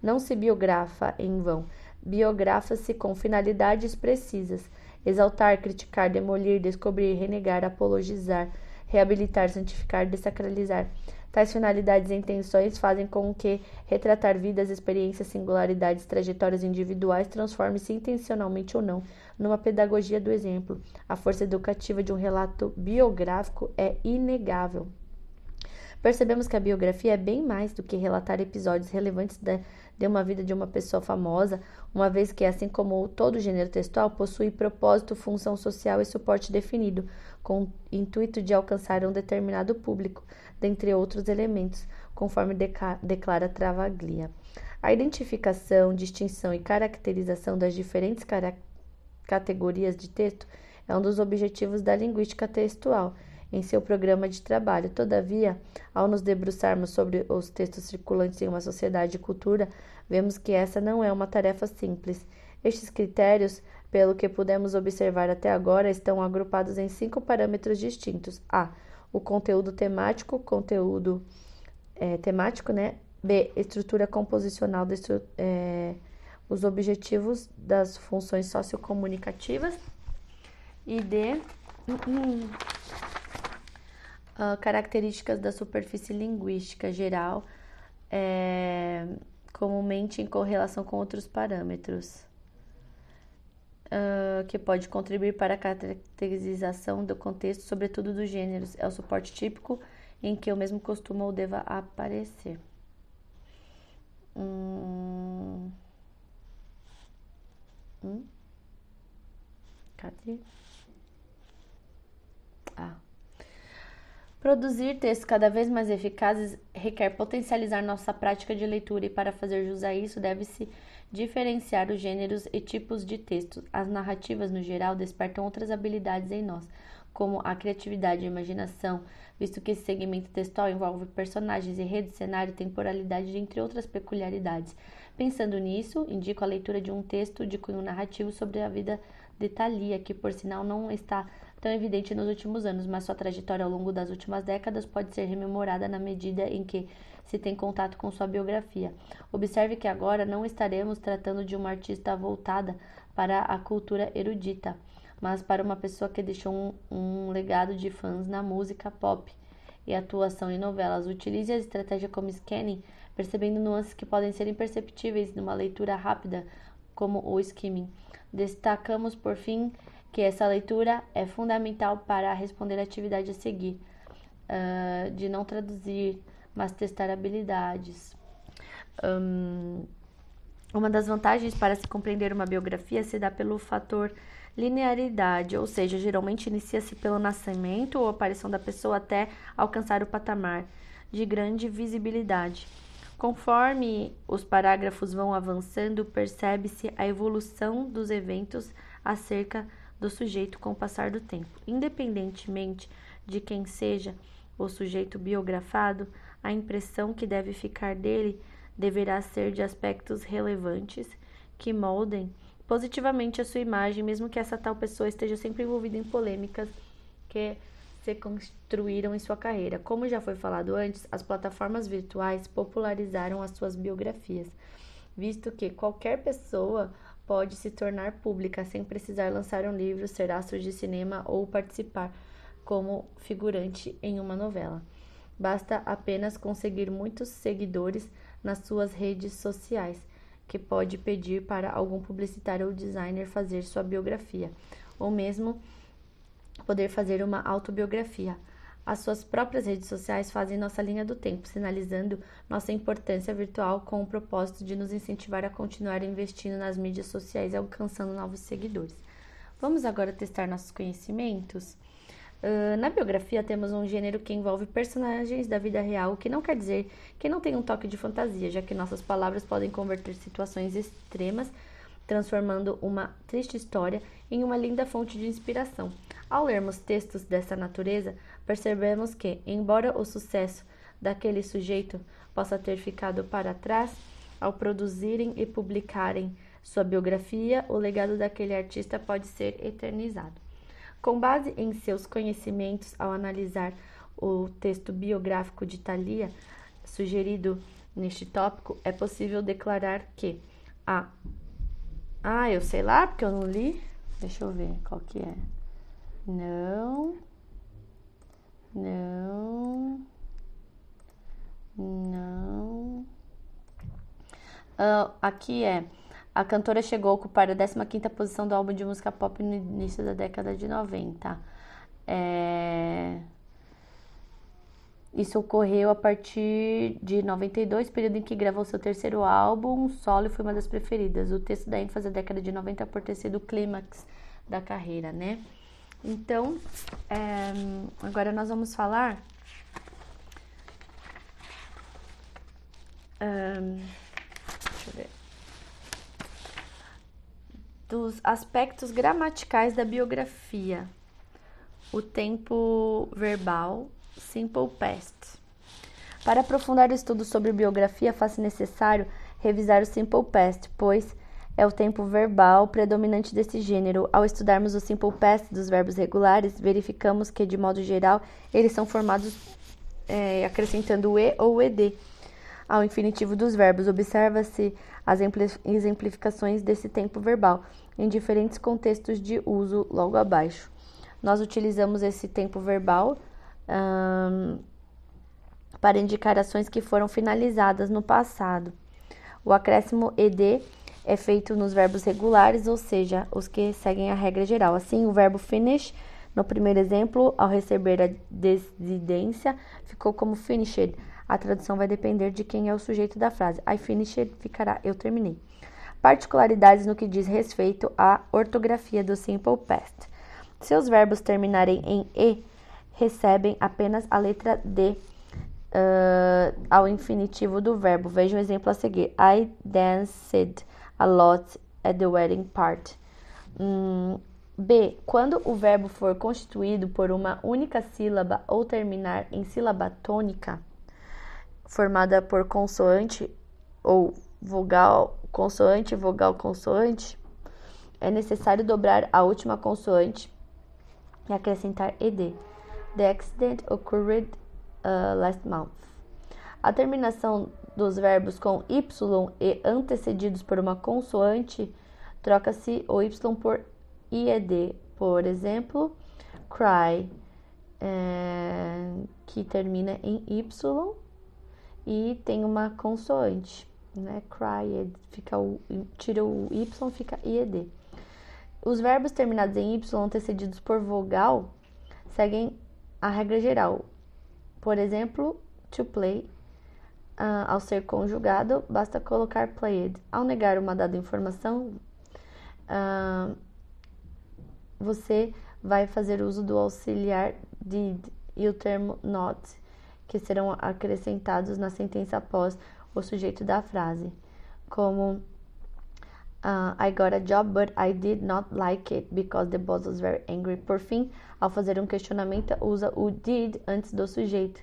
Não se biografa em vão, biografa-se com finalidades precisas: exaltar, criticar, demolir, descobrir, renegar, apologizar, reabilitar, santificar, desacralizar. Tais finalidades e intenções fazem com que retratar vidas, experiências, singularidades, trajetórias individuais transforme-se intencionalmente ou não numa pedagogia do exemplo. A força educativa de um relato biográfico é inegável. Percebemos que a biografia é bem mais do que relatar episódios relevantes da, de uma vida de uma pessoa famosa, uma vez que, assim como todo gênero textual, possui propósito, função social e suporte definido, com o intuito de alcançar um determinado público, dentre outros elementos, conforme declara Travaglia. A identificação, distinção e caracterização das diferentes categorias de texto é um dos objetivos da linguística textual em seu programa de trabalho. Todavia, ao nos debruçarmos sobre os textos circulantes em uma sociedade de cultura, vemos que essa não é uma tarefa simples. Estes critérios, pelo que pudemos observar até agora, estão agrupados em cinco parâmetros distintos: a. O conteúdo temático, conteúdo é, temático, né? B. Estrutura composicional, estru é, os objetivos das funções sociocomunicativas e D. Uh, características da superfície linguística geral, é, comumente em correlação com outros parâmetros, uh, que pode contribuir para a caracterização do contexto, sobretudo dos gêneros. É o suporte típico em que o mesmo costuma ou deva aparecer. Hum. Hum? Cadê? Ah. Produzir textos cada vez mais eficazes requer potencializar nossa prática de leitura e para fazer jus a isso deve-se diferenciar os gêneros e tipos de textos. As narrativas, no geral, despertam outras habilidades em nós, como a criatividade e a imaginação, visto que esse segmento textual envolve personagens, enredo, cenário, temporalidade, entre outras peculiaridades. Pensando nisso, indico a leitura de um texto de cunho narrativo sobre a vida de Thalia, que por sinal não está tão evidente nos últimos anos, mas sua trajetória ao longo das últimas décadas pode ser rememorada na medida em que se tem contato com sua biografia. Observe que agora não estaremos tratando de uma artista voltada para a cultura erudita mas para uma pessoa que deixou um, um legado de fãs na música pop e atuação em novelas. Utilize a estratégia como scanning, percebendo nuances que podem ser imperceptíveis numa leitura rápida, como o skimming. Destacamos, por fim, que essa leitura é fundamental para responder à atividade a seguir, uh, de não traduzir, mas testar habilidades. Um, uma das vantagens para se compreender uma biografia se dá pelo fator linearidade, ou seja, geralmente inicia-se pelo nascimento ou aparição da pessoa até alcançar o patamar de grande visibilidade. Conforme os parágrafos vão avançando, percebe-se a evolução dos eventos acerca do sujeito com o passar do tempo. Independentemente de quem seja o sujeito biografado, a impressão que deve ficar dele deverá ser de aspectos relevantes que moldem positivamente a sua imagem, mesmo que essa tal pessoa esteja sempre envolvida em polêmicas que se construíram em sua carreira. Como já foi falado antes, as plataformas virtuais popularizaram as suas biografias, visto que qualquer pessoa pode se tornar pública sem precisar lançar um livro, ser astro de cinema ou participar como figurante em uma novela. Basta apenas conseguir muitos seguidores nas suas redes sociais que pode pedir para algum publicitário ou designer fazer sua biografia, ou mesmo poder fazer uma autobiografia. As suas próprias redes sociais fazem nossa linha do tempo, sinalizando nossa importância virtual com o propósito de nos incentivar a continuar investindo nas mídias sociais e alcançando novos seguidores. Vamos agora testar nossos conhecimentos? Uh, na biografia temos um gênero que envolve personagens da vida real, o que não quer dizer que não tem um toque de fantasia, já que nossas palavras podem converter situações extremas, transformando uma triste história em uma linda fonte de inspiração. Ao lermos textos dessa natureza, percebemos que, embora o sucesso daquele sujeito possa ter ficado para trás, ao produzirem e publicarem sua biografia, o legado daquele artista pode ser eternizado. Com base em seus conhecimentos ao analisar o texto biográfico de Thalia sugerido neste tópico, é possível declarar que a Ah, eu sei lá, porque eu não li. Deixa eu ver qual que é. Não. Não. Não. Uh, aqui é a cantora chegou a ocupar a 15ª posição do álbum de música pop no início da década de 90. É... Isso ocorreu a partir de 92, período em que gravou seu terceiro álbum, solo, e foi uma das preferidas. O texto da ênfase da década de 90 por ter sido o clímax da carreira, né? Então, é... agora nós vamos falar... Um... Deixa eu ver dos aspectos gramaticais da biografia. O tempo verbal, simple past. Para aprofundar o estudo sobre biografia, faz-se necessário revisar o simple past, pois é o tempo verbal predominante desse gênero. Ao estudarmos o simple past dos verbos regulares, verificamos que, de modo geral, eles são formados é, acrescentando o e ou o ed. ao infinitivo dos verbos. Observa-se as exemplificações desse tempo verbal em diferentes contextos de uso logo abaixo. Nós utilizamos esse tempo verbal para indicar ações que foram finalizadas no passado. O acréscimo ed é feito nos verbos regulares, ou seja, os que seguem a regra geral. Assim, o verbo finish, no primeiro exemplo, ao receber a desidência, ficou como finished. A tradução vai depender de quem é o sujeito da frase. I finished ficará eu terminei. Particularidades no que diz respeito à ortografia do simple past. Seus verbos terminarem em e recebem apenas a letra D uh, ao infinitivo do verbo. Veja o exemplo a seguir. I danced a lot at the wedding party. Hum, B. Quando o verbo for constituído por uma única sílaba ou terminar em sílaba tônica, formada por consoante ou vogal, consoante, vogal, consoante, é necessário dobrar a última consoante e acrescentar ed. The accident occurred uh, last month. A terminação dos verbos com y e antecedidos por uma consoante troca-se o y por ied. Por exemplo, cry, é, que termina em y e tem uma consoante, né? Cry, fica o, tira o y, fica ied. Os verbos terminados em y antecedidos por vogal seguem a regra geral. Por exemplo, to play Uh, ao ser conjugado, basta colocar played. Ao negar uma dada informação, uh, você vai fazer uso do auxiliar did e o termo not, que serão acrescentados na sentença após o sujeito da frase, como uh, I got a job, but I did not like it because the boss was very angry. Por fim, ao fazer um questionamento, usa o did antes do sujeito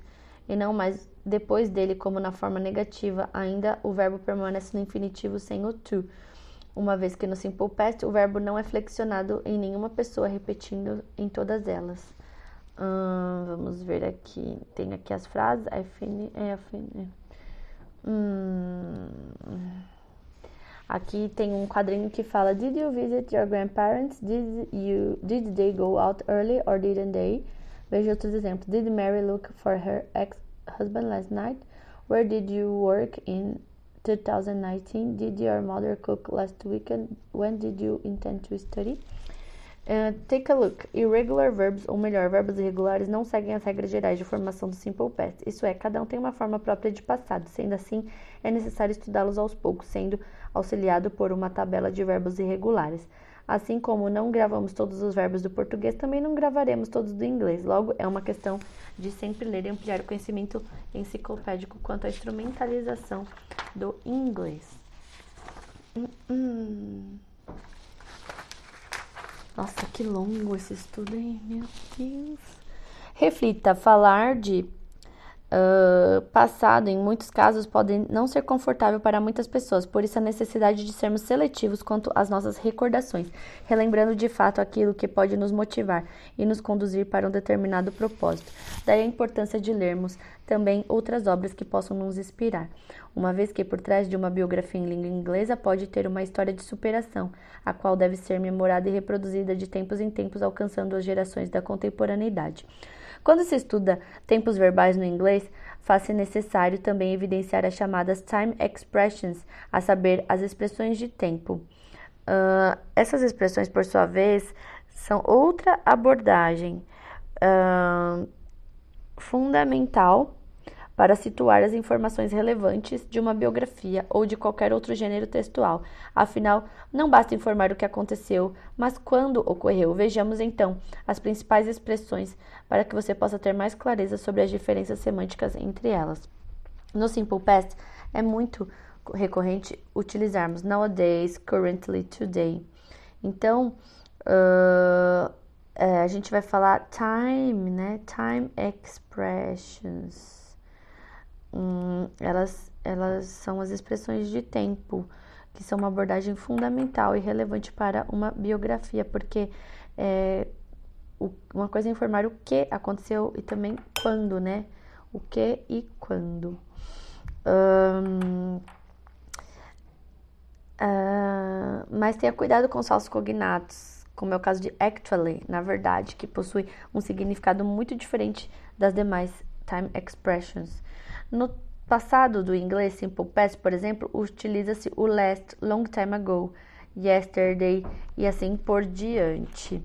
e não mais depois dele, como na forma negativa, ainda o verbo permanece no infinitivo sem o to, uma vez que no simple past o verbo não é flexionado em nenhuma pessoa, repetindo em todas elas. Hum, vamos ver aqui. Tem aqui as frases. I I hum. Aqui tem um quadrinho que fala: Did you visit your grandparents? Did you did they go out early or didn't they? Veja outros exemplos. Did Mary look for her ex husband last night? Where did you work in 2019? Did your mother cook last weekend? When did you intend to study? Uh, take a look. Irregular verbs, ou melhor, verbos irregulares, não seguem as regras gerais de formação do simple past. Isso é, cada um tem uma forma própria de passado. Sendo assim, é necessário estudá-los aos poucos, sendo auxiliado por uma tabela de verbos irregulares. Assim como não gravamos todos os verbos do português, também não gravaremos todos do inglês. Logo, é uma questão de sempre ler e ampliar o conhecimento enciclopédico quanto à instrumentalização do inglês. Nossa, que longo esse estudo, hein? Meu Deus. Reflita, falar de uh, passado, em muitos casos, pode não ser confortável para muitas pessoas, por isso a necessidade de sermos seletivos quanto às nossas recordações, relembrando de fato aquilo que pode nos motivar e nos conduzir para um determinado propósito. Daí a importância de lermos também outras obras que possam nos inspirar, uma vez que por trás de uma biografia em língua inglesa pode ter uma história de superação, a qual deve ser memorada e reproduzida de tempos em tempos, alcançando as gerações da contemporaneidade. Quando se estuda tempos verbais no inglês, faz-se necessário também evidenciar as chamadas time expressions, a saber, as expressões de tempo. Uh, essas expressões, por sua vez, são outra abordagem uh, fundamental para situar as informações relevantes de uma biografia ou de qualquer outro gênero textual. Afinal, não basta informar o que aconteceu, mas quando ocorreu. Vejamos então as principais expressões para que você possa ter mais clareza sobre as diferenças semânticas entre elas. No Simple Past, é muito recorrente utilizarmos nowadays, currently, today. Então, uh, a gente vai falar time, né? Time expressions hum, elas, elas são as expressões de tempo, que são uma abordagem fundamental e relevante para uma biografia, porque é, o, uma coisa é informar o que aconteceu e também quando, né? O que e quando. Um, uh, mas tenha cuidado com os falsos cognatos, como é o caso de actually, na verdade, que possui um significado muito diferente das demais time expressions. No passado do inglês simple past, por exemplo, utiliza-se o last, long time ago, yesterday e assim por diante.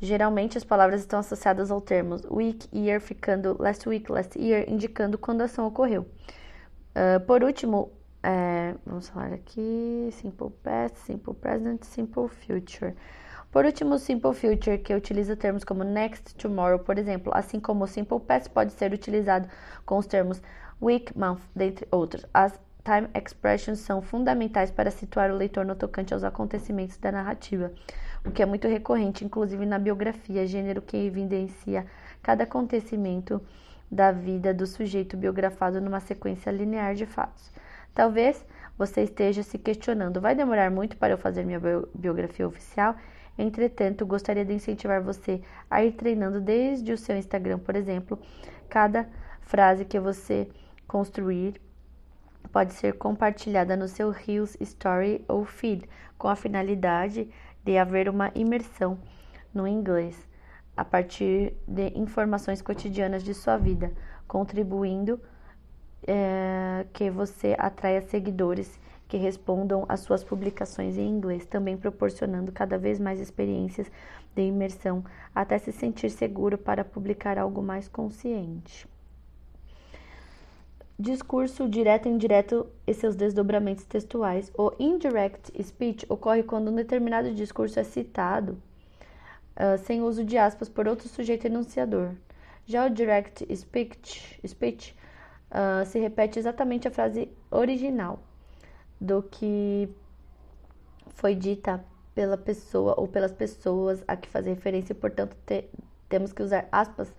Geralmente as palavras estão associadas ao termo week, year, ficando last week, last year, indicando quando a ação ocorreu. Uh, por último, é, vamos falar aqui: simple past, simple present, simple future. Por último, simple future, que utiliza termos como next, tomorrow, por exemplo, assim como o simple past pode ser utilizado com os termos week, month, dentre outros. As time expressions são fundamentais para situar o leitor no tocante aos acontecimentos da narrativa, o que é muito recorrente, inclusive na biografia, gênero que evidencia cada acontecimento da vida do sujeito biografado numa sequência linear de fatos. Talvez você esteja se questionando: vai demorar muito para eu fazer minha biografia oficial? Entretanto, gostaria de incentivar você a ir treinando desde o seu Instagram, por exemplo. Cada frase que você construir pode ser compartilhada no seu Reels, Story ou Feed, com a finalidade de haver uma imersão no inglês a partir de informações cotidianas de sua vida, contribuindo é, que você atraia seguidores que respondam às suas publicações em inglês, também proporcionando cada vez mais experiências de imersão até se sentir seguro para publicar algo mais consciente. Discurso direto e indireto e seus desdobramentos textuais. O indirect speech ocorre quando um determinado discurso é citado uh, sem uso de aspas por outro sujeito enunciador. Já o direct speech, speech uh, se repete exatamente a frase original do que foi dita pela pessoa ou pelas pessoas a que faz referência, portanto, te, temos que usar aspas,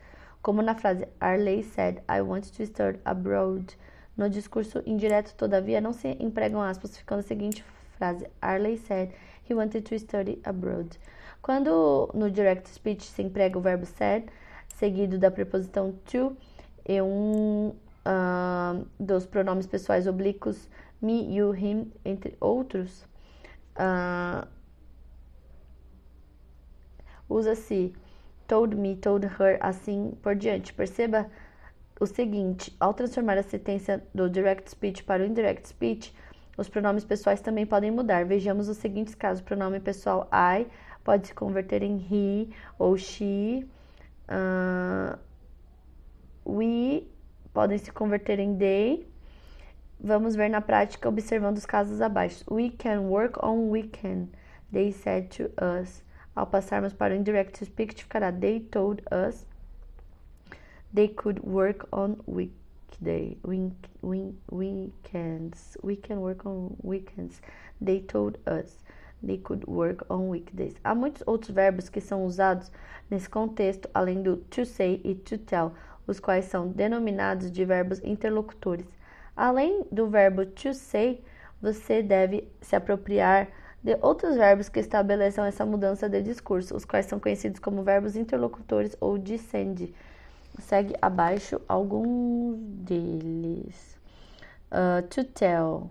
como na frase Arley said, I want to start abroad. No discurso indireto, todavia, não se empregam aspas, ficando a seguinte frase: Arley said he wanted to study abroad. Quando no direct speech se emprega o verbo said, seguido da preposição to e um uh, dos pronomes pessoais oblíquos me, you, him, entre outros, uh, usa-se told me, told her, assim por diante. Perceba o seguinte: ao transformar a sentença do direct speech para o indirect speech, os pronomes pessoais também podem mudar. Vejamos os seguintes casos: o pronome pessoal I pode se converter em he ou she. Uh, we podem se converter em they. Vamos ver na prática observando os casos abaixo. We can work on weekend, they said to us. Ao passarmos para o indirect speech, ficará they told us they could work on weekday, week, week, weekends. We can work on weekends, they told us. They could work on weekdays. Há muitos outros verbos que são usados nesse contexto, além do to say e to tell, os quais são denominados de verbos interlocutores. Além do verbo to say, você deve se apropriar de outros verbos que estabeleçam essa mudança de discurso, os quais são conhecidos como verbos interlocutores ou descende. Segue abaixo alguns deles. Uh, to tell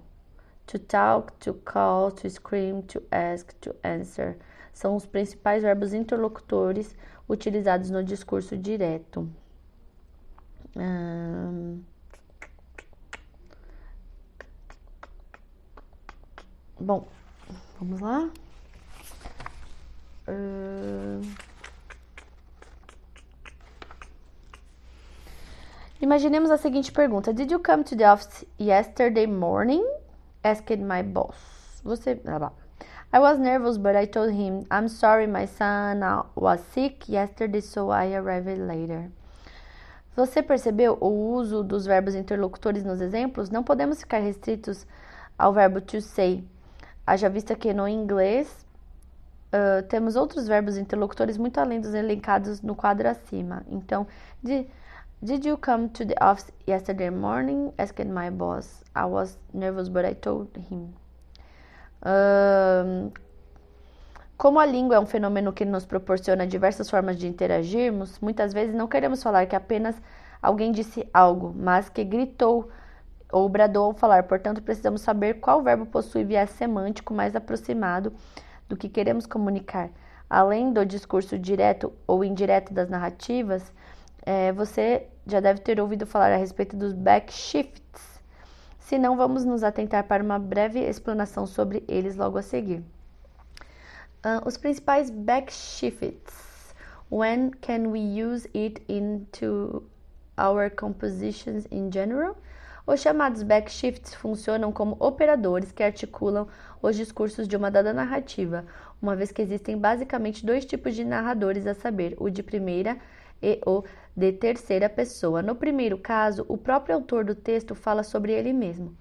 To talk, to call, to scream, to ask, to answer são os principais verbos interlocutores utilizados no discurso direto. Hum... Bom, vamos lá. Hum... Imaginemos a seguinte pergunta: Did you come to the office yesterday morning? asked my boss. Você. I was nervous, but I told him, I'm sorry, my son was sick yesterday, so I arrived later. Você percebeu o uso dos verbos interlocutores nos exemplos? Não podemos ficar restritos ao verbo to say. Haja vista que no inglês uh, temos outros verbos interlocutores muito além dos elencados no quadro acima. Então, de Did you come to the office yesterday morning? asked my boss. I was nervous, but I told him. Um, como a língua é um fenômeno que nos proporciona diversas formas de interagirmos, muitas vezes não queremos falar que apenas alguém disse algo, mas que gritou ou bradou ao falar. Portanto, precisamos saber qual verbo possui viés semântico mais aproximado do que queremos comunicar. Além do discurso direto ou indireto das narrativas, é, você já deve ter ouvido falar a respeito dos backshifts. Se não, vamos nos atentar para uma breve explanação sobre eles logo a seguir. Uh, os principais backshifts. When can we use it into our compositions in general? Os chamados backshifts funcionam como operadores que articulam os discursos de uma dada narrativa, uma vez que existem basicamente dois tipos de narradores, a saber, o de primeira e o de terceira pessoa. No primeiro caso, o próprio autor do texto fala sobre ele mesmo,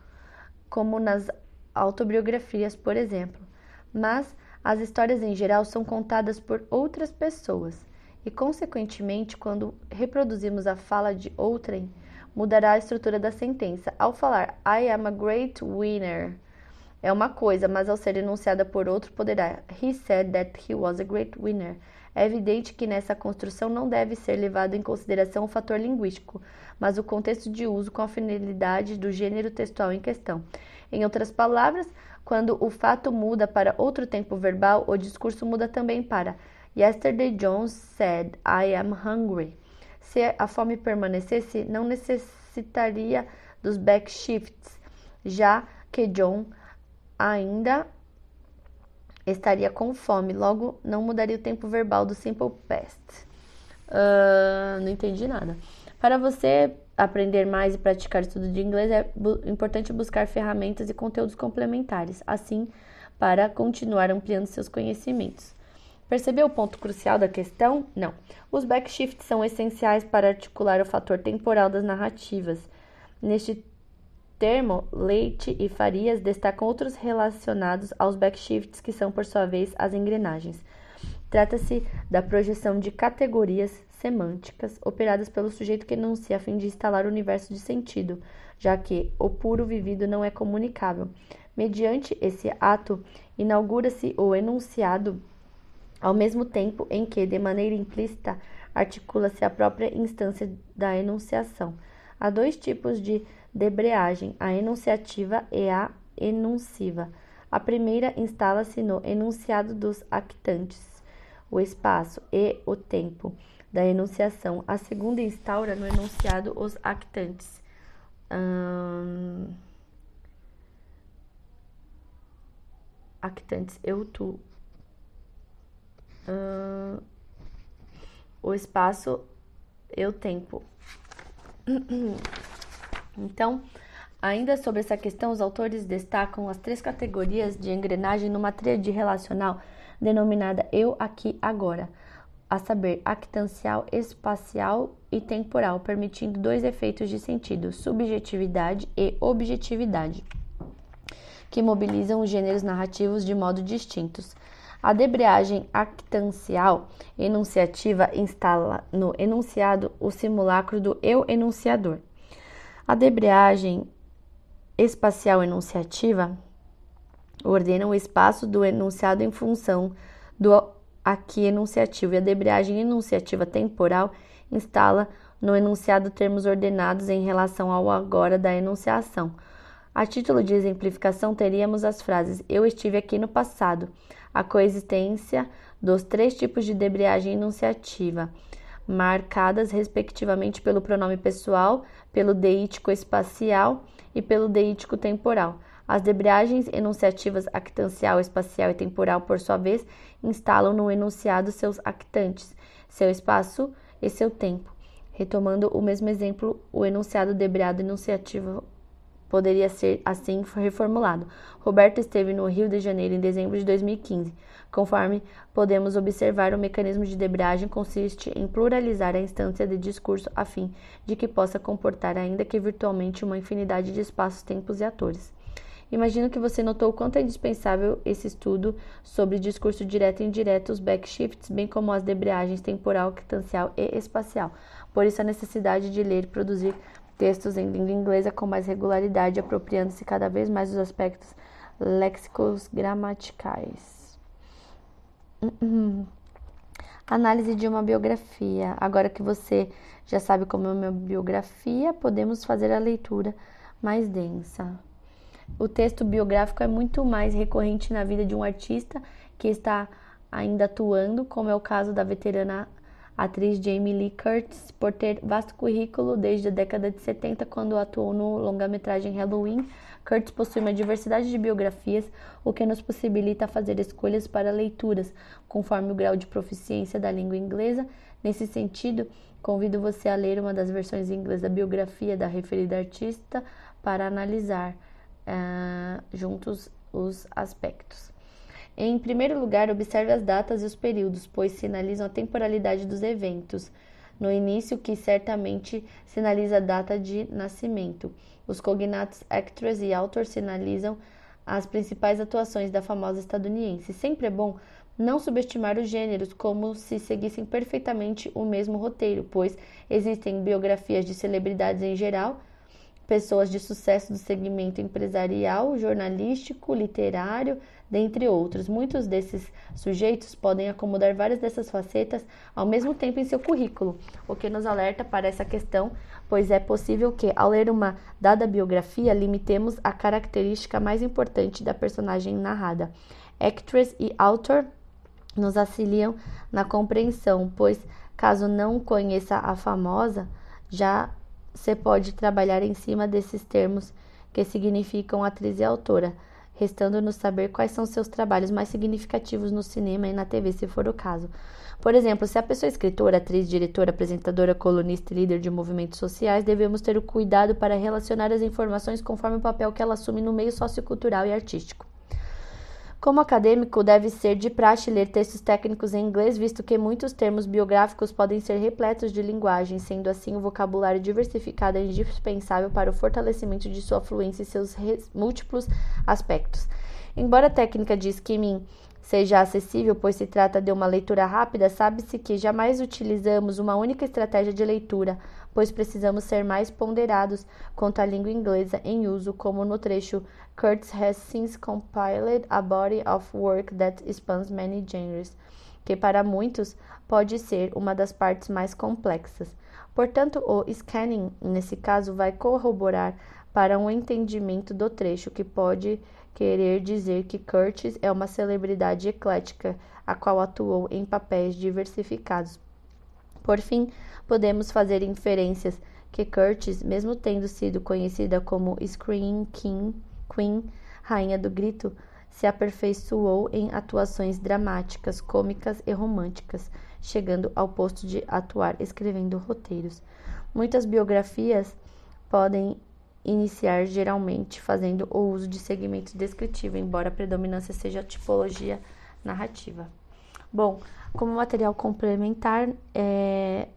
como nas autobiografias, por exemplo. Mas as histórias em geral são contadas por outras pessoas, e, consequentemente, quando reproduzimos a fala de outrem, mudará a estrutura da sentença. Ao falar I am a great winner, é uma coisa, mas ao ser enunciada por outro, poderá He said that he was a great winner. É evidente que nessa construção não deve ser levado em consideração o fator linguístico, mas o contexto de uso com a finalidade do gênero textual em questão. Em outras palavras, quando o fato muda para outro tempo verbal, o discurso muda também para Yesterday John said I am hungry. Se a fome permanecesse, não necessitaria dos backshifts, já que John ainda estaria com fome, logo não mudaria o tempo verbal do simple past. Uh, não entendi nada. Para você aprender mais e praticar estudo de inglês, é bu importante buscar ferramentas e conteúdos complementares, assim, para continuar ampliando seus conhecimentos. Percebeu o ponto crucial da questão? Não. Os backshifts são essenciais para articular o fator temporal das narrativas. Neste termo, Leite e Farias destacam outros relacionados aos backshifts, que são, por sua vez, as engrenagens. Trata-se da projeção de categorias semânticas operadas pelo sujeito que enuncia a fim de instalar o universo de sentido, já que o puro vivido não é comunicável. Mediante esse ato, inaugura-se o enunciado ao mesmo tempo em que, de maneira implícita, articula-se a própria instância da enunciação. Há dois tipos de debreagem, a enunciativa e a enunciva. A primeira instala-se no enunciado dos actantes, o espaço e o tempo da enunciação. A segunda instaura no enunciado os actantes. Hum... Actantes, eu, tu, o espaço e o tempo. Então, ainda sobre essa questão, os autores destacam as três categorias de engrenagem numa tríade relacional denominada eu, aqui, agora, a saber, actancial, espacial e temporal, permitindo dois efeitos de sentido, subjetividade e objetividade, que mobilizam os gêneros narrativos de modo distintos. A debreagem actancial enunciativa instala no enunciado o simulacro do eu enunciador. A debreagem espacial enunciativa ordena o espaço do enunciado em função do aqui enunciativo e a debreagem enunciativa temporal instala no enunciado termos ordenados em relação ao agora da enunciação. A título de exemplificação, teríamos as frases Eu estive aqui no passado, a coexistência dos três tipos de debreagem enunciativa, marcadas respectivamente pelo pronome pessoal, pelo deítico espacial e pelo deítico temporal. As debreagens enunciativas actancial, espacial e temporal, por sua vez, instalam no enunciado seus actantes, seu espaço e seu tempo. Retomando o mesmo exemplo, o enunciado debreado enunciativo poderia ser assim reformulado. Roberto esteve no Rio de Janeiro em dezembro de 2015. Conforme podemos observar, o mecanismo de debragem consiste em pluralizar a instância de discurso a fim de que possa comportar, ainda que virtualmente, uma infinidade de espaços, tempos e atores. Imagino que você notou o quanto é indispensável esse estudo sobre discurso direto e indireto, os backshifts, bem como as debreagens temporal, quitancial e espacial. Por isso, a necessidade de ler e produzir textos em língua inglesa com mais regularidade, apropriando-se cada vez mais dos aspectos léxicos gramaticais. Análise de uma biografia. Agora que você já sabe como é uma biografia, podemos fazer a leitura mais densa. O texto biográfico é muito mais recorrente na vida de um artista que está ainda atuando, como é o caso da veterana atriz Jamie Lee Curtis, por ter vasto currículo desde a década de 70, quando atuou no longa-metragem Halloween. Curtis possui uma diversidade de biografias, o que nos possibilita fazer escolhas para leituras, conforme o grau de proficiência da língua inglesa. Nesse sentido, convido você a ler uma das versões inglês da biografia da referida artista para analisar uh, juntos os aspectos. Em primeiro lugar, observe as datas e os períodos, pois sinalizam a temporalidade dos eventos. No início, que certamente sinaliza a data de nascimento. Os cognatos actress e author sinalizam as principais atuações da famosa estadunidense. Sempre é bom não subestimar os gêneros como se seguissem perfeitamente o mesmo roteiro, pois existem biografias de celebridades em geral, pessoas de sucesso do segmento empresarial, jornalístico, literário, dentre outros. Muitos desses sujeitos podem acomodar várias dessas facetas ao mesmo tempo em seu currículo, o que nos alerta para essa questão, pois é possível que, ao ler uma dada biografia, limitemos a característica mais importante da personagem narrada. Actress e author nos auxiliam na compreensão, pois, caso não conheça a famosa, já você pode trabalhar em cima desses termos que significam atriz e autora, restando-nos saber quais são seus trabalhos mais significativos no cinema e na TV, se for o caso. Por exemplo, se a pessoa é escritora, atriz, diretora, apresentadora, colunista e líder de movimentos sociais, devemos ter o cuidado para relacionar as informações conforme o papel que ela assume no meio sociocultural e artístico. Como acadêmico, deve ser de praxe ler textos técnicos em inglês, visto que muitos termos biográficos podem ser repletos de linguagem, sendo assim o vocabulário diversificado é indispensável para o fortalecimento de sua fluência e seus múltiplos aspectos. Embora a técnica de skimming seja acessível, pois se trata de uma leitura rápida, sabe-se que jamais utilizamos uma única estratégia de leitura, pois precisamos ser mais ponderados quanto à língua inglesa em uso, como no trecho Kurtz has since compiled a body of work that spans many genres, que para muitos pode ser uma das partes mais complexas. Portanto, o scanning, nesse caso, vai corroborar para um entendimento do trecho, que pode querer dizer que Curtis é uma celebridade eclética, a qual atuou em papéis diversificados. Por fim, podemos fazer inferências que Curtis, mesmo tendo sido conhecida como Scream King, Queen, rainha do grito, se aperfeiçoou em atuações dramáticas, cômicas e românticas, chegando ao posto de atuar escrevendo roteiros. Muitas biografias podem iniciar geralmente fazendo o uso de segmentos descritivos, embora a predominância seja a tipologia narrativa. Bom, como material complementar, é,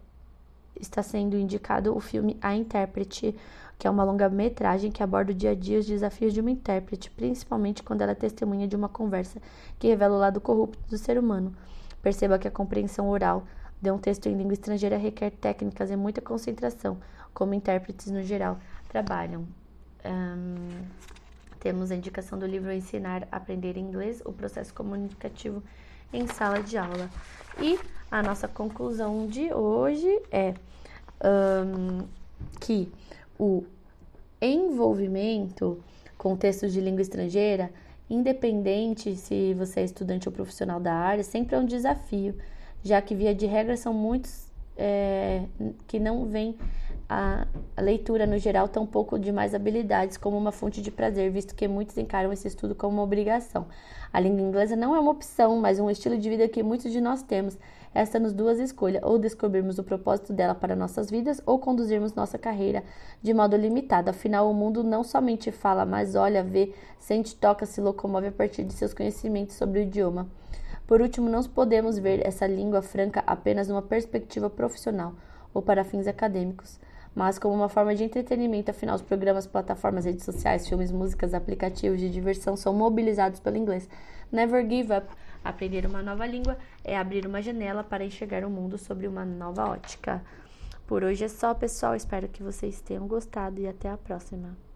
está sendo indicado o filme A Intérprete, que é uma longa-metragem que aborda o dia a dia os desafios de uma intérprete, principalmente quando ela é testemunha de uma conversa que revela o lado corrupto do ser humano. Perceba que a compreensão oral de um texto em língua estrangeira requer técnicas e muita concentração, como intérpretes no geral trabalham. Um, temos a indicação do livro Ensinar a Aprender Inglês, o processo comunicativo em sala de aula. E a nossa conclusão de hoje é um, que o envolvimento com textos de língua estrangeira, independente se você é estudante ou profissional da área, sempre é um desafio, já que, via de regra, são muitos é, que não vêm a, a leitura no geral tão pouco de mais habilidades como uma fonte de prazer, visto que muitos encaram esse estudo como uma obrigação. A língua inglesa não é uma opção, mas um estilo de vida que muitos de nós temos. Esta nos duas escolhas, ou descobrirmos o propósito dela para nossas vidas, ou conduzirmos nossa carreira de modo limitado. Afinal, o mundo não somente fala, mas olha, vê, sente, toca, se locomove a partir de seus conhecimentos sobre o idioma. Por último, não podemos ver essa língua franca apenas numa perspectiva profissional ou para fins acadêmicos mas como uma forma de entretenimento, afinal, os programas, plataformas, redes sociais, filmes, músicas, aplicativos de diversão são mobilizados pelo inglês. Never give up. Aprender uma nova língua é abrir uma janela para enxergar o mundo sobre uma nova ótica. Por hoje é só, pessoal. Espero que vocês tenham gostado e até a próxima.